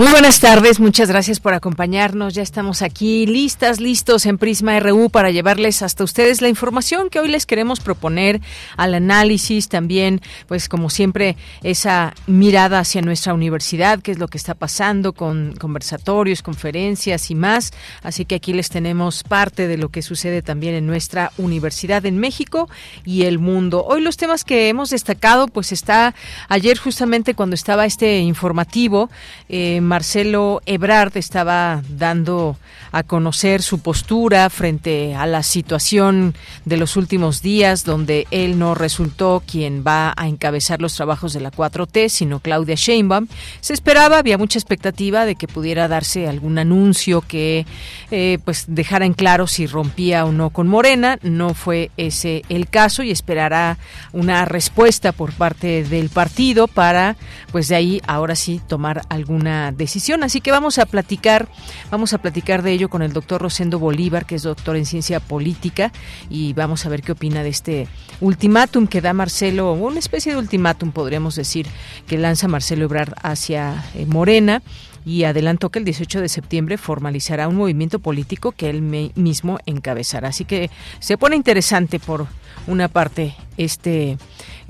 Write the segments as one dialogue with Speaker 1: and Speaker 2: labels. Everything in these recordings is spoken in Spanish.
Speaker 1: Muy buenas tardes, muchas gracias por acompañarnos. Ya estamos aquí listas, listos en Prisma RU para llevarles hasta ustedes la información que hoy les queremos proponer al análisis, también, pues como siempre, esa mirada hacia nuestra universidad, qué es lo que está pasando con conversatorios, conferencias y más. Así que aquí les tenemos parte de lo que sucede también en nuestra universidad en México y el mundo. Hoy los temas que hemos destacado, pues está ayer justamente cuando estaba este informativo. Eh, Marcelo Ebrard estaba dando a conocer su postura frente a la situación de los últimos días, donde él no resultó quien va a encabezar los trabajos de la 4T, sino Claudia Sheinbaum. Se esperaba, había mucha expectativa de que pudiera darse algún anuncio que eh, pues dejara en claro si rompía o no con Morena. No fue ese el caso y esperará una respuesta por parte del partido para, pues de ahí ahora sí tomar alguna decisión. Así que vamos a platicar, vamos a platicar de ello con el doctor Rosendo Bolívar, que es doctor en ciencia política, y vamos a ver qué opina de este ultimátum que da Marcelo, una especie de ultimátum podríamos decir, que lanza Marcelo Ebrard hacia eh, Morena y adelantó que el 18 de septiembre formalizará un movimiento político que él mismo encabezará. Así que se pone interesante por una parte este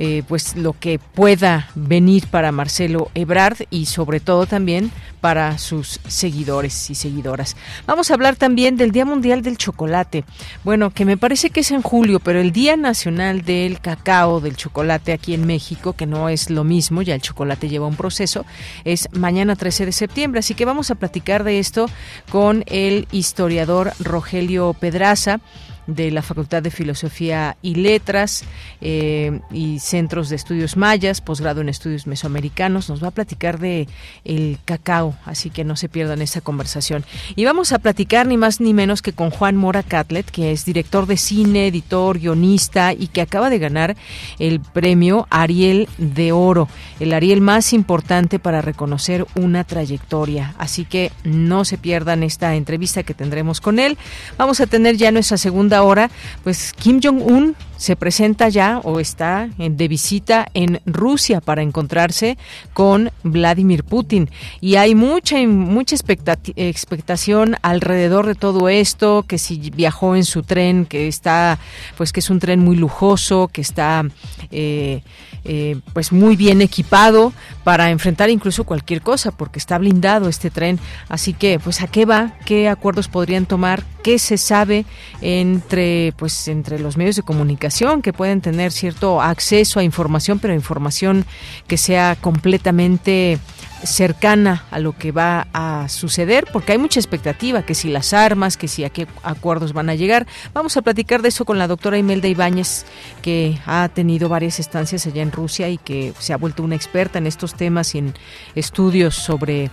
Speaker 1: eh, pues lo que pueda venir para Marcelo Ebrard y sobre todo también para sus seguidores y seguidoras. Vamos a hablar también del Día Mundial del Chocolate. Bueno, que me parece que es en julio, pero el Día Nacional del Cacao, del Chocolate aquí en México, que no es lo mismo, ya el chocolate lleva un proceso, es mañana 13 de septiembre. Así que vamos a platicar de esto con el historiador Rogelio Pedraza de la Facultad de Filosofía y Letras eh, y Centros de Estudios Mayas, posgrado en Estudios Mesoamericanos. Nos va a platicar de el cacao, así que no se pierdan esa conversación. Y vamos a platicar ni más ni menos que con Juan Mora Catlet, que es director de cine, editor, guionista y que acaba de ganar el premio Ariel de Oro, el Ariel más importante para reconocer una trayectoria. Así que no se pierdan esta entrevista que tendremos con él. Vamos a tener ya nuestra segunda ahora, pues Kim Jong-un se presenta ya o está de visita en Rusia para encontrarse con Vladimir Putin. Y hay mucha mucha expectación alrededor de todo esto que si viajó en su tren que está pues que es un tren muy lujoso que está eh, eh, pues muy bien equipado para enfrentar incluso cualquier cosa porque está blindado este tren. Así que pues a qué va qué acuerdos podrían tomar qué se sabe entre pues entre los medios de comunicación que pueden tener cierto acceso a información pero información que sea completamente cercana a lo que va a suceder, porque hay mucha expectativa, que si las armas, que si a qué acuerdos van a llegar. Vamos a platicar de eso con la doctora Imelda Ibáñez, que ha tenido varias estancias allá en Rusia y que se ha vuelto una experta en estos temas y en estudios sobre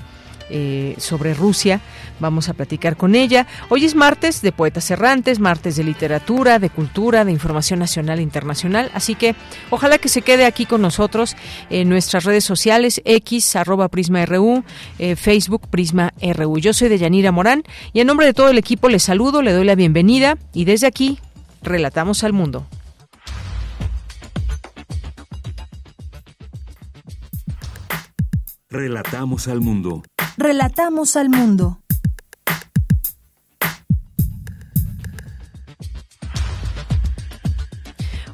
Speaker 1: eh, sobre Rusia. Vamos a platicar con ella. Hoy es martes de Poetas Errantes, martes de literatura, de cultura, de información nacional e internacional. Así que ojalá que se quede aquí con nosotros en nuestras redes sociales, X, arroba Prisma RU, eh, Facebook Prisma RU. Yo soy de Yanira Morán y en nombre de todo el equipo les saludo, le doy la bienvenida y desde aquí relatamos al mundo.
Speaker 2: Relatamos al mundo.
Speaker 3: Relatamos al mundo.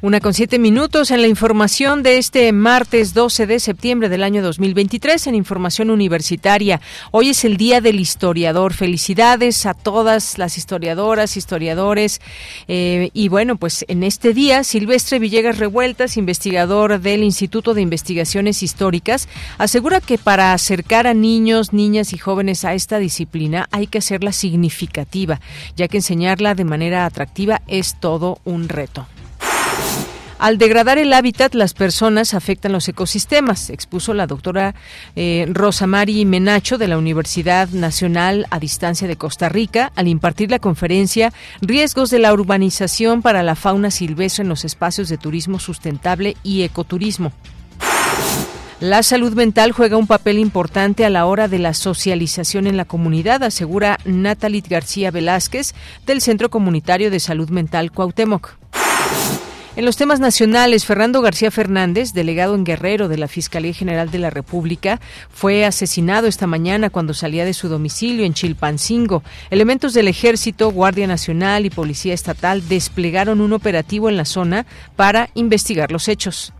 Speaker 1: Una con siete minutos en la información de este martes 12 de septiembre del año 2023 en Información Universitaria. Hoy es el Día del Historiador. Felicidades a todas las historiadoras, historiadores. Eh, y bueno, pues en este día, Silvestre Villegas Revueltas, investigador del Instituto de Investigaciones Históricas, asegura que para acercar a niños, niñas y jóvenes a esta disciplina hay que hacerla significativa, ya que enseñarla de manera atractiva es todo un reto. Al degradar el hábitat, las personas afectan los ecosistemas, expuso la doctora eh, Rosa Mari Menacho de la Universidad Nacional a Distancia de Costa Rica al impartir la conferencia Riesgos de la urbanización para la fauna silvestre en los espacios de turismo sustentable y ecoturismo. La salud mental juega un papel importante a la hora de la socialización en la comunidad, asegura Natalie García Velázquez del Centro Comunitario de Salud Mental Cuauhtémoc. En los temas nacionales, Fernando García Fernández, delegado en Guerrero de la Fiscalía General de la República, fue asesinado esta mañana cuando salía de su domicilio en Chilpancingo. Elementos del Ejército, Guardia Nacional y Policía Estatal desplegaron un operativo en la zona para investigar los hechos.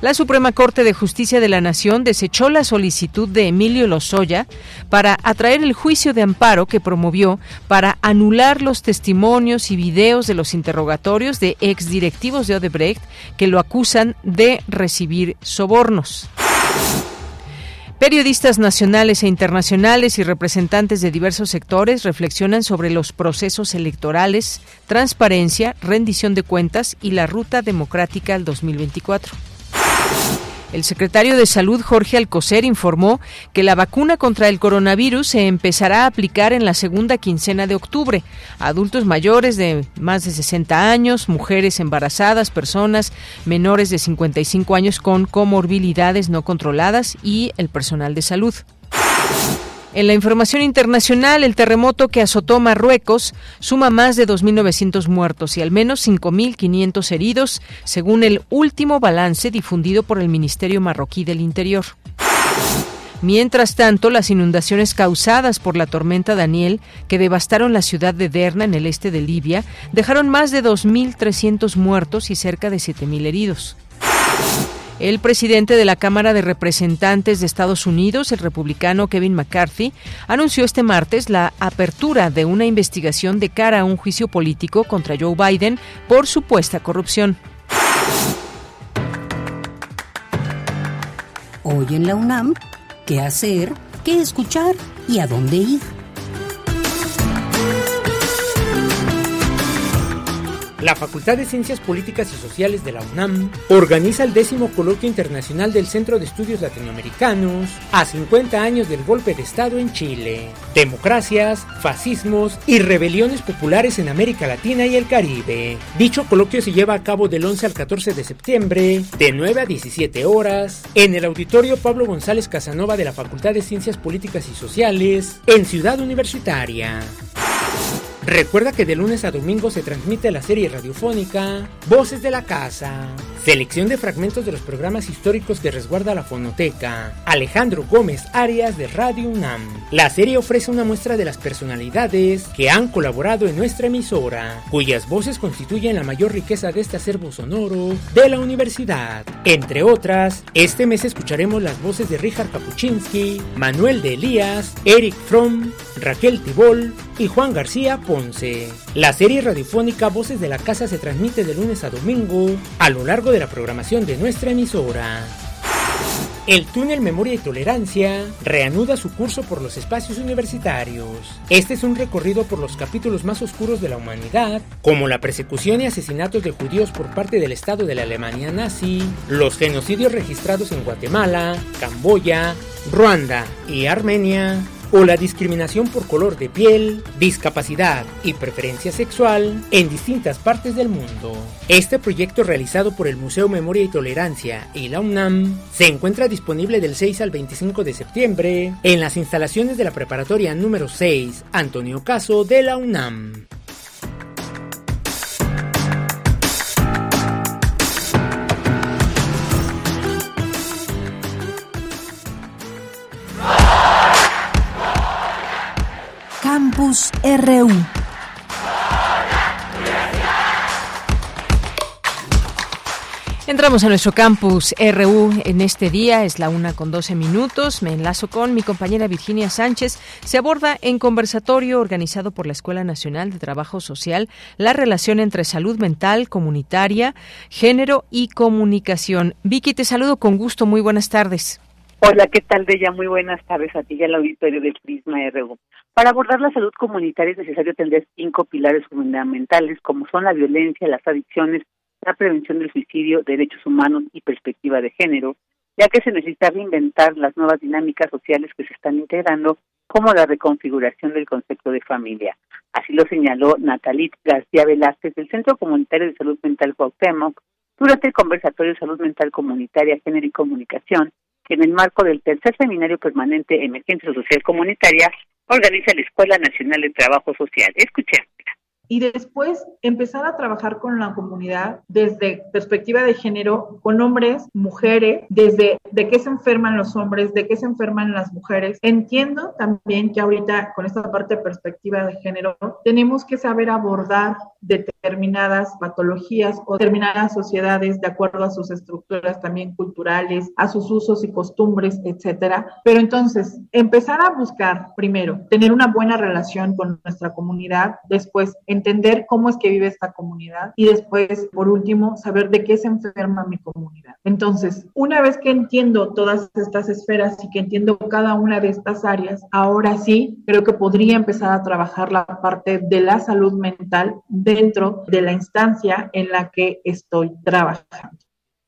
Speaker 1: La Suprema Corte de Justicia de la Nación desechó la solicitud de Emilio Lozoya para atraer el juicio de amparo que promovió para anular los testimonios y videos de los interrogatorios de exdirectivos de Odebrecht que lo acusan de recibir sobornos. Periodistas nacionales e internacionales y representantes de diversos sectores reflexionan sobre los procesos electorales, transparencia, rendición de cuentas y la ruta democrática al 2024. El secretario de Salud, Jorge Alcocer, informó que la vacuna contra el coronavirus se empezará a aplicar en la segunda quincena de octubre adultos mayores de más de 60 años, mujeres embarazadas, personas menores de 55 años con comorbilidades no controladas y el personal de salud. En la información internacional, el terremoto que azotó Marruecos suma más de 2.900 muertos y al menos 5.500 heridos, según el último balance difundido por el Ministerio Marroquí del Interior. Mientras tanto, las inundaciones causadas por la tormenta Daniel, que devastaron la ciudad de Derna en el este de Libia, dejaron más de 2.300 muertos y cerca de 7.000 heridos. El presidente de la Cámara de Representantes de Estados Unidos, el republicano Kevin McCarthy, anunció este martes la apertura de una investigación de cara a un juicio político contra Joe Biden por supuesta corrupción.
Speaker 4: Hoy en la UNAM, ¿qué hacer? ¿Qué escuchar? ¿Y a dónde ir?
Speaker 5: La Facultad de Ciencias Políticas y Sociales de la UNAM organiza el décimo coloquio internacional del Centro de Estudios Latinoamericanos a 50 años del golpe de Estado en Chile. Democracias, fascismos y rebeliones populares en América Latina y el Caribe. Dicho coloquio se lleva a cabo del 11 al 14 de septiembre, de 9 a 17 horas, en el auditorio Pablo González Casanova de la Facultad de Ciencias Políticas y Sociales, en Ciudad Universitaria. Recuerda que de lunes a domingo se transmite la serie radiofónica Voces de la Casa, selección de fragmentos de los programas históricos que resguarda la fonoteca Alejandro Gómez Arias de Radio UNAM. La serie ofrece una muestra de las personalidades que han colaborado en nuestra emisora, cuyas voces constituyen la mayor riqueza de este acervo sonoro de la universidad. Entre otras, este mes escucharemos las voces de Richard Kapuczynski, Manuel de Elías, Eric Fromm, Raquel Tibol y Juan García La serie radiofónica Voces de la Casa se transmite de lunes a domingo a lo largo de la programación de nuestra emisora. El túnel Memoria y Tolerancia reanuda su curso por los espacios universitarios. Este es un recorrido por los capítulos más oscuros de la humanidad, como la persecución y asesinatos de judíos por parte del Estado de la Alemania nazi, los genocidios registrados en Guatemala, Camboya, Ruanda y Armenia, o la discriminación por color de piel, discapacidad y preferencia sexual en distintas partes del mundo. Este proyecto realizado por el Museo Memoria y Tolerancia y la UNAM se encuentra disponible del 6 al 25 de septiembre en las instalaciones de la preparatoria número 6 Antonio Caso de la UNAM.
Speaker 4: Campus RU.
Speaker 1: Entramos a nuestro campus RU en este día, es la una con 12 minutos. Me enlazo con mi compañera Virginia Sánchez. Se aborda en conversatorio organizado por la Escuela Nacional de Trabajo Social la relación entre salud mental, comunitaria, género y comunicación. Vicky, te saludo con gusto. Muy buenas tardes.
Speaker 6: Hola, ¿qué tal, Bella? Muy buenas tardes a ti y al auditorio del Prisma RU. Para abordar la salud comunitaria es necesario tener cinco pilares fundamentales, como son la violencia, las adicciones, la prevención del suicidio, derechos humanos y perspectiva de género, ya que se necesita reinventar las nuevas dinámicas sociales que se están integrando, como la reconfiguración del concepto de familia. Así lo señaló Natalie García Velázquez del Centro Comunitario de Salud Mental Cuauhtémoc durante el conversatorio de Salud Mental Comunitaria, Género y Comunicación, en el marco del tercer seminario permanente Emergencia Social Comunitaria organiza la Escuela Nacional de Trabajo Social. Escuchemos
Speaker 7: y después empezar a trabajar con la comunidad desde perspectiva de género, con hombres, mujeres, desde de qué se enferman los hombres, de qué se enferman las mujeres. Entiendo también que ahorita con esta parte de perspectiva de género tenemos que saber abordar determinadas patologías o determinadas sociedades de acuerdo a sus estructuras también culturales, a sus usos y costumbres, etcétera. Pero entonces, empezar a buscar primero tener una buena relación con nuestra comunidad, después entender cómo es que vive esta comunidad y después, por último, saber de qué se enferma mi comunidad. Entonces, una vez que entiendo todas estas esferas y que entiendo cada una de estas áreas, ahora sí creo que podría empezar a trabajar la parte de la salud mental dentro de la instancia en la que estoy trabajando.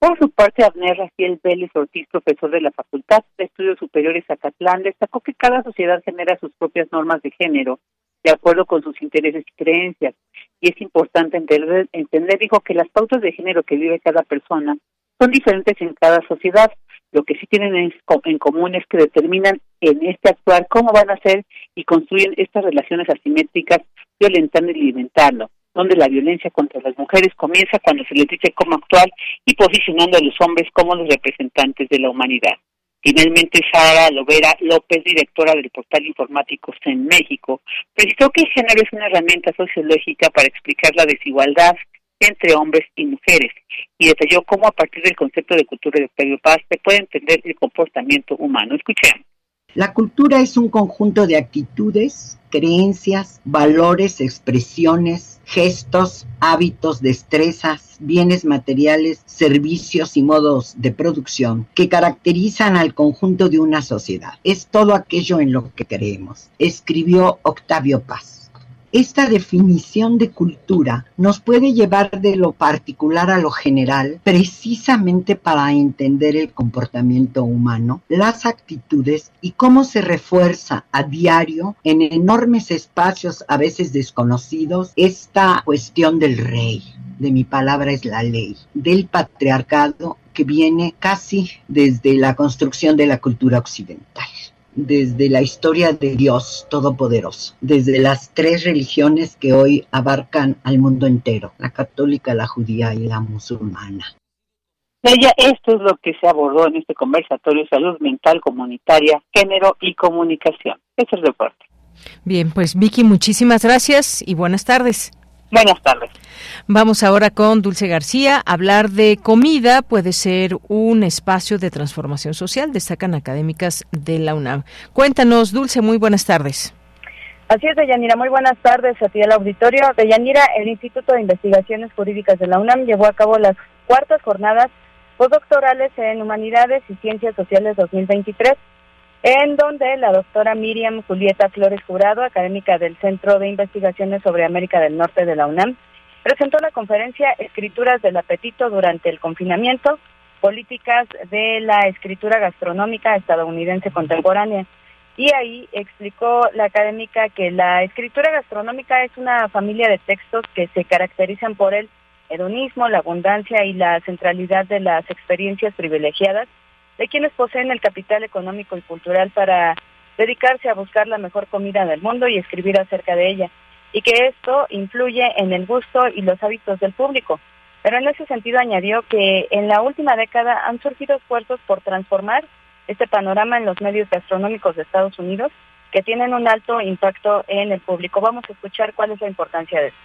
Speaker 6: Por su parte, Abner Rafael Vélez Ortiz, profesor de la Facultad de Estudios Superiores Acatlán, destacó que cada sociedad genera sus propias normas de género de acuerdo con sus intereses y creencias. Y es importante entender, entender, dijo, que las pautas de género que vive cada persona son diferentes en cada sociedad. Lo que sí tienen en, común es que determinan en este actuar cómo van a ser y construyen estas relaciones asimétricas, violentando y alimentando, donde la violencia contra las mujeres comienza cuando se les dice cómo actuar y posicionando a los hombres como los representantes de la humanidad. Finalmente, Sara Lovera López, directora del portal informático en México, precisó que el género es una herramienta sociológica para explicar la desigualdad entre hombres y mujeres y detalló cómo a partir del concepto de cultura de Octavio Paz se puede entender el comportamiento humano. Escuchemos.
Speaker 8: La cultura es un conjunto de actitudes, creencias, valores, expresiones, gestos, hábitos, destrezas, bienes materiales, servicios y modos de producción que caracterizan al conjunto de una sociedad. Es todo aquello en lo que creemos, escribió Octavio Paz. Esta definición de cultura nos puede llevar de lo particular a lo general precisamente para entender el comportamiento humano, las actitudes y cómo se refuerza a diario en enormes espacios a veces desconocidos esta cuestión del rey. De mi palabra es la ley, del patriarcado que viene casi desde la construcción de la cultura occidental desde la historia de Dios Todopoderoso, desde las tres religiones que hoy abarcan al mundo entero, la católica, la judía y la musulmana.
Speaker 6: Ella, esto es lo que se abordó en este conversatorio Salud Mental Comunitaria, Género y Comunicación. Ese es el reporte.
Speaker 1: Bien, pues Vicky, muchísimas gracias y buenas tardes.
Speaker 6: Buenas tardes.
Speaker 1: Vamos ahora con Dulce García. Hablar de comida puede ser un espacio de transformación social, destacan académicas de la UNAM. Cuéntanos, Dulce, muy buenas tardes.
Speaker 9: Así es, Deyanira. Muy buenas tardes a ti al auditorio. Deyanira, el Instituto de Investigaciones Jurídicas de la UNAM llevó a cabo las cuartas jornadas postdoctorales en Humanidades y Ciencias Sociales 2023 en donde la doctora Miriam Julieta Flores Jurado, académica del Centro de Investigaciones sobre América del Norte de la UNAM, presentó la conferencia Escrituras del Apetito durante el confinamiento, políticas de la escritura gastronómica estadounidense contemporánea. Y ahí explicó la académica que la escritura gastronómica es una familia de textos que se caracterizan por el hedonismo, la abundancia y la centralidad de las experiencias privilegiadas de quienes poseen el capital económico y cultural para dedicarse a buscar la mejor comida del mundo y escribir acerca de ella, y que esto influye en el gusto y los hábitos del público. Pero en ese sentido añadió que en la última década han surgido esfuerzos por transformar este panorama en los medios gastronómicos de Estados Unidos que tienen un alto impacto en el público. Vamos a escuchar cuál es la importancia de esto.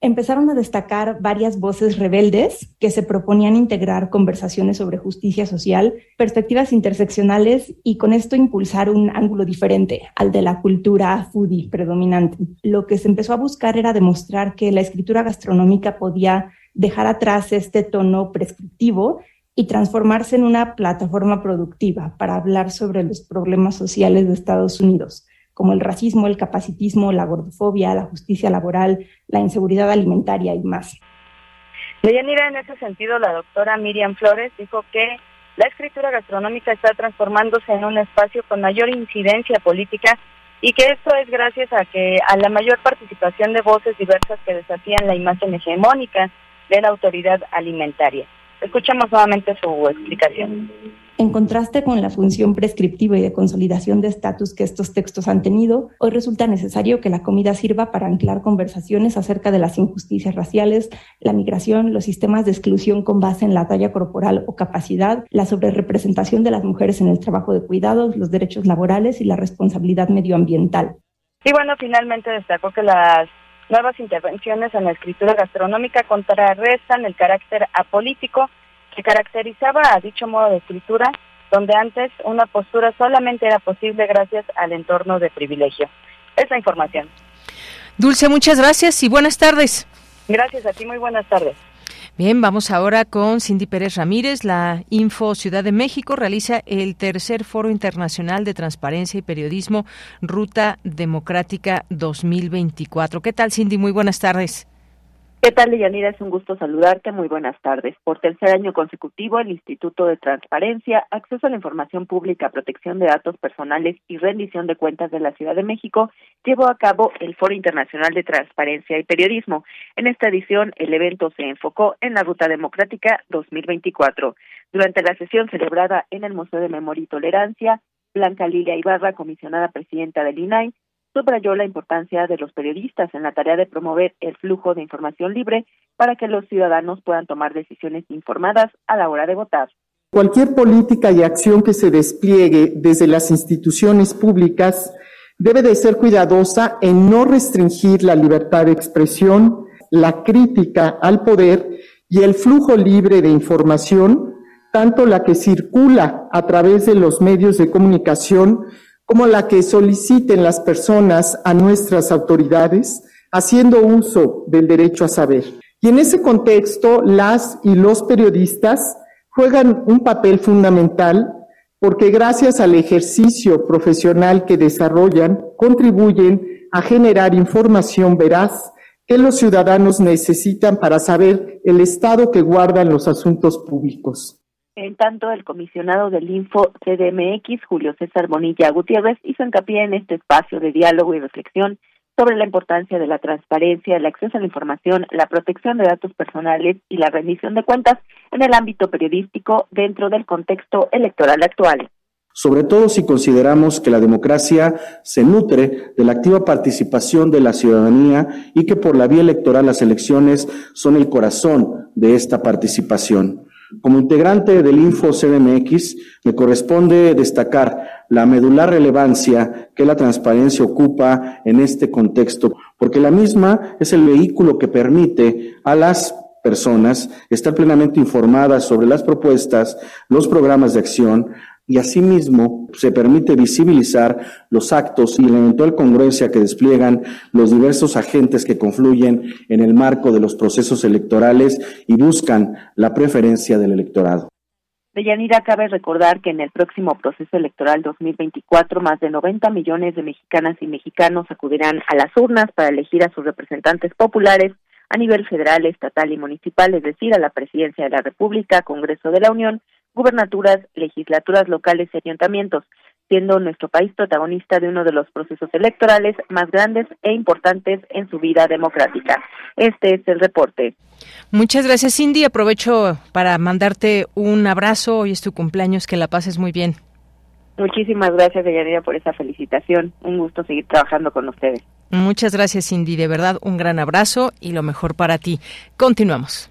Speaker 10: Empezaron a destacar varias voces rebeldes que se proponían integrar conversaciones sobre justicia social, perspectivas interseccionales y con esto impulsar un ángulo diferente al de la cultura foodie predominante. Lo que se empezó a buscar era demostrar que la escritura gastronómica podía dejar atrás este tono prescriptivo y transformarse en una plataforma productiva para hablar sobre los problemas sociales de Estados Unidos como el racismo, el capacitismo, la gordofobia, la justicia laboral, la inseguridad alimentaria y más.
Speaker 9: Deyanira, en ese sentido, la doctora Miriam Flores dijo que la escritura gastronómica está transformándose en un espacio con mayor incidencia política y que esto es gracias a que a la mayor participación de voces diversas que desafían la imagen hegemónica de la autoridad alimentaria. Escuchamos nuevamente su explicación.
Speaker 10: En contraste con la función prescriptiva y de consolidación de estatus que estos textos han tenido, hoy resulta necesario que la comida sirva para anclar conversaciones acerca de las injusticias raciales, la migración, los sistemas de exclusión con base en la talla corporal o capacidad, la sobrerepresentación de las mujeres en el trabajo de cuidados, los derechos laborales y la responsabilidad medioambiental.
Speaker 9: Y bueno, finalmente destacó que las nuevas intervenciones en la escritura gastronómica contrarrestan el carácter apolítico que caracterizaba a dicho modo de escritura, donde antes una postura solamente era posible gracias al entorno de privilegio. Esa información.
Speaker 1: Dulce, muchas gracias y buenas tardes.
Speaker 9: Gracias a ti, muy buenas tardes.
Speaker 1: Bien, vamos ahora con Cindy Pérez Ramírez. La Info Ciudad de México realiza el tercer Foro Internacional de Transparencia y Periodismo Ruta Democrática 2024. ¿Qué tal, Cindy? Muy buenas tardes.
Speaker 11: ¿Qué tal, Yanira? Es un gusto saludarte. Muy buenas tardes. Por tercer año consecutivo, el Instituto de Transparencia, Acceso a la Información Pública, Protección de Datos Personales y Rendición de Cuentas de la Ciudad de México llevó a cabo el Foro Internacional de Transparencia y Periodismo. En esta edición, el evento se enfocó en la Ruta Democrática 2024. Durante la sesión celebrada en el Museo de Memoria y Tolerancia, Blanca Lilia Ibarra, comisionada presidenta del INAI, subrayó la importancia de los periodistas en la tarea de promover el flujo de información libre para que los ciudadanos puedan tomar decisiones informadas a la hora de votar.
Speaker 12: Cualquier política y acción que se despliegue desde las instituciones públicas debe de ser cuidadosa en no restringir la libertad de expresión, la crítica al poder y el flujo libre de información, tanto la que circula a través de los medios de comunicación como la que soliciten las personas a nuestras autoridades haciendo uso del derecho a saber. Y en ese contexto, las y los periodistas juegan un papel fundamental porque gracias al ejercicio profesional que desarrollan, contribuyen a generar información veraz que los ciudadanos necesitan para saber el estado que guardan los asuntos públicos.
Speaker 11: En tanto, el comisionado del Info CDMX, Julio César Bonilla Gutiérrez, hizo hincapié en este espacio de diálogo y reflexión sobre la importancia de la transparencia, el acceso a la información, la protección de datos personales y la rendición de cuentas en el ámbito periodístico dentro del contexto electoral actual.
Speaker 13: Sobre todo si consideramos que la democracia se nutre de la activa participación de la ciudadanía y que por la vía electoral las elecciones son el corazón de esta participación. Como integrante del Info CDMX, me corresponde destacar la medular relevancia que la transparencia ocupa en este contexto, porque la misma es el vehículo que permite a las personas estar plenamente informadas sobre las propuestas, los programas de acción, y asimismo se permite visibilizar los actos y la eventual congruencia que despliegan los diversos agentes que confluyen en el marco de los procesos electorales y buscan la preferencia del electorado.
Speaker 11: De Yanira cabe recordar que en el próximo proceso electoral 2024 más de 90 millones de mexicanas y mexicanos acudirán a las urnas para elegir a sus representantes populares a nivel federal, estatal y municipal, es decir, a la presidencia de la República, Congreso de la Unión, gubernaturas, legislaturas locales y ayuntamientos, siendo nuestro país protagonista de uno de los procesos electorales más grandes e importantes en su vida democrática. Este es el reporte.
Speaker 1: Muchas gracias, Cindy. Aprovecho para mandarte un abrazo. Hoy es tu cumpleaños. Que la pases muy bien.
Speaker 11: Muchísimas gracias, Deyanira, por esa felicitación. Un gusto seguir trabajando con ustedes.
Speaker 1: Muchas gracias, Cindy. De verdad, un gran abrazo y lo mejor para ti. Continuamos.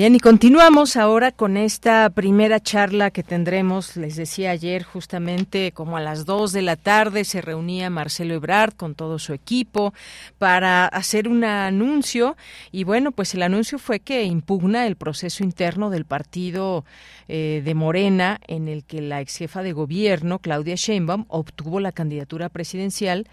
Speaker 1: Bien, y continuamos ahora con esta primera charla que tendremos. Les decía ayer, justamente como a las dos de la tarde, se reunía Marcelo Ebrard con todo su equipo para hacer un anuncio. Y bueno, pues el anuncio fue que impugna el proceso interno del partido eh, de Morena, en el que la ex jefa de gobierno, Claudia Sheinbaum, obtuvo la candidatura presidencial.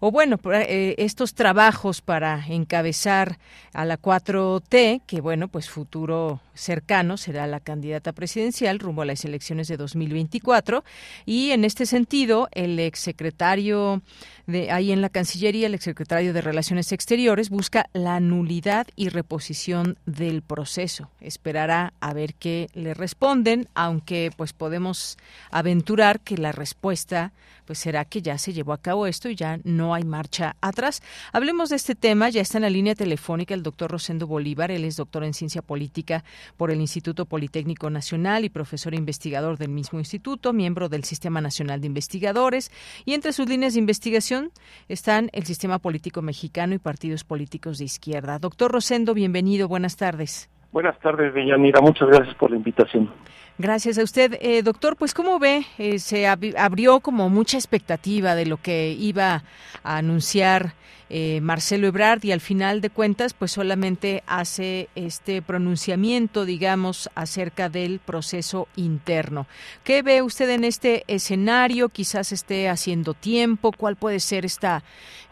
Speaker 1: O bueno, eh, estos trabajos para encabezar a la 4T, que bueno, pues futuro seguro cercano será la candidata presidencial rumbo a las elecciones de 2024 y en este sentido el exsecretario de ahí en la Cancillería el exsecretario de Relaciones Exteriores busca la nulidad y reposición del proceso. Esperará a ver qué le responden, aunque pues podemos aventurar que la respuesta pues será que ya se llevó a cabo esto y ya no hay marcha atrás. Hablemos de este tema, ya está en la línea telefónica el doctor Rosendo Bolívar, él es doctor en ciencia política por el Instituto Politécnico Nacional y profesor investigador del mismo instituto, miembro del Sistema Nacional de Investigadores y entre sus líneas de investigación están el sistema político mexicano y partidos políticos de izquierda. Doctor Rosendo, bienvenido, buenas tardes.
Speaker 14: Buenas tardes, Deyanira. Muchas gracias por la invitación.
Speaker 1: Gracias a usted, eh, doctor. Pues cómo ve, eh, se abrió como mucha expectativa de lo que iba a anunciar eh, Marcelo Ebrard y al final de cuentas, pues solamente hace este pronunciamiento, digamos, acerca del proceso interno. ¿Qué ve usted en este escenario? Quizás esté haciendo tiempo. ¿Cuál puede ser esta,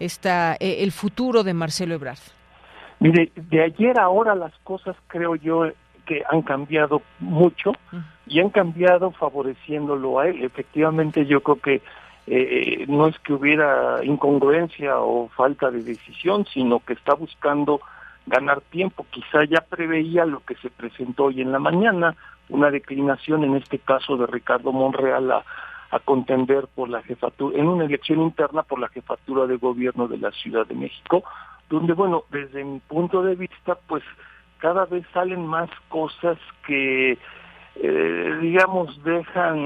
Speaker 1: esta, el futuro de Marcelo Ebrard?
Speaker 14: Mire, de ayer a ahora las cosas creo yo que han cambiado mucho y han cambiado favoreciéndolo a él. Efectivamente, yo creo que eh, no es que hubiera incongruencia o falta de decisión, sino que está buscando ganar tiempo. Quizá ya preveía lo que se presentó hoy en la mañana, una declinación en este caso de Ricardo Monreal a, a contender por la jefatura, en una elección interna por la jefatura de gobierno de la Ciudad de México, donde, bueno, desde mi punto de vista, pues cada vez salen más cosas que, eh, digamos, dejan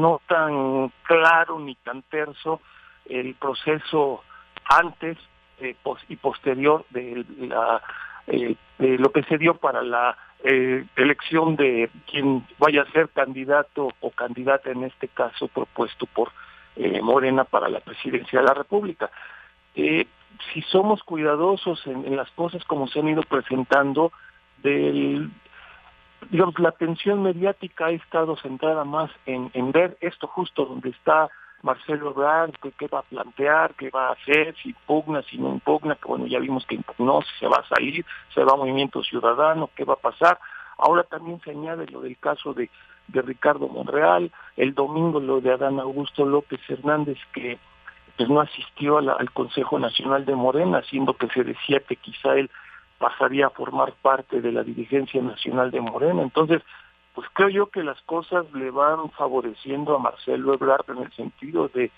Speaker 14: no tan claro ni tan terso el proceso antes eh, y posterior eh, de lo que se dio para la elección de quien vaya a ser candidato o candidata en este caso propuesto por Morena para la presidencia de la República. Si somos cuidadosos en, las cosas como se han ido presentando, del, digamos, la atención mediática ha estado centrada más en, ver esto justo donde está Marcelo Ebrard, qué va a plantear, qué va a hacer, si impugna, si no impugna, que bueno, ya vimos que impugnó, si se va a salir, se va a Movimiento Ciudadano, qué va a pasar. Ahora también se añade lo del caso de, de Ricardo Monreal, el domingo lo de Adán Augusto López Hernández, que pues no asistió al Consejo Nacional de Morena, siendo que se decía que quizá él pasaría a formar parte de la dirigencia nacional de Morena. Entonces, pues creo yo que las cosas le van favoreciendo a Marcelo Ebrard en el sentido de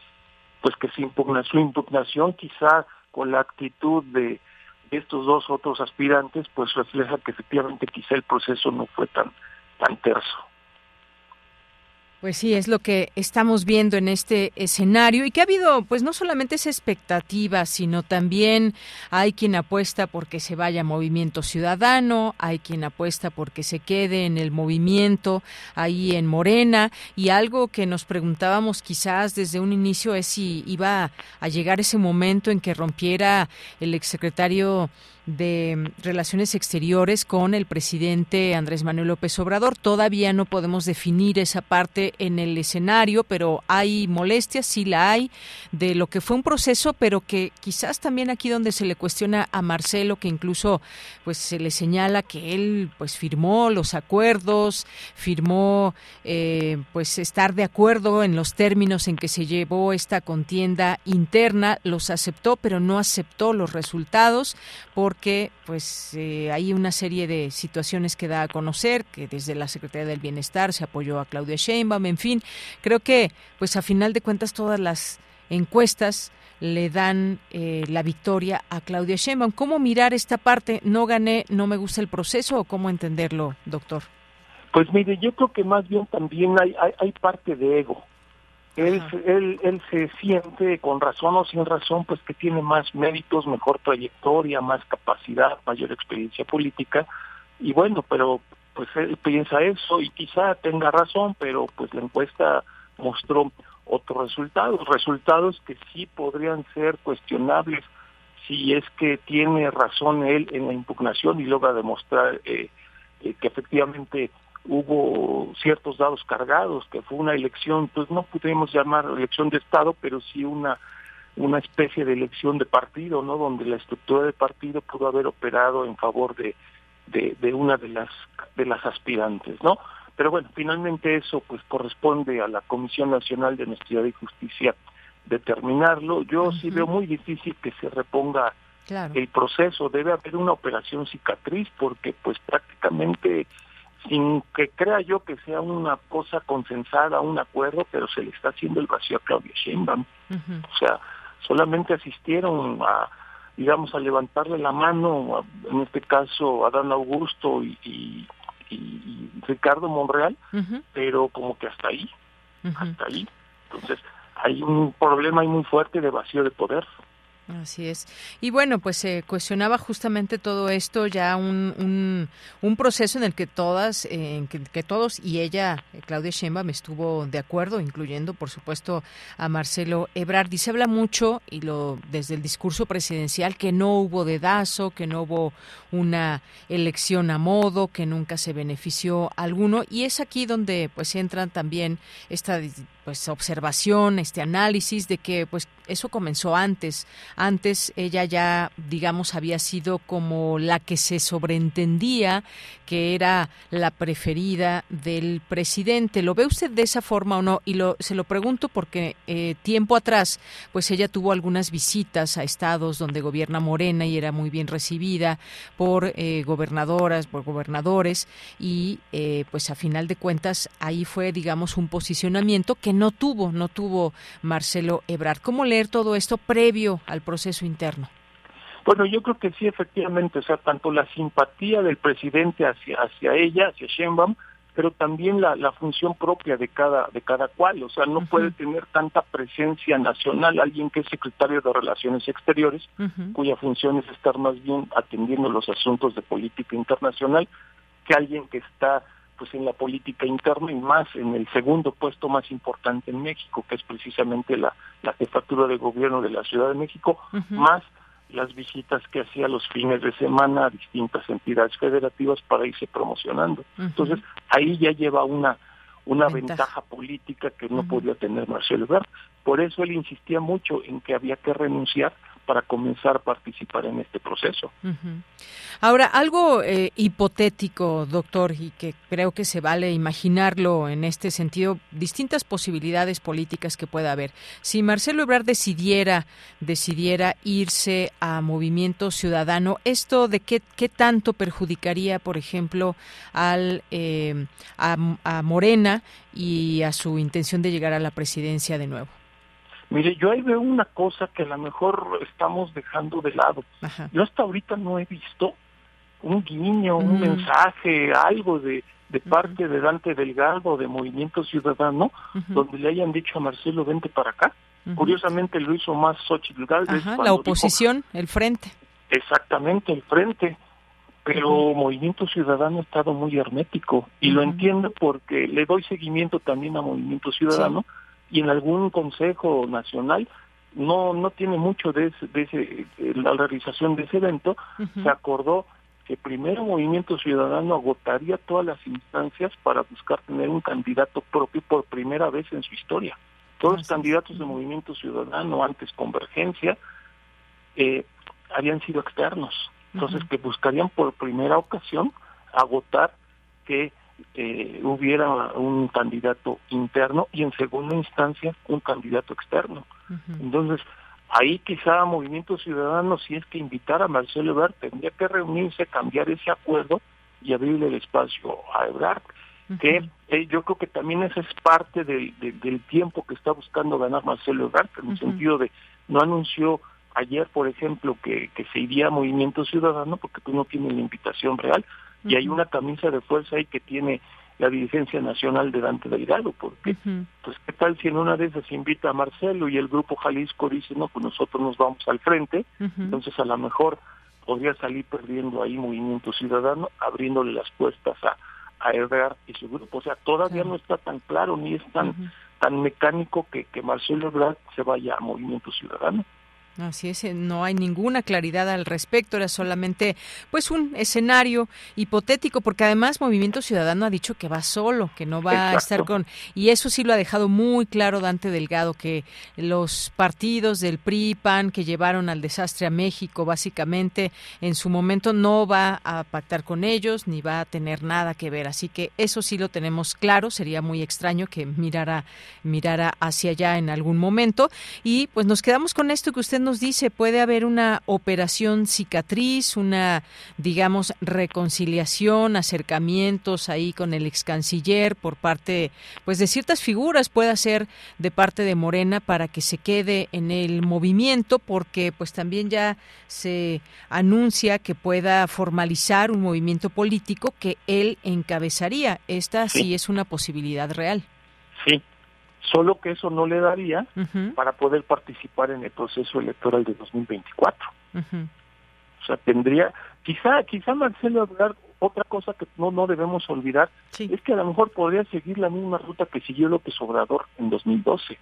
Speaker 14: pues que su impugnación, quizá con la actitud de estos dos otros aspirantes, pues refleja que efectivamente quizá el proceso no fue tan, tan terso.
Speaker 1: Pues sí, es lo que estamos viendo en este escenario y que ha habido, pues no solamente esa expectativa, sino también hay quien apuesta porque se vaya Movimiento Ciudadano, hay quien apuesta porque se quede en el movimiento ahí en Morena y algo que nos preguntábamos quizás desde un inicio es si iba a llegar ese momento en que rompiera el exsecretario de Relaciones Exteriores con el presidente Andrés Manuel López Obrador. Todavía no podemos definir esa parte en el escenario, pero hay molestias, sí la hay, de lo que fue un proceso, pero que quizás también aquí donde se le cuestiona a Marcelo, que incluso pues se le señala que él pues firmó los acuerdos, firmó eh, pues estar de acuerdo en los términos en que se llevó esta contienda interna, los aceptó, pero no aceptó los resultados porque que pues eh, hay una serie de situaciones que da a conocer, que desde la Secretaría del Bienestar se apoyó a Claudia Sheinbaum, en fin, creo que pues a final de cuentas todas las encuestas le dan eh, la victoria a Claudia Sheinbaum. ¿Cómo mirar esta parte? ¿No gané, no me gusta el proceso o cómo entenderlo, doctor?
Speaker 14: Pues mire, yo creo que más bien también hay, hay parte de ego. Él, él, él se siente, con razón o sin razón, pues que tiene más méritos, mejor trayectoria, más capacidad, mayor experiencia política, y bueno, pero pues él piensa eso y quizá tenga razón, pero pues la encuesta mostró otros resultados, resultados que sí podrían ser cuestionables si es que tiene razón él en la impugnación y logra demostrar eh, eh, que efectivamente hubo ciertos dados cargados, que fue una elección, pues no podemos llamar elección de Estado, pero sí una una especie de elección de partido, ¿no? Donde la estructura de partido pudo haber operado en favor de, de, una de las de las aspirantes, ¿no? Pero bueno, finalmente eso pues corresponde a la Comisión Nacional de Honestidad y Justicia determinarlo. Yo sí veo muy difícil que se reponga el proceso. Debe haber una operación cicatriz porque pues prácticamente sin que crea yo que sea una cosa consensada, un acuerdo, pero se le está haciendo el vacío a Claudia Sheinbaum. O sea, solamente asistieron a, digamos, a levantarle la mano, en este caso Adán Augusto y, y, Ricardo Monreal, pero como que hasta ahí, hasta ahí. Entonces, hay un problema ahí muy fuerte de vacío de poder.
Speaker 1: Así es. Y bueno, pues se cuestionaba justamente todo esto, ya un, un, proceso en el que todas, en que, todos y ella, eh, Claudia Sheinbaum, estuvo de acuerdo, incluyendo, por supuesto, a Marcelo Ebrard. Se habla mucho, y lo desde el discurso presidencial, que no hubo dedazo, que no hubo una elección a modo, que nunca se benefició alguno. Y es aquí donde pues entran también esta pues observación, este análisis de que pues eso comenzó antes. Antes ella ya digamos había sido como la que se sobreentendía que era la preferida del presidente. ¿Lo ve usted de esa forma o no? Y lo se lo pregunto porque eh, tiempo atrás pues ella tuvo algunas visitas a estados donde gobierna Morena y era muy bien recibida por eh, gobernadoras, por gobernadores y eh, pues a final de cuentas ahí fue digamos un posicionamiento que no tuvo, no tuvo Marcelo Ebrard. ¿Cómo leer todo esto previo al proceso interno?
Speaker 14: Bueno, yo creo que sí, efectivamente, o sea, tanto la simpatía del presidente hacia, hacia ella, hacia Sheinbaum, pero también la, la función propia de cada, de cada cual, o sea, no puede tener tanta presencia nacional alguien que es secretario de Relaciones Exteriores, cuya función es estar más bien atendiendo los asuntos de política internacional, que alguien que está pues en la política interna y más en el segundo puesto más importante en México, que es precisamente la, la jefatura de gobierno de la Ciudad de México, más las visitas que hacía los fines de semana a distintas entidades federativas para irse promocionando. Entonces, ahí ya lleva una una ventaja, política que no podía tener Marcelo Ebrard. Por eso él insistía mucho en que había que renunciar para comenzar a participar en este proceso.
Speaker 1: Ahora, algo eh, hipotético, doctor, y que creo que se vale imaginarlo en este sentido, distintas posibilidades políticas que pueda haber. Si Marcelo Ebrard decidiera, decidiera irse a Movimiento Ciudadano, ¿esto de qué, qué tanto perjudicaría, por ejemplo, al, eh, a Morena y a su intención de llegar a la presidencia de nuevo?
Speaker 14: Mire, yo ahí veo una cosa que a lo mejor estamos dejando de lado. Yo hasta ahorita no he visto un guiño, un mm. mensaje, algo de, de parte de Dante Delgado, de Movimiento Ciudadano, donde le hayan dicho a Marcelo, vente para acá. Curiosamente lo hizo más Xochitl Galvez.
Speaker 1: la oposición, el frente.
Speaker 14: Exactamente, el frente. Pero Movimiento Ciudadano ha estado muy hermético y lo entiendo porque le doy seguimiento también a Movimiento Ciudadano y en algún consejo nacional no no tiene mucho de, ese, de ese, la realización de ese evento. Se acordó que primero Movimiento Ciudadano agotaría todas las instancias para buscar tener un candidato propio por primera vez en su historia. Todos los candidatos de Movimiento Ciudadano antes Convergencia eh, habían sido externos. Entonces que buscarían por primera ocasión agotar que eh, hubiera un candidato interno y en segunda instancia un candidato externo. Entonces, ahí quizá Movimiento Ciudadano, si es que invitar a Marcelo Ebrard, tendría que reunirse, cambiar ese acuerdo y abrirle el espacio a Ebrard, que eh, yo creo que también esa es parte del tiempo que está buscando ganar Marcelo Ebrard, en el sentido de no anunció ayer, por ejemplo, que, que se iría a Movimiento Ciudadano porque tú no tienes la invitación real, y hay una camisa de fuerza ahí que tiene la dirigencia nacional de Dante Delgado, porque pues qué tal si en una de esas invita a Marcelo y el grupo Jalisco dice, no, pues nosotros nos vamos al frente, entonces a lo mejor podría salir perdiendo ahí Movimiento Ciudadano, abriéndole las puertas a, a y su grupo. O sea, todavía no está tan claro ni es tan, tan mecánico que, que Marcelo Ebrard se vaya a Movimiento Ciudadano.
Speaker 1: Así es, eh, no hay ninguna claridad al respecto, era solamente pues un escenario hipotético porque además Movimiento Ciudadano ha dicho que va solo, que no va a estar con y eso sí lo ha dejado muy claro Dante Delgado que los partidos del PRI PAN que llevaron al desastre a México básicamente en su momento no va a pactar con ellos ni va a tener nada que ver, así que eso sí lo tenemos claro, sería muy extraño que mirara mirara hacia allá en algún momento. Y pues nos quedamos con esto que usted nos dice, puede haber una operación cicatriz, una, digamos, reconciliación, acercamientos ahí con el ex canciller por parte, pues, de ciertas figuras, puede ser de parte de Morena para que se quede en el movimiento, porque, pues, también ya se anuncia que pueda formalizar un movimiento político que él encabezaría. Esta sí es una posibilidad real.
Speaker 14: Sí, solo que eso no le daría para poder participar en el proceso electoral de 2024. O sea, tendría, quizá, quizá Marcelo hablar otra cosa que no, no debemos olvidar es que a lo mejor podría seguir la misma ruta que siguió López Obrador en 2012.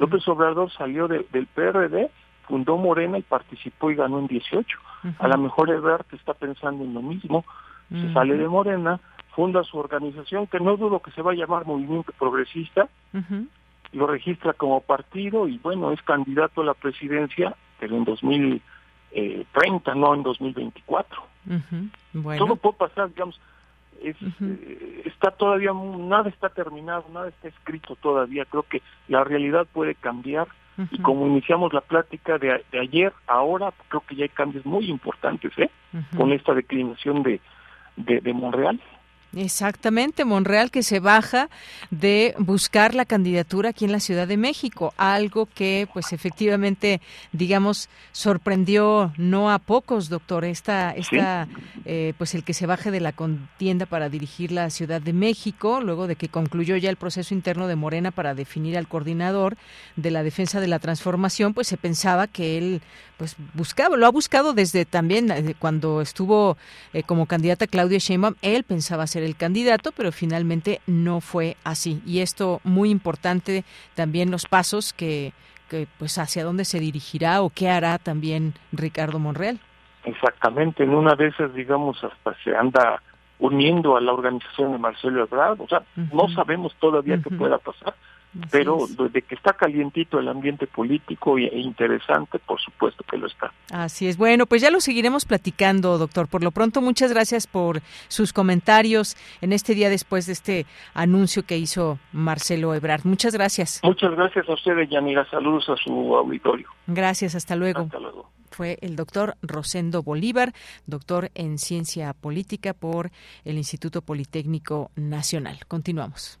Speaker 14: López Obrador salió del PRD, fundó Morena y participó y ganó en 18. A lo mejor Ebrard está pensando en lo mismo, se sale de Morena, funda su organización, que no dudo que se va a llamar Movimiento Progresista, lo registra como partido y bueno, es candidato a la presidencia, pero en 2030, no en 2024. Todo puede pasar, digamos, es, eh, está todavía, nada está terminado, nada está escrito todavía, creo que la realidad puede cambiar y como iniciamos la plática de, ayer, ahora creo que ya hay cambios muy importantes, ¿eh? Con esta declinación de, de, de Monreal.
Speaker 1: Exactamente, Monreal que se baja de buscar la candidatura aquí en la Ciudad de México, algo que pues efectivamente, digamos, sorprendió no a pocos, doctor, esta, esta eh, pues el que se baje de la contienda para dirigir la Ciudad de México, luego de que concluyó ya el proceso interno de Morena para definir al coordinador de la defensa de la transformación, pues se pensaba que él pues buscaba, lo ha buscado desde también eh, cuando estuvo eh, como candidata Claudia Sheinbaum, él pensaba ser el candidato, pero finalmente no fue así. Y esto muy importante también los pasos que, que pues hacia dónde se dirigirá o qué hará también Ricardo Monreal.
Speaker 14: Exactamente, en una de esas, digamos, hasta se anda uniendo a la organización de Marcelo Ebrard, o sea, no sabemos todavía qué pueda pasar, pero desde que está calientito el ambiente político e interesante, por supuesto que lo está.
Speaker 1: Así es. Bueno, pues ya lo seguiremos platicando, doctor. Por lo pronto, muchas gracias por sus comentarios en este día después de este anuncio que hizo Marcelo Ebrard. Muchas gracias.
Speaker 14: Muchas gracias a usted, Yanira. Saludos a su auditorio.
Speaker 1: Gracias, hasta luego.
Speaker 14: Hasta luego
Speaker 1: fue el doctor Rosendo Bolívar, doctor en ciencia política por el Instituto Politécnico Nacional. Continuamos.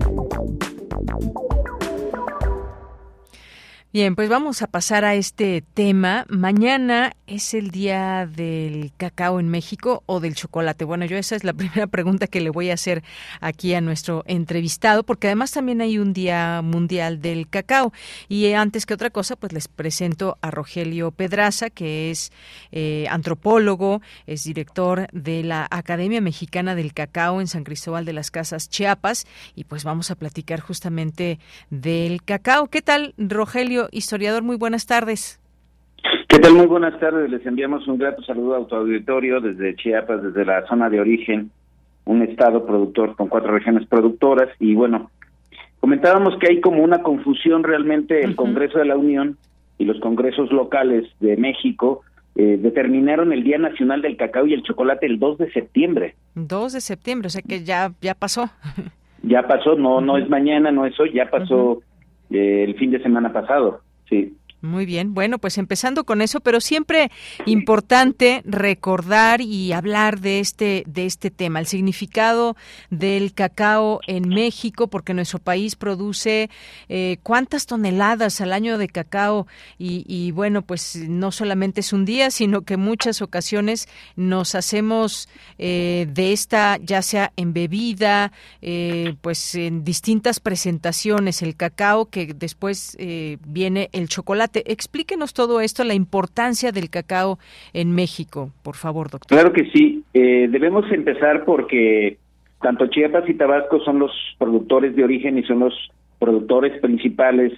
Speaker 1: Bien, pues vamos a pasar a este tema. Mañana es el día del cacao en México o del chocolate. Bueno, yo esa es la primera pregunta que le voy a hacer aquí a nuestro entrevistado, porque además también hay un día mundial del cacao. Y antes que otra cosa, pues les presento a Rogelio Pedraza, que es eh, antropólogo, es director de la Academia Mexicana del Cacao en San Cristóbal de las Casas, Chiapas. Y pues vamos a platicar justamente del cacao. ¿Qué tal, Rogelio? Historiador, muy buenas tardes.
Speaker 15: ¿Qué tal? Muy buenas tardes. Les enviamos un grato saludo a tu auditorio desde Chiapas, desde la zona de origen, un estado productor con cuatro regiones productoras. Y bueno, comentábamos que hay como una confusión realmente. El Congreso de la Unión y los congresos locales de México eh, determinaron el Día Nacional del Cacao y el Chocolate el 2 de septiembre.
Speaker 1: 2 de septiembre, o sea que ya, ya pasó.
Speaker 15: Ya pasó, no, no es mañana, no es hoy, ya pasó el fin de semana pasado, sí.
Speaker 1: Muy bien, bueno, pues empezando con eso, pero siempre importante recordar y hablar de este de este tema, el significado del cacao en México, porque nuestro país produce eh, cuántas toneladas al año de cacao y, bueno, pues no solamente es un día, sino que muchas ocasiones nos hacemos eh, de esta, ya sea en bebida, eh, pues en distintas presentaciones, el cacao que después viene el chocolate Explíquenos todo esto, la importancia del cacao en México, por favor, doctor.
Speaker 15: Claro que sí. Eh, debemos empezar porque tanto Chiapas y Tabasco son los productores de origen y son los productores principales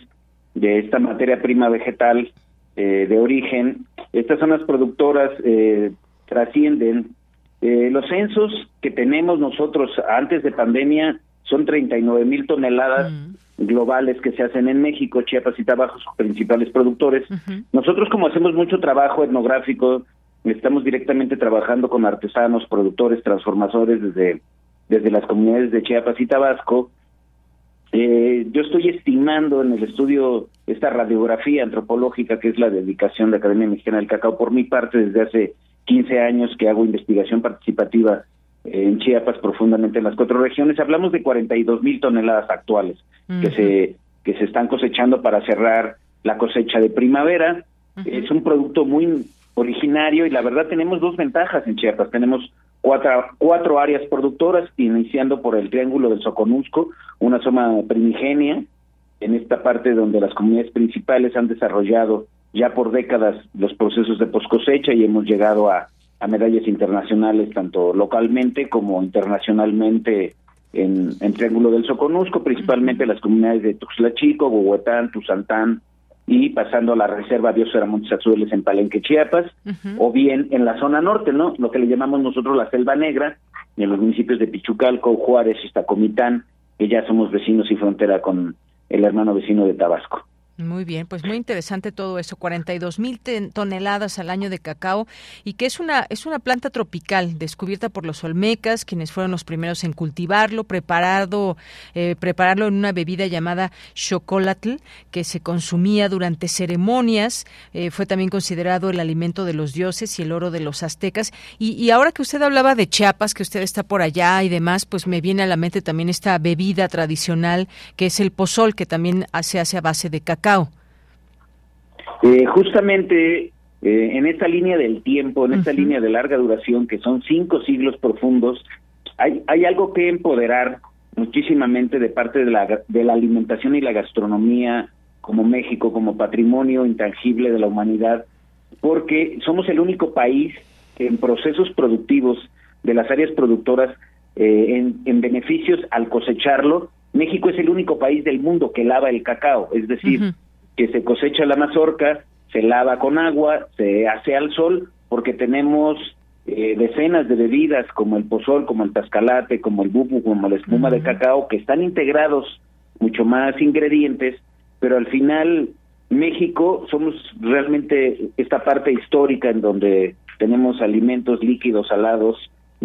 Speaker 15: de esta materia prima vegetal eh, de origen. Estas son las productoras, eh, trascienden. los censos que tenemos nosotros antes de pandemia son 39 mil toneladas globales que se hacen en México, Chiapas y Tabasco, sus principales productores. Nosotros como hacemos mucho trabajo etnográfico, estamos directamente trabajando con artesanos, productores, transformadores desde, desde las comunidades de Chiapas y Tabasco. Eh, yo estoy estimando en el estudio esta radiografía antropológica que es la dedicación de la Academia Mexicana del Cacao por mi parte desde hace 15 años que hago investigación participativa en Chiapas profundamente en las cuatro regiones. Hablamos de 42 mil toneladas actuales que se que se están cosechando para cerrar la cosecha de primavera. Es un producto muy originario y la verdad tenemos dos ventajas en Chiapas. Tenemos cuatro, cuatro áreas productoras, iniciando por el Triángulo del Soconusco, una zona primigenia, en esta parte donde las comunidades principales han desarrollado ya por décadas los procesos de poscosecha y hemos llegado a a medallas internacionales, tanto localmente como internacionalmente en, en Triángulo del Soconusco, principalmente las comunidades de Tuxtla Chico, Huehuetán, Tuzantán y pasando a la Reserva Biosfera Montes Azules en Palenque, Chiapas, o bien en la zona norte, ¿no? Lo que le llamamos nosotros la Selva Negra, en los municipios de Pichucalco, Juárez y Comitán, que ya somos vecinos y frontera con el hermano vecino de Tabasco.
Speaker 1: Muy bien, pues muy interesante todo eso, 42 mil toneladas al año de cacao y que es una es una planta tropical descubierta por los olmecas, quienes fueron los primeros en cultivarlo, preparado eh, prepararlo en una bebida llamada chocolatl que se consumía durante ceremonias, eh, fue también considerado el alimento de los dioses y el oro de los aztecas. Y, y ahora que usted hablaba de Chiapas, que usted está por allá y demás, pues me viene a la mente también esta bebida tradicional que es el pozol que también se hace a base de cacao
Speaker 15: eh, justamente eh, en esta línea del tiempo, en esta línea de larga duración, que son cinco siglos profundos, hay, hay algo que empoderar muchísimamente de parte de la, de la alimentación y la gastronomía como México, como patrimonio intangible de la humanidad, porque somos el único país que en procesos productivos de las áreas productoras, eh, en, en beneficios al cosecharlo, México es el único país del mundo que lava el cacao, es decir, que se cosecha la mazorca, se lava con agua, se hace al sol, porque tenemos eh, decenas de bebidas como el pozol, como el tascalate, como el bubu, como la espuma de cacao, que están integrados mucho más ingredientes, pero al final México somos realmente esta parte histórica en donde tenemos alimentos líquidos, salados,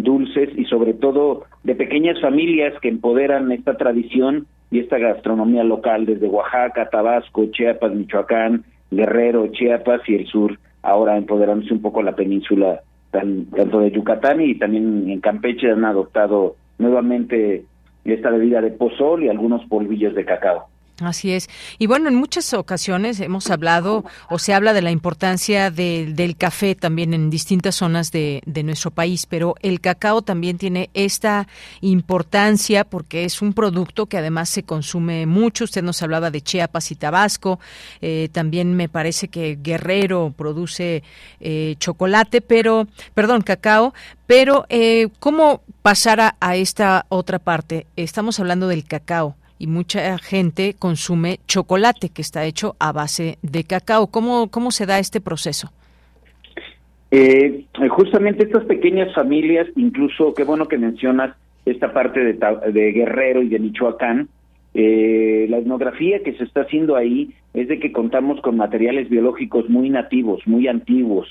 Speaker 15: dulces y sobre todo de pequeñas familias que empoderan esta tradición y esta gastronomía local desde Oaxaca, Tabasco, Chiapas, Michoacán, Guerrero, Chiapas y el sur, ahora empoderándose un poco la península tanto de Yucatán y también en Campeche han adoptado nuevamente esta bebida de pozol y algunos polvillos de cacao.
Speaker 1: Así es. Y bueno, en muchas ocasiones hemos hablado o se habla de la importancia del café también en distintas zonas de, nuestro país, pero el cacao también tiene esta importancia porque es un producto que además se consume mucho. Usted nos hablaba de Chiapas y Tabasco. Eh, también me parece que Guerrero produce eh, chocolate, pero, perdón, cacao. Pero, eh, ¿cómo pasar a esta otra parte? Estamos hablando del cacao y mucha gente consume chocolate que está hecho a base de cacao. ¿Cómo, cómo se da este proceso?
Speaker 15: Eh, justamente estas pequeñas familias, incluso qué bueno que mencionas esta parte de, Guerrero y de Michoacán, eh, la etnografía que se está haciendo ahí es de que contamos con materiales biológicos muy nativos, muy antiguos,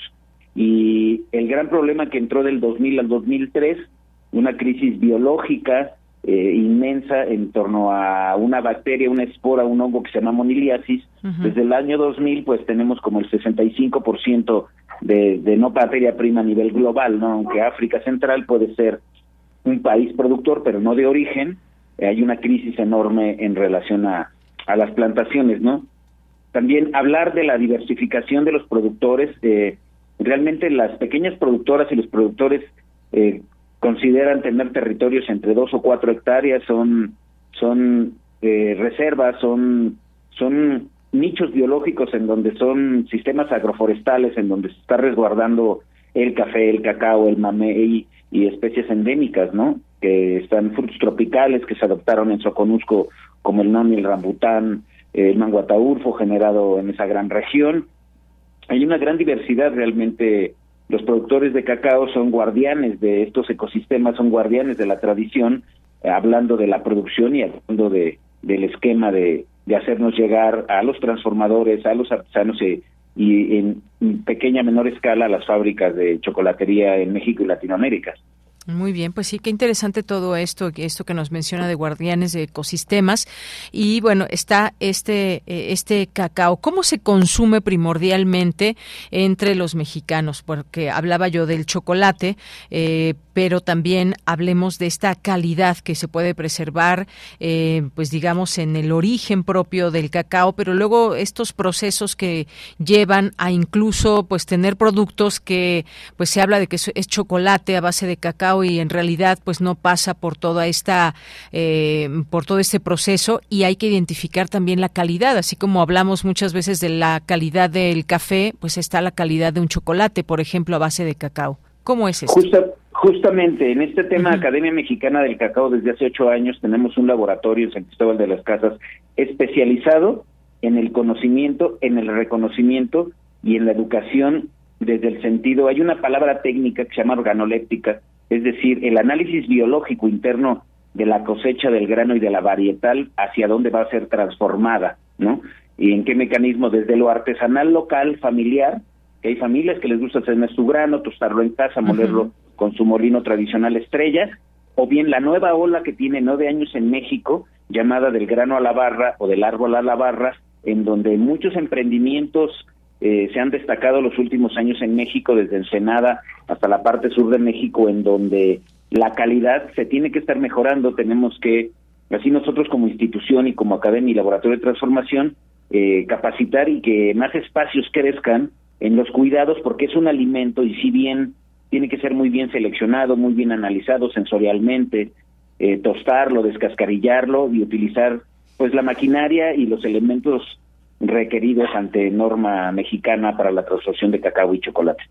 Speaker 15: y el gran problema que entró del 2000 al 2003, una crisis biológica eh, inmensa en torno a una bacteria, una espora, un hongo que se llama moniliasis. Desde el año 2000, pues tenemos como el 65% de, de no materia prima a nivel global, ¿no? Aunque África Central puede ser un país productor, pero no de origen, eh, hay una crisis enorme en relación a, a las plantaciones, ¿no? También hablar de la diversificación de los productores, eh, realmente las pequeñas productoras y los productores eh, consideran tener territorios entre dos o cuatro hectáreas, son, son eh, reservas, son, son nichos biológicos en donde son sistemas agroforestales, en donde se está resguardando el café, el cacao, el mamey y, especies endémicas, ¿no? Que están frutos tropicales que se adoptaron en Soconusco, como el noni, el rambután, el manguataurfo generado en esa gran región. Hay una gran diversidad realmente los productores de cacao son guardianes de estos ecosistemas, son guardianes de la tradición, eh, hablando de la producción y hablando de, del esquema de, de hacernos llegar a los transformadores, a los artesanos eh, y en pequeña menor escala a las fábricas de chocolatería en México y Latinoamérica.
Speaker 1: Muy bien, pues sí, qué interesante todo esto, esto que nos menciona de guardianes de ecosistemas. Y bueno, está este, eh, este cacao. ¿Cómo se consume primordialmente entre los mexicanos? Porque hablaba yo del chocolate, eh, pero también hablemos de esta calidad que se puede preservar, eh, pues digamos, en el origen propio del cacao, pero luego estos procesos que llevan a incluso pues tener productos que pues se habla de que es chocolate a base de cacao y en realidad pues no pasa por toda esta eh, por todo este proceso y hay que identificar también la calidad, así como hablamos muchas veces de la calidad del café, pues está la calidad de un chocolate, por ejemplo, a base de cacao. ¿Cómo es esto?
Speaker 15: Justamente en este tema, Academia Mexicana del Cacao, desde hace ocho años tenemos un laboratorio en San Cristóbal de las Casas especializado en el conocimiento, en el reconocimiento y en la educación desde el sentido, hay una palabra técnica que se llama organoléptica, es decir, el análisis biológico interno de la cosecha del grano y de la varietal hacia dónde va a ser transformada, ¿no? Y en qué mecanismo, desde lo artesanal local, familiar, que hay familias que les gusta hacer su grano, tostarlo en casa, molerlo con su molino tradicional estrella, o bien la nueva ola que tiene nueve años en México, llamada del grano a la barra o del árbol a la barra, en donde muchos emprendimientos eh, se han destacado los últimos años en México, desde Ensenada hasta la parte sur de México, en donde la calidad se tiene que estar mejorando. Tenemos que, así nosotros como institución y como academia y laboratorio de transformación, eh, capacitar y que más espacios crezcan en los cuidados, porque es un alimento y si bien tiene que ser muy bien seleccionado, muy bien analizado sensorialmente, eh, tostarlo, descascarillarlo y utilizar pues la maquinaria y los elementos requeridos ante norma mexicana para la transformación de cacao y chocolate.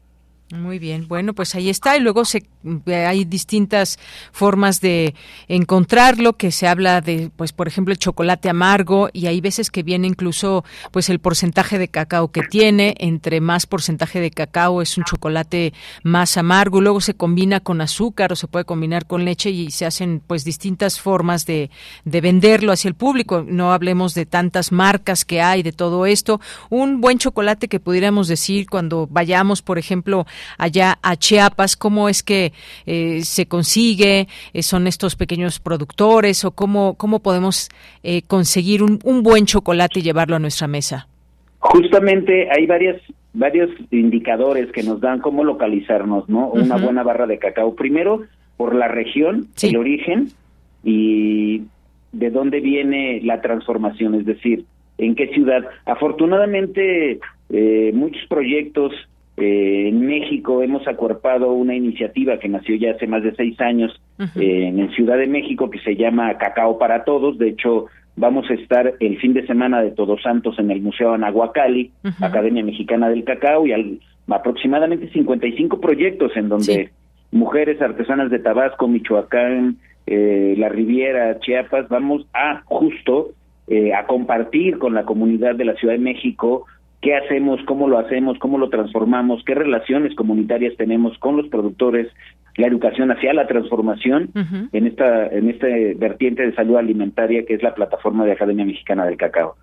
Speaker 1: Muy bien, bueno, pues ahí está y luego se, hay distintas formas de encontrarlo, que se habla de, pues por ejemplo, el chocolate amargo y hay veces que viene incluso, pues el porcentaje de cacao que tiene, entre más porcentaje de cacao es un chocolate más amargo, luego se combina con azúcar o se puede combinar con leche y se hacen pues distintas formas de, de venderlo hacia el público. No hablemos de tantas marcas que hay de todo esto. Un buen chocolate que pudiéramos decir cuando vayamos, por ejemplo, allá a Chiapas, cómo es que eh, se consigue, eh, son estos pequeños productores o cómo, cómo podemos eh, conseguir un, un buen chocolate y llevarlo a nuestra mesa.
Speaker 15: Justamente hay varias varios indicadores que nos dan cómo localizarnos, ¿no? Una buena barra de cacao. Primero, por la región, el origen y de dónde viene la transformación, es decir, en qué ciudad. Afortunadamente, muchos proyectos eh, en México hemos acuerpado una iniciativa que nació ya hace más de seis años eh, en Ciudad de México que se llama Cacao para Todos. De hecho, vamos a estar el fin de semana de Todos Santos en el Museo Anahuacali, Academia Mexicana del Cacao, y al, aproximadamente 55 proyectos en donde mujeres artesanas de Tabasco, Michoacán, eh, La Riviera, Chiapas, vamos a justo a compartir con la comunidad de la Ciudad de México qué hacemos, cómo lo hacemos, cómo lo transformamos, qué relaciones comunitarias tenemos con los productores, la educación hacia la transformación en esta en este vertiente de salud alimentaria que es la plataforma de Academia Mexicana del Cacao.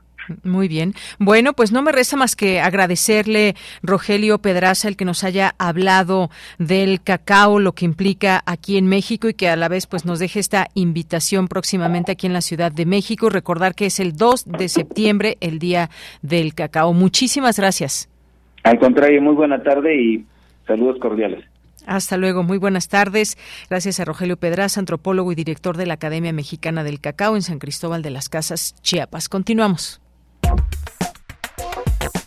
Speaker 1: Muy bien. Bueno, pues no me resta más que agradecerle, Rogelio Pedraza, el que nos haya hablado del cacao, lo que implica aquí en México y que a la vez pues nos deje esta invitación próximamente aquí en la Ciudad de México. Recordar que es el 2 de septiembre, el Día del Cacao. Muchísimas gracias.
Speaker 15: Al contrario, muy buena tarde y saludos cordiales.
Speaker 1: Hasta luego, muy buenas tardes. Gracias a Rogelio Pedraza, antropólogo y director de la Academia Mexicana del Cacao en San Cristóbal de las Casas, Chiapas. Continuamos.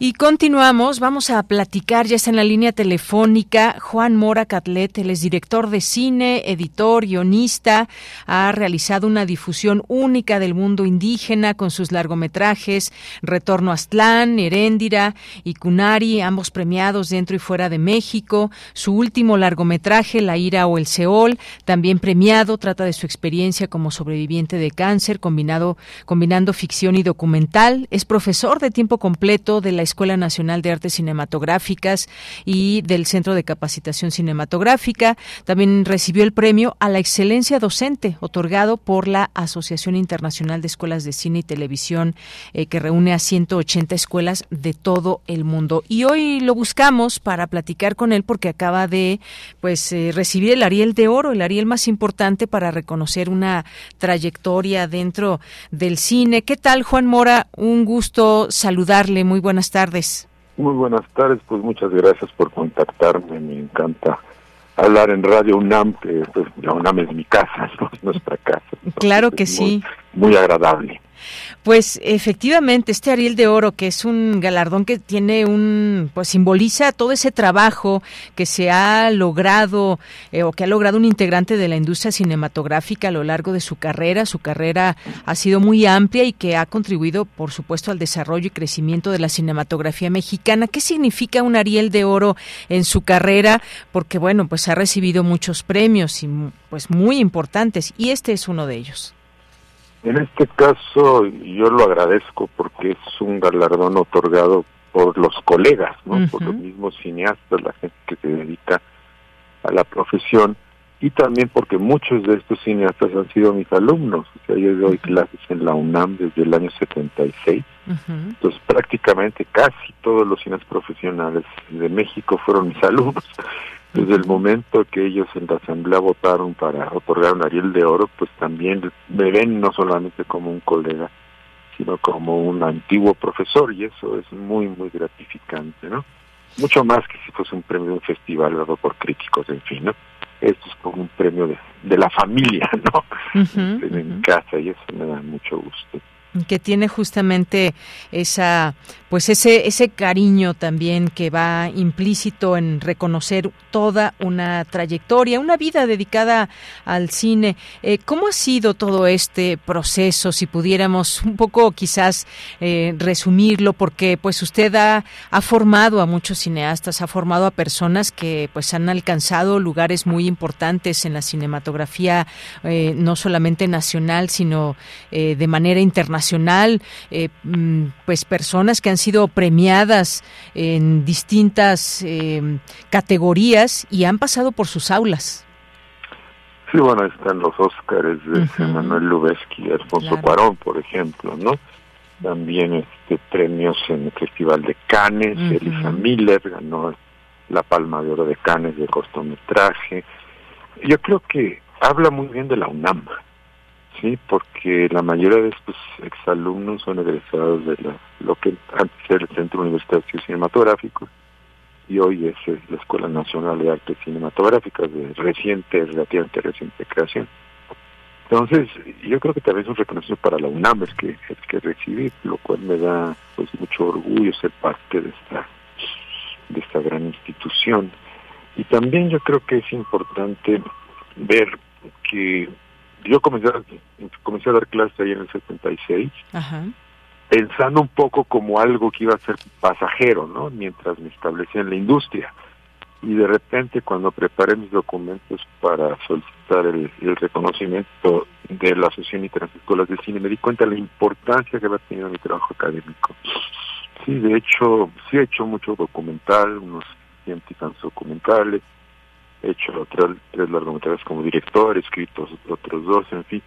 Speaker 1: Y continuamos, vamos a platicar, ya está en la línea telefónica Juan Mora Catlet, él es director de cine, editor, guionista, ha realizado una difusión única del mundo indígena con sus largometrajes Retorno a Aztlán, Heréndira y Cunari, ambos premiados dentro y fuera de México. Su último largometraje, La ira o el Seol, también premiado, trata de su experiencia como sobreviviente de cáncer, combinado, combinando ficción y documental. Es profesor de tiempo completo de la Escuela Nacional de Artes Cinematográficas y del Centro de Capacitación Cinematográfica. También recibió el premio a la excelencia docente otorgado por la Asociación Internacional de Escuelas de Cine y Televisión eh, que reúne a 180 escuelas de todo el mundo. Y hoy lo buscamos para platicar con él porque acaba de pues eh, recibir el Ariel de Oro, el Ariel más importante para reconocer una trayectoria dentro del cine. ¿Qué tal, Juan Mora? Un gusto saludarle. Muy buenas tardes.
Speaker 16: Muy buenas tardes, pues muchas gracias por contactarme, me encanta hablar en Radio UNAM, que pues la UNAM es mi casa, es nuestra casa.
Speaker 1: claro que sí.
Speaker 16: Muy agradable.
Speaker 1: Pues efectivamente, este Ariel de Oro, que es un galardón que tiene un, pues simboliza todo ese trabajo que se ha logrado eh, o que ha logrado un integrante de la industria cinematográfica a lo largo de su carrera. Su carrera ha sido muy amplia y que ha contribuido, por supuesto, al desarrollo y crecimiento de la cinematografía mexicana. ¿Qué significa un Ariel de Oro en su carrera? Porque bueno, pues ha recibido muchos premios y pues muy importantes y este es uno de ellos.
Speaker 16: En este caso yo lo agradezco porque es un galardón otorgado por los colegas, ¿no? por los mismos cineastas, la gente que se dedica a la profesión y también porque muchos de estos cineastas han sido mis alumnos. O sea, yo doy clases en la UNAM desde el año 76. Entonces, prácticamente casi todos los cines profesionales de México fueron mis alumnos. Desde el momento que ellos en la asamblea votaron para otorgar un Ariel de Oro, pues también me ven no solamente como un colega, sino como un antiguo profesor y eso es muy, muy gratificante, ¿no? Mucho más que si fuese un premio de un festival dado por críticos, en fin, ¿no? Esto es como un premio de, de la familia, ¿no? en casa y eso me da mucho gusto
Speaker 1: que tiene justamente esa pues ese ese cariño también que va implícito en reconocer toda una trayectoria, una vida dedicada al cine. Eh, ¿Cómo ha sido todo este proceso? Si pudiéramos un poco quizás eh, resumirlo, porque pues usted ha, formado a muchos cineastas, ha formado a personas que pues han alcanzado lugares muy importantes en la cinematografía, eh, no solamente nacional, sino de manera internacional mm, pues personas que han sido premiadas en distintas eh, categorías y han pasado por sus aulas.
Speaker 16: Sí, bueno, están los Óscares de Manuel Lubezki y Alfonso Cuarón, por ejemplo, ¿no? También este premios en el Festival de Cannes, Elisa Miller ganó la Palma de Oro de Cannes de cortometraje. Yo creo que habla muy bien de la UNAM, Sí, porque la mayoría de estos exalumnos son egresados de la, lo que antes era el Centro Universitario Cinematográfico y hoy es la Escuela Nacional de Artes Cinematográficas de reciente, relativamente reciente creación. Entonces, yo creo que también es un reconocimiento para la UNAM es que, es que recibir, lo cual me da pues mucho orgullo ser parte de esta, de esta gran institución. Y también yo creo que es importante ver que yo comencé a, comencé a dar clases ahí en el 76, pensando un poco como algo que iba a ser pasajero, ¿no? Mientras me establecía en la industria. Y de repente, cuando preparé mis documentos para solicitar el, reconocimiento de la Asociación Internacional de Cine, me di cuenta de la importancia que había tenido mi trabajo académico. Sí, de hecho, sí he hecho mucho documental, unos cientos documentales, he hecho tres, tres largometrajes como director, he escrito otros dos, en fin.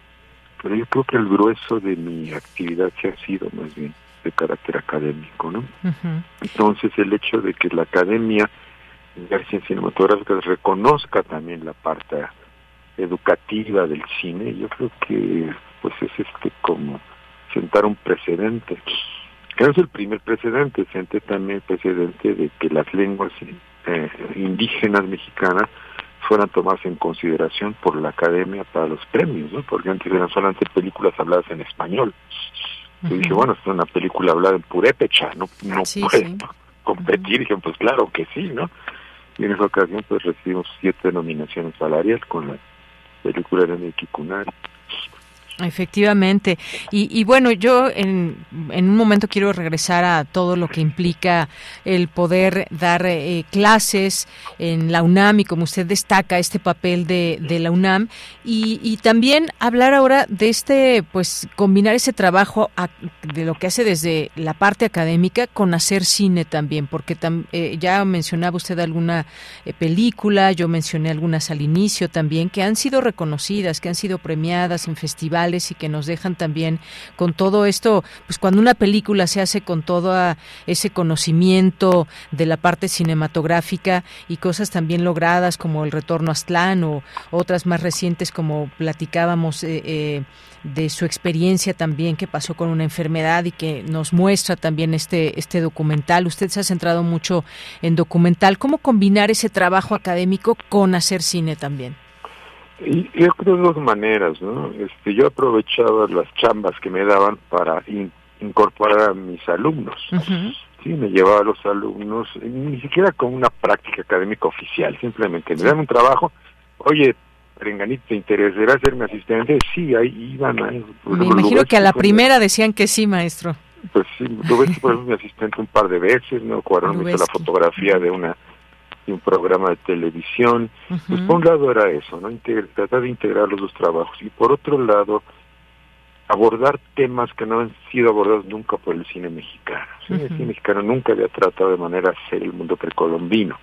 Speaker 16: Pero yo creo que el grueso de mi actividad se ha sido más bien de carácter académico, ¿no? Entonces el hecho de que la academia de artes cinematográficas reconozca también la parte educativa del cine, yo creo que pues es este como sentar un precedente. Creo que es el primer precedente, senté también el precedente de que las lenguas eh, indígenas mexicanas fueran tomadas en consideración por la academia para los premios, ¿no? Porque antes eran solamente películas habladas en español. Y dije, bueno, es una película hablada en purépecha, no, no puede competir. Dije, pues claro que sí, ¿no? Y en esa ocasión pues recibimos siete nominaciones salariales con la película de Mequikunari.
Speaker 1: Efectivamente. Y, bueno, yo en, en, un momento quiero regresar a todo lo que implica el poder dar eh, clases en la UNAM y como usted destaca este papel de, de la UNAM y, y, también hablar ahora de este, pues combinar ese trabajo de lo que hace desde la parte académica con hacer cine también, porque eh, ya mencionaba usted alguna eh, película, yo mencioné algunas al inicio también que han sido reconocidas, que han sido premiadas en festivales y que nos dejan también con todo esto, pues cuando una película se hace con todo ese conocimiento de la parte cinematográfica y cosas también logradas como El Retorno a Aztlán o otras más recientes como platicábamos eh, eh, de su experiencia también que pasó con una enfermedad y que nos muestra también este, este documental. Usted se ha centrado mucho en documental. ¿Cómo combinar ese trabajo académico con hacer cine también?
Speaker 16: Y yo creo de dos maneras, ¿no? Este, yo aprovechaba las chambas que me daban para incorporar a mis alumnos. Sí, me llevaba a los alumnos, ni siquiera con una práctica académica oficial, simplemente me dan un trabajo, oye, Renganito, ¿te interesará ser mi asistente? Sí, ahí iban. Ahí,
Speaker 1: me imagino que a la primera decían que sí, maestro.
Speaker 16: Pues sí, tuve que mi asistente un par de veces, ¿no? Cuando me hizo la fotografía de una un programa de televisión. Pues por un lado era eso, ¿no? tratar de integrar los dos trabajos. Y por otro lado, abordar temas que no han sido abordados nunca por el cine mexicano. El cine mexicano nunca había tratado de manera seria el mundo precolombino.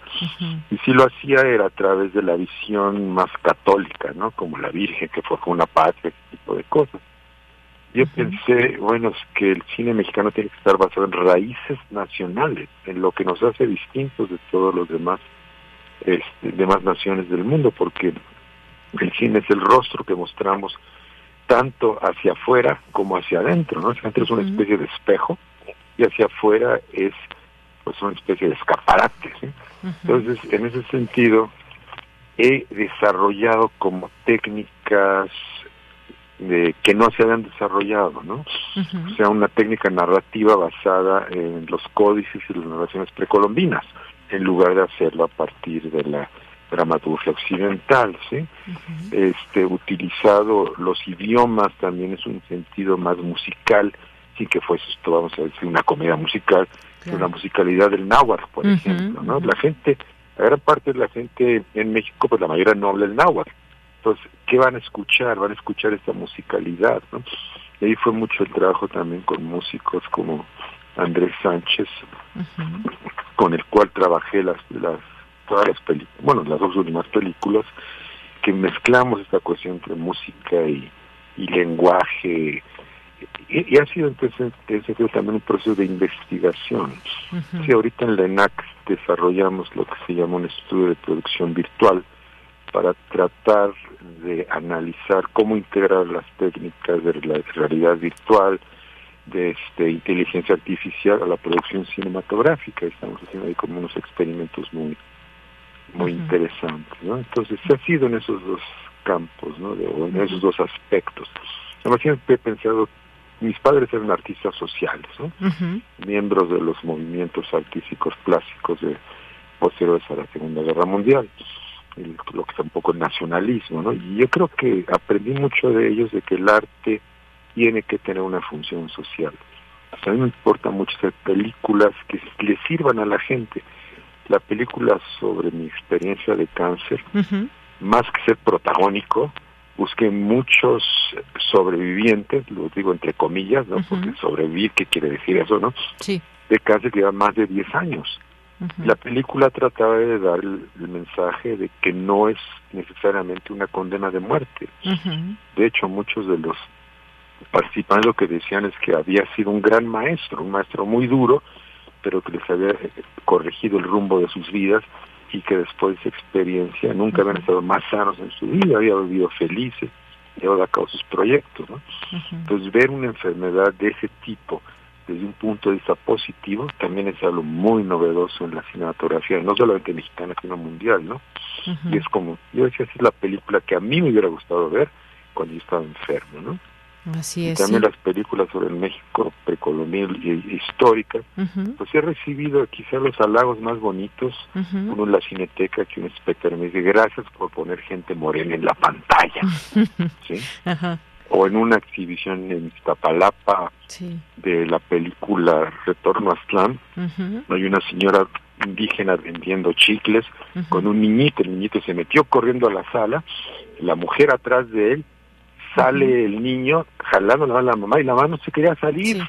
Speaker 16: Y si lo hacía era a través de la visión más católica, ¿no? Como la Virgen que forjó una patria, ese tipo de cosas. Yo pensé, bueno, es que el cine mexicano tiene que estar basado en raíces nacionales, en lo que nos hace distintos de todos los demás este, demás naciones del mundo, porque el cine es el rostro que mostramos tanto hacia afuera como hacia adentro, ¿no? Hacia adentro es una especie de espejo y hacia afuera es pues una especie de escaparate, Entonces, en ese sentido, he desarrollado como técnicas de, que no se habían desarrollado, ¿no? O sea, una técnica narrativa basada en los códices y las narraciones precolombinas en lugar de hacerlo a partir de la dramaturgia occidental, ¿sí? Este utilizado los idiomas también es un sentido más musical, sin que fuese esto vamos a decir una comedia musical, una musicalidad del náhuatl, por ejemplo, ¿no? La gente, la gran parte de la gente en México, pues la mayoría no habla el náhuatl. Entonces, ¿qué van a escuchar? Van a escuchar esta musicalidad, ¿no? Y ahí fue mucho el trabajo también con músicos como Andrés Sánchez, con el cual trabajé las, las todas las películas, bueno, las dos últimas películas, que mezclamos esta cuestión entre música y, y lenguaje, y, ha sido entonces también un proceso de investigación. Sí, ahorita en la ENAC desarrollamos lo que se llama un estudio de producción virtual para tratar de analizar cómo integrar las técnicas de la realidad virtual, de este, inteligencia artificial a la producción cinematográfica. Estamos haciendo ahí como unos experimentos muy muy interesantes, ¿no? Entonces, se ha sido en esos dos campos, ¿no? De, en esos dos aspectos. Además, siempre he pensado, mis padres eran artistas sociales, ¿no? Miembros de los movimientos artísticos clásicos de posteriores a la Segunda Guerra Mundial, lo que es un poco el nacionalismo, ¿no? Y yo creo que aprendí mucho de ellos de que el arte tiene que tener una función social. a mí me importa mucho hacer películas que le sirvan a la gente. La película sobre mi experiencia de cáncer, más que ser protagónico, busqué muchos sobrevivientes, lo digo entre comillas, ¿no? Porque sobrevivir, ¿qué quiere decir eso, no?
Speaker 1: Sí.
Speaker 16: De cáncer que llevan más de 10 años. La película trataba de dar el, mensaje de que no es necesariamente una condena de muerte. De hecho, muchos de los participantes lo que decían es que había sido un gran maestro, un maestro muy duro, pero que les había eh, corregido el rumbo de sus vidas y que después de esa experiencia nunca habían estado más sanos en su vida, habían vivido felices, llevado a cabo sus proyectos. ¿no? Entonces, ver una enfermedad de ese tipo desde un punto de vista positivo también es algo muy novedoso en la cinematografía, no solamente mexicana, sino mundial, ¿no? Y es como, yo decía, esa es la película que a mí me hubiera gustado ver cuando yo estaba enfermo, ¿no?
Speaker 1: Así es.
Speaker 16: Y también las películas sobre el México precolonial y histórica, pues he recibido quizás los halagos más bonitos, uno en la cineteca que un espectador me dice, gracias por poner gente morena en la pantalla, ¿sí? O en una exhibición en Iztapalapa de la película Retorno a Aztlán, hay una señora indígena vendiendo chicles con un niñito, el niñito se metió corriendo a la sala, la mujer atrás de él sale el niño jalando la mano a la mamá y la mamá no se quería salir.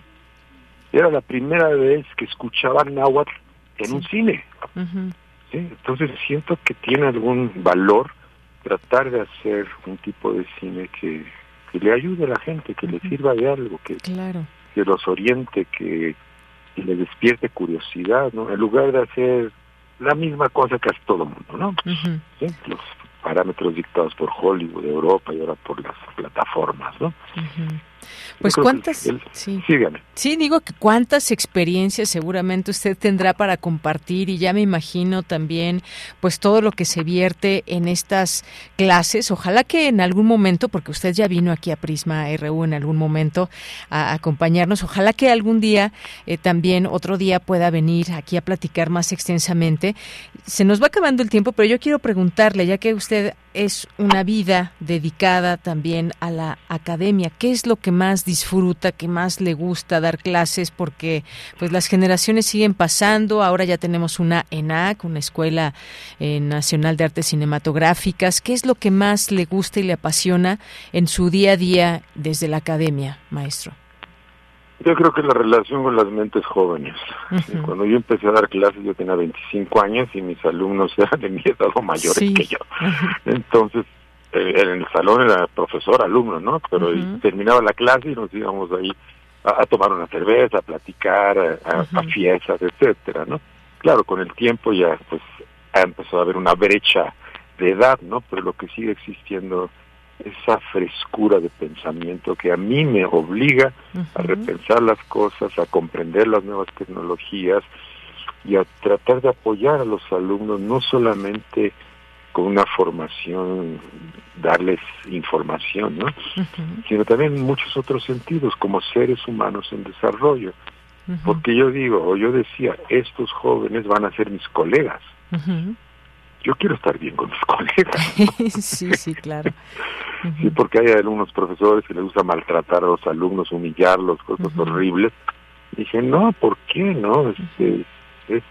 Speaker 16: Era la primera vez que escuchaban náhuatl en un cine. Entonces siento que tiene algún valor tratar de hacer un tipo de cine que, le ayude a la gente, que le sirva de algo, que, que los oriente, que, le despierte curiosidad, ¿no? En lugar de hacer la misma cosa que hace todo el mundo, ¿no? Los parámetros dictados por Hollywood, Europa y ahora por las plataformas, ¿no?
Speaker 1: Pues cuántas, sí. sí, digo que cuántas experiencias seguramente usted tendrá para compartir y ya me imagino también pues todo lo que se vierte en estas clases. Ojalá que en algún momento, porque usted ya vino aquí a Prisma RU en algún momento a acompañarnos, ojalá que algún día eh, también otro día pueda venir aquí a platicar más extensamente. Se nos va acabando el tiempo, pero yo quiero preguntarle, ya que usted es una vida dedicada también a la academia. ¿Qué es lo que más disfruta, que más le gusta dar clases? Porque pues las generaciones siguen pasando. Ahora ya tenemos una ENAC, una Escuela eh, Nacional de Artes Cinematográficas. ¿Qué es lo que más le gusta y le apasiona en su día a día desde la academia, maestro?
Speaker 16: Yo creo que la relación con las mentes jóvenes. Cuando yo empecé a dar clases yo tenía 25 años y mis alumnos eran de mi edad o mayores que yo. Entonces, eh, en el salón era profesor, alumno, ¿no? Pero terminaba la clase y nos íbamos ahí a, tomar una cerveza, a platicar, a, a, fiestas, etcétera, ¿no? Claro, con el tiempo ya pues ha empezado a haber una brecha de edad, ¿no? Pero lo que sigue existiendo esa frescura de pensamiento que a mí me obliga a repensar las cosas, a comprender las nuevas tecnologías y a tratar de apoyar a los alumnos no solamente con una formación, darles información, ¿no? sino también en muchos otros sentidos, como seres humanos en desarrollo. Porque yo digo, o yo decía, estos jóvenes van a ser mis colegas yo quiero estar bien con mis colegas.
Speaker 1: sí, sí, claro.
Speaker 16: Sí, porque hay algunos profesores que les gusta maltratar a los alumnos, humillarlos, cosas horribles. dije, no, ¿por qué no? Este, es,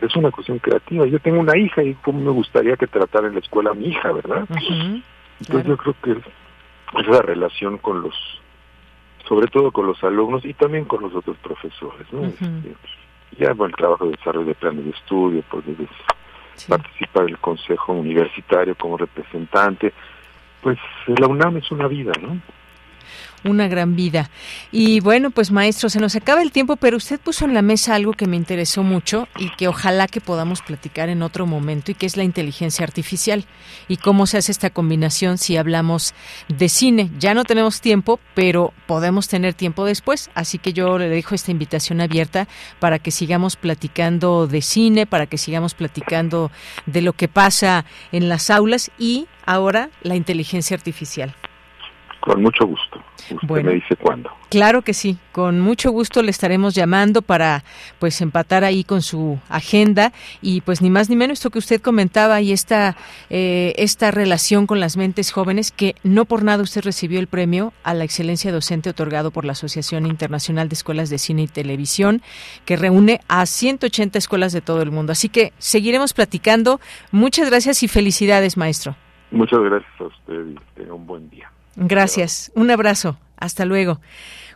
Speaker 16: es, una cuestión creativa. Yo tengo una hija y cómo me gustaría que tratara en la escuela a mi hija, ¿verdad? Entonces yo creo que esa relación con los, sobre todo con los alumnos y también con los otros profesores, ¿no? Este, ya, bueno, el trabajo de desarrollo de planes de estudio, pues desde participa del Consejo Universitario como representante. Pues la UNAM es una vida, ¿no?
Speaker 1: Una gran vida. Y bueno, pues maestro, se nos acaba el tiempo, pero usted puso en la mesa algo que me interesó mucho y que ojalá que podamos platicar en otro momento y que es la inteligencia artificial y cómo se hace esta combinación si hablamos de cine. Ya no tenemos tiempo, pero podemos tener tiempo después, así que yo le dejo esta invitación abierta para que sigamos platicando de cine, para que sigamos platicando de lo que pasa en las aulas y ahora la inteligencia artificial.
Speaker 16: Con mucho gusto. Usted me dice cuándo.
Speaker 1: Claro que sí, con mucho gusto le estaremos llamando para pues empatar ahí con su agenda y pues ni más ni menos esto que usted comentaba y esta eh, esta relación con las mentes jóvenes que no por nada usted recibió el premio a la excelencia docente otorgado por la Asociación Internacional de Escuelas de Cine y Televisión que reúne a 180 escuelas de todo el mundo. Así que seguiremos platicando. Muchas gracias y felicidades, maestro.
Speaker 16: Muchas gracias a usted y tenga un buen día.
Speaker 1: Gracias. Un abrazo. Hasta luego.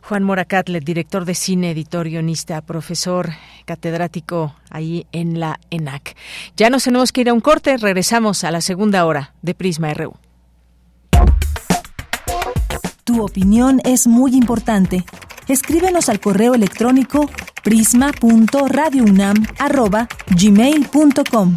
Speaker 1: Juan Moracatlet, director de cine, editor, guionista, profesor, catedrático ahí en la ENAC. Ya nos tenemos que ir a un corte, regresamos a la segunda hora de Prisma RU.
Speaker 3: Tu opinión es muy importante. Escríbenos al correo electrónico prisma.radiounam@gmail.com.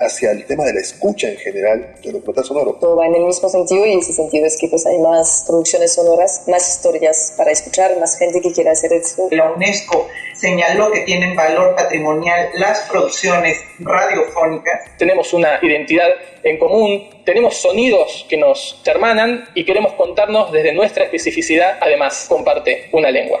Speaker 17: Hacia el tema de la escucha en general de los sonoros. sonoro.
Speaker 18: Todo va en el mismo sentido y en ese sentido es que pues hay más producciones sonoras, más historias para escuchar, más gente que quiera hacer eso.
Speaker 19: La UNESCO señaló que tienen valor patrimonial las producciones radiofónicas.
Speaker 20: Tenemos una identidad en común, tenemos sonidos que nos hermanan y queremos contarnos desde nuestra especificidad, además comparte una lengua.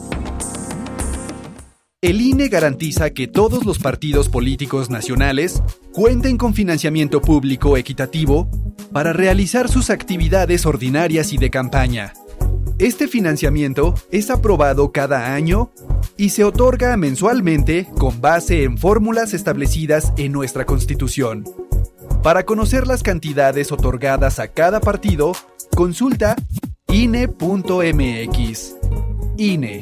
Speaker 21: El INE garantiza que todos los partidos políticos nacionales cuenten con financiamiento público equitativo para realizar sus actividades ordinarias y de campaña. Este financiamiento es aprobado cada año y se otorga mensualmente con base en fórmulas establecidas en nuestra Constitución. Para conocer las cantidades otorgadas a cada partido, consulta INE.mx. INE.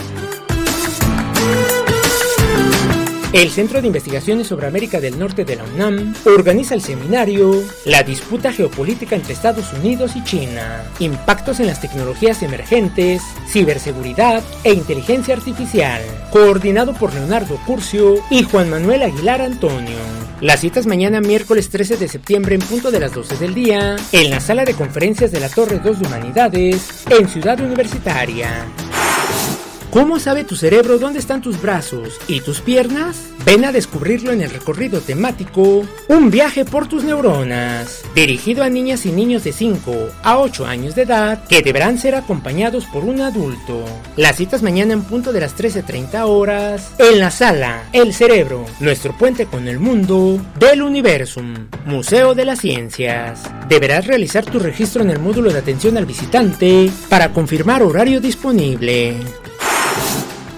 Speaker 5: El Centro de Investigaciones sobre América del Norte de la UNAM organiza el seminario La disputa geopolítica entre Estados Unidos y China, impactos en las tecnologías emergentes, ciberseguridad e inteligencia artificial, coordinado por Leonardo Curcio y Juan Manuel Aguilar Antonio. Las citas mañana miércoles 13 de septiembre en punto de las 12 del día en la sala de conferencias de la Torre 2 de Humanidades en Ciudad Universitaria. ¿Cómo sabe tu cerebro dónde están tus brazos y tus piernas? Ven a descubrirlo en el recorrido temático Un viaje por tus neuronas, dirigido a niñas y niños de 5 a 8 años de edad que deberán ser acompañados por un adulto. Las citas mañana en punto de las 13.30 horas en la sala El Cerebro, nuestro puente con el mundo del Universum, Museo de las Ciencias. Deberás realizar tu registro en el módulo de atención al visitante para confirmar horario disponible.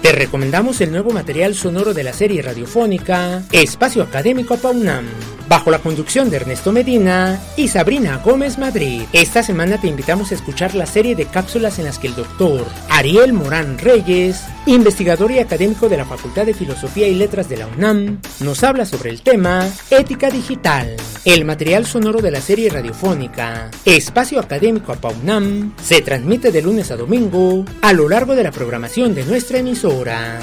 Speaker 5: Te recomendamos el nuevo material sonoro de la serie radiofónica Espacio Académico Paunam, bajo la conducción de Ernesto Medina y Sabrina Gómez Madrid. Esta semana te invitamos a escuchar la serie de cápsulas en las que el doctor Ariel Morán Reyes, investigador y académico de la Facultad de Filosofía y Letras de la UNAM, nos habla sobre el tema Ética Digital. El material sonoro de la serie radiofónica Espacio Académico Paunam se transmite de lunes a domingo a lo largo de la programación de nuestra emisora.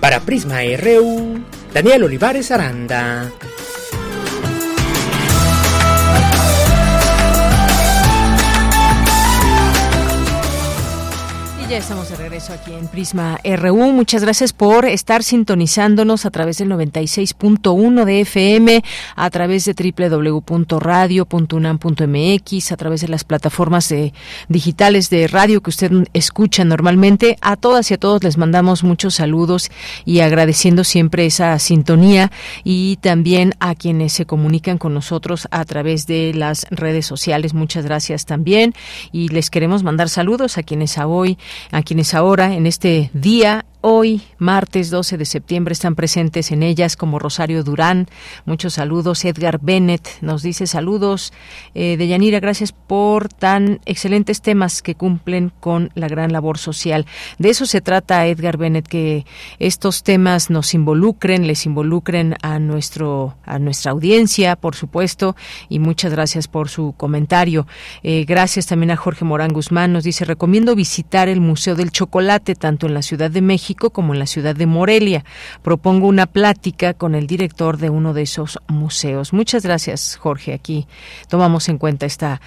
Speaker 5: Para Prisma RU, Daniel Olivares Aranda.
Speaker 1: Ya estamos de regreso aquí en Prisma RU. Muchas gracias por estar sintonizándonos a través del 96.1 de FM, a través de www.radio.unam.mx, a través de las plataformas digitales de radio que usted escucha normalmente. A todas y a todos les mandamos muchos saludos y agradeciendo siempre esa sintonía y también a quienes se comunican con nosotros a través de las redes sociales. Muchas gracias también y les queremos mandar saludos a quienes hoy a quienes ahora en este día Hoy, martes 12 de septiembre, están presentes en ellas como Rosario Durán. Muchos saludos. Edgar Bennett nos dice saludos. Eh, de Yanira, gracias por tan excelentes temas que cumplen con la gran labor social. De eso se trata, Edgar Bennett, que estos temas nos involucren, les involucren a, nuestro, a nuestra audiencia, por supuesto. Y muchas gracias por su comentario. Eh, gracias también a Jorge Morán Guzmán. Nos dice, recomiendo visitar el Museo del Chocolate, tanto en la Ciudad de México como en la ciudad de Morelia. Propongo una plática con el director de uno de esos museos. Muchas gracias, Jorge. Aquí tomamos en cuenta esta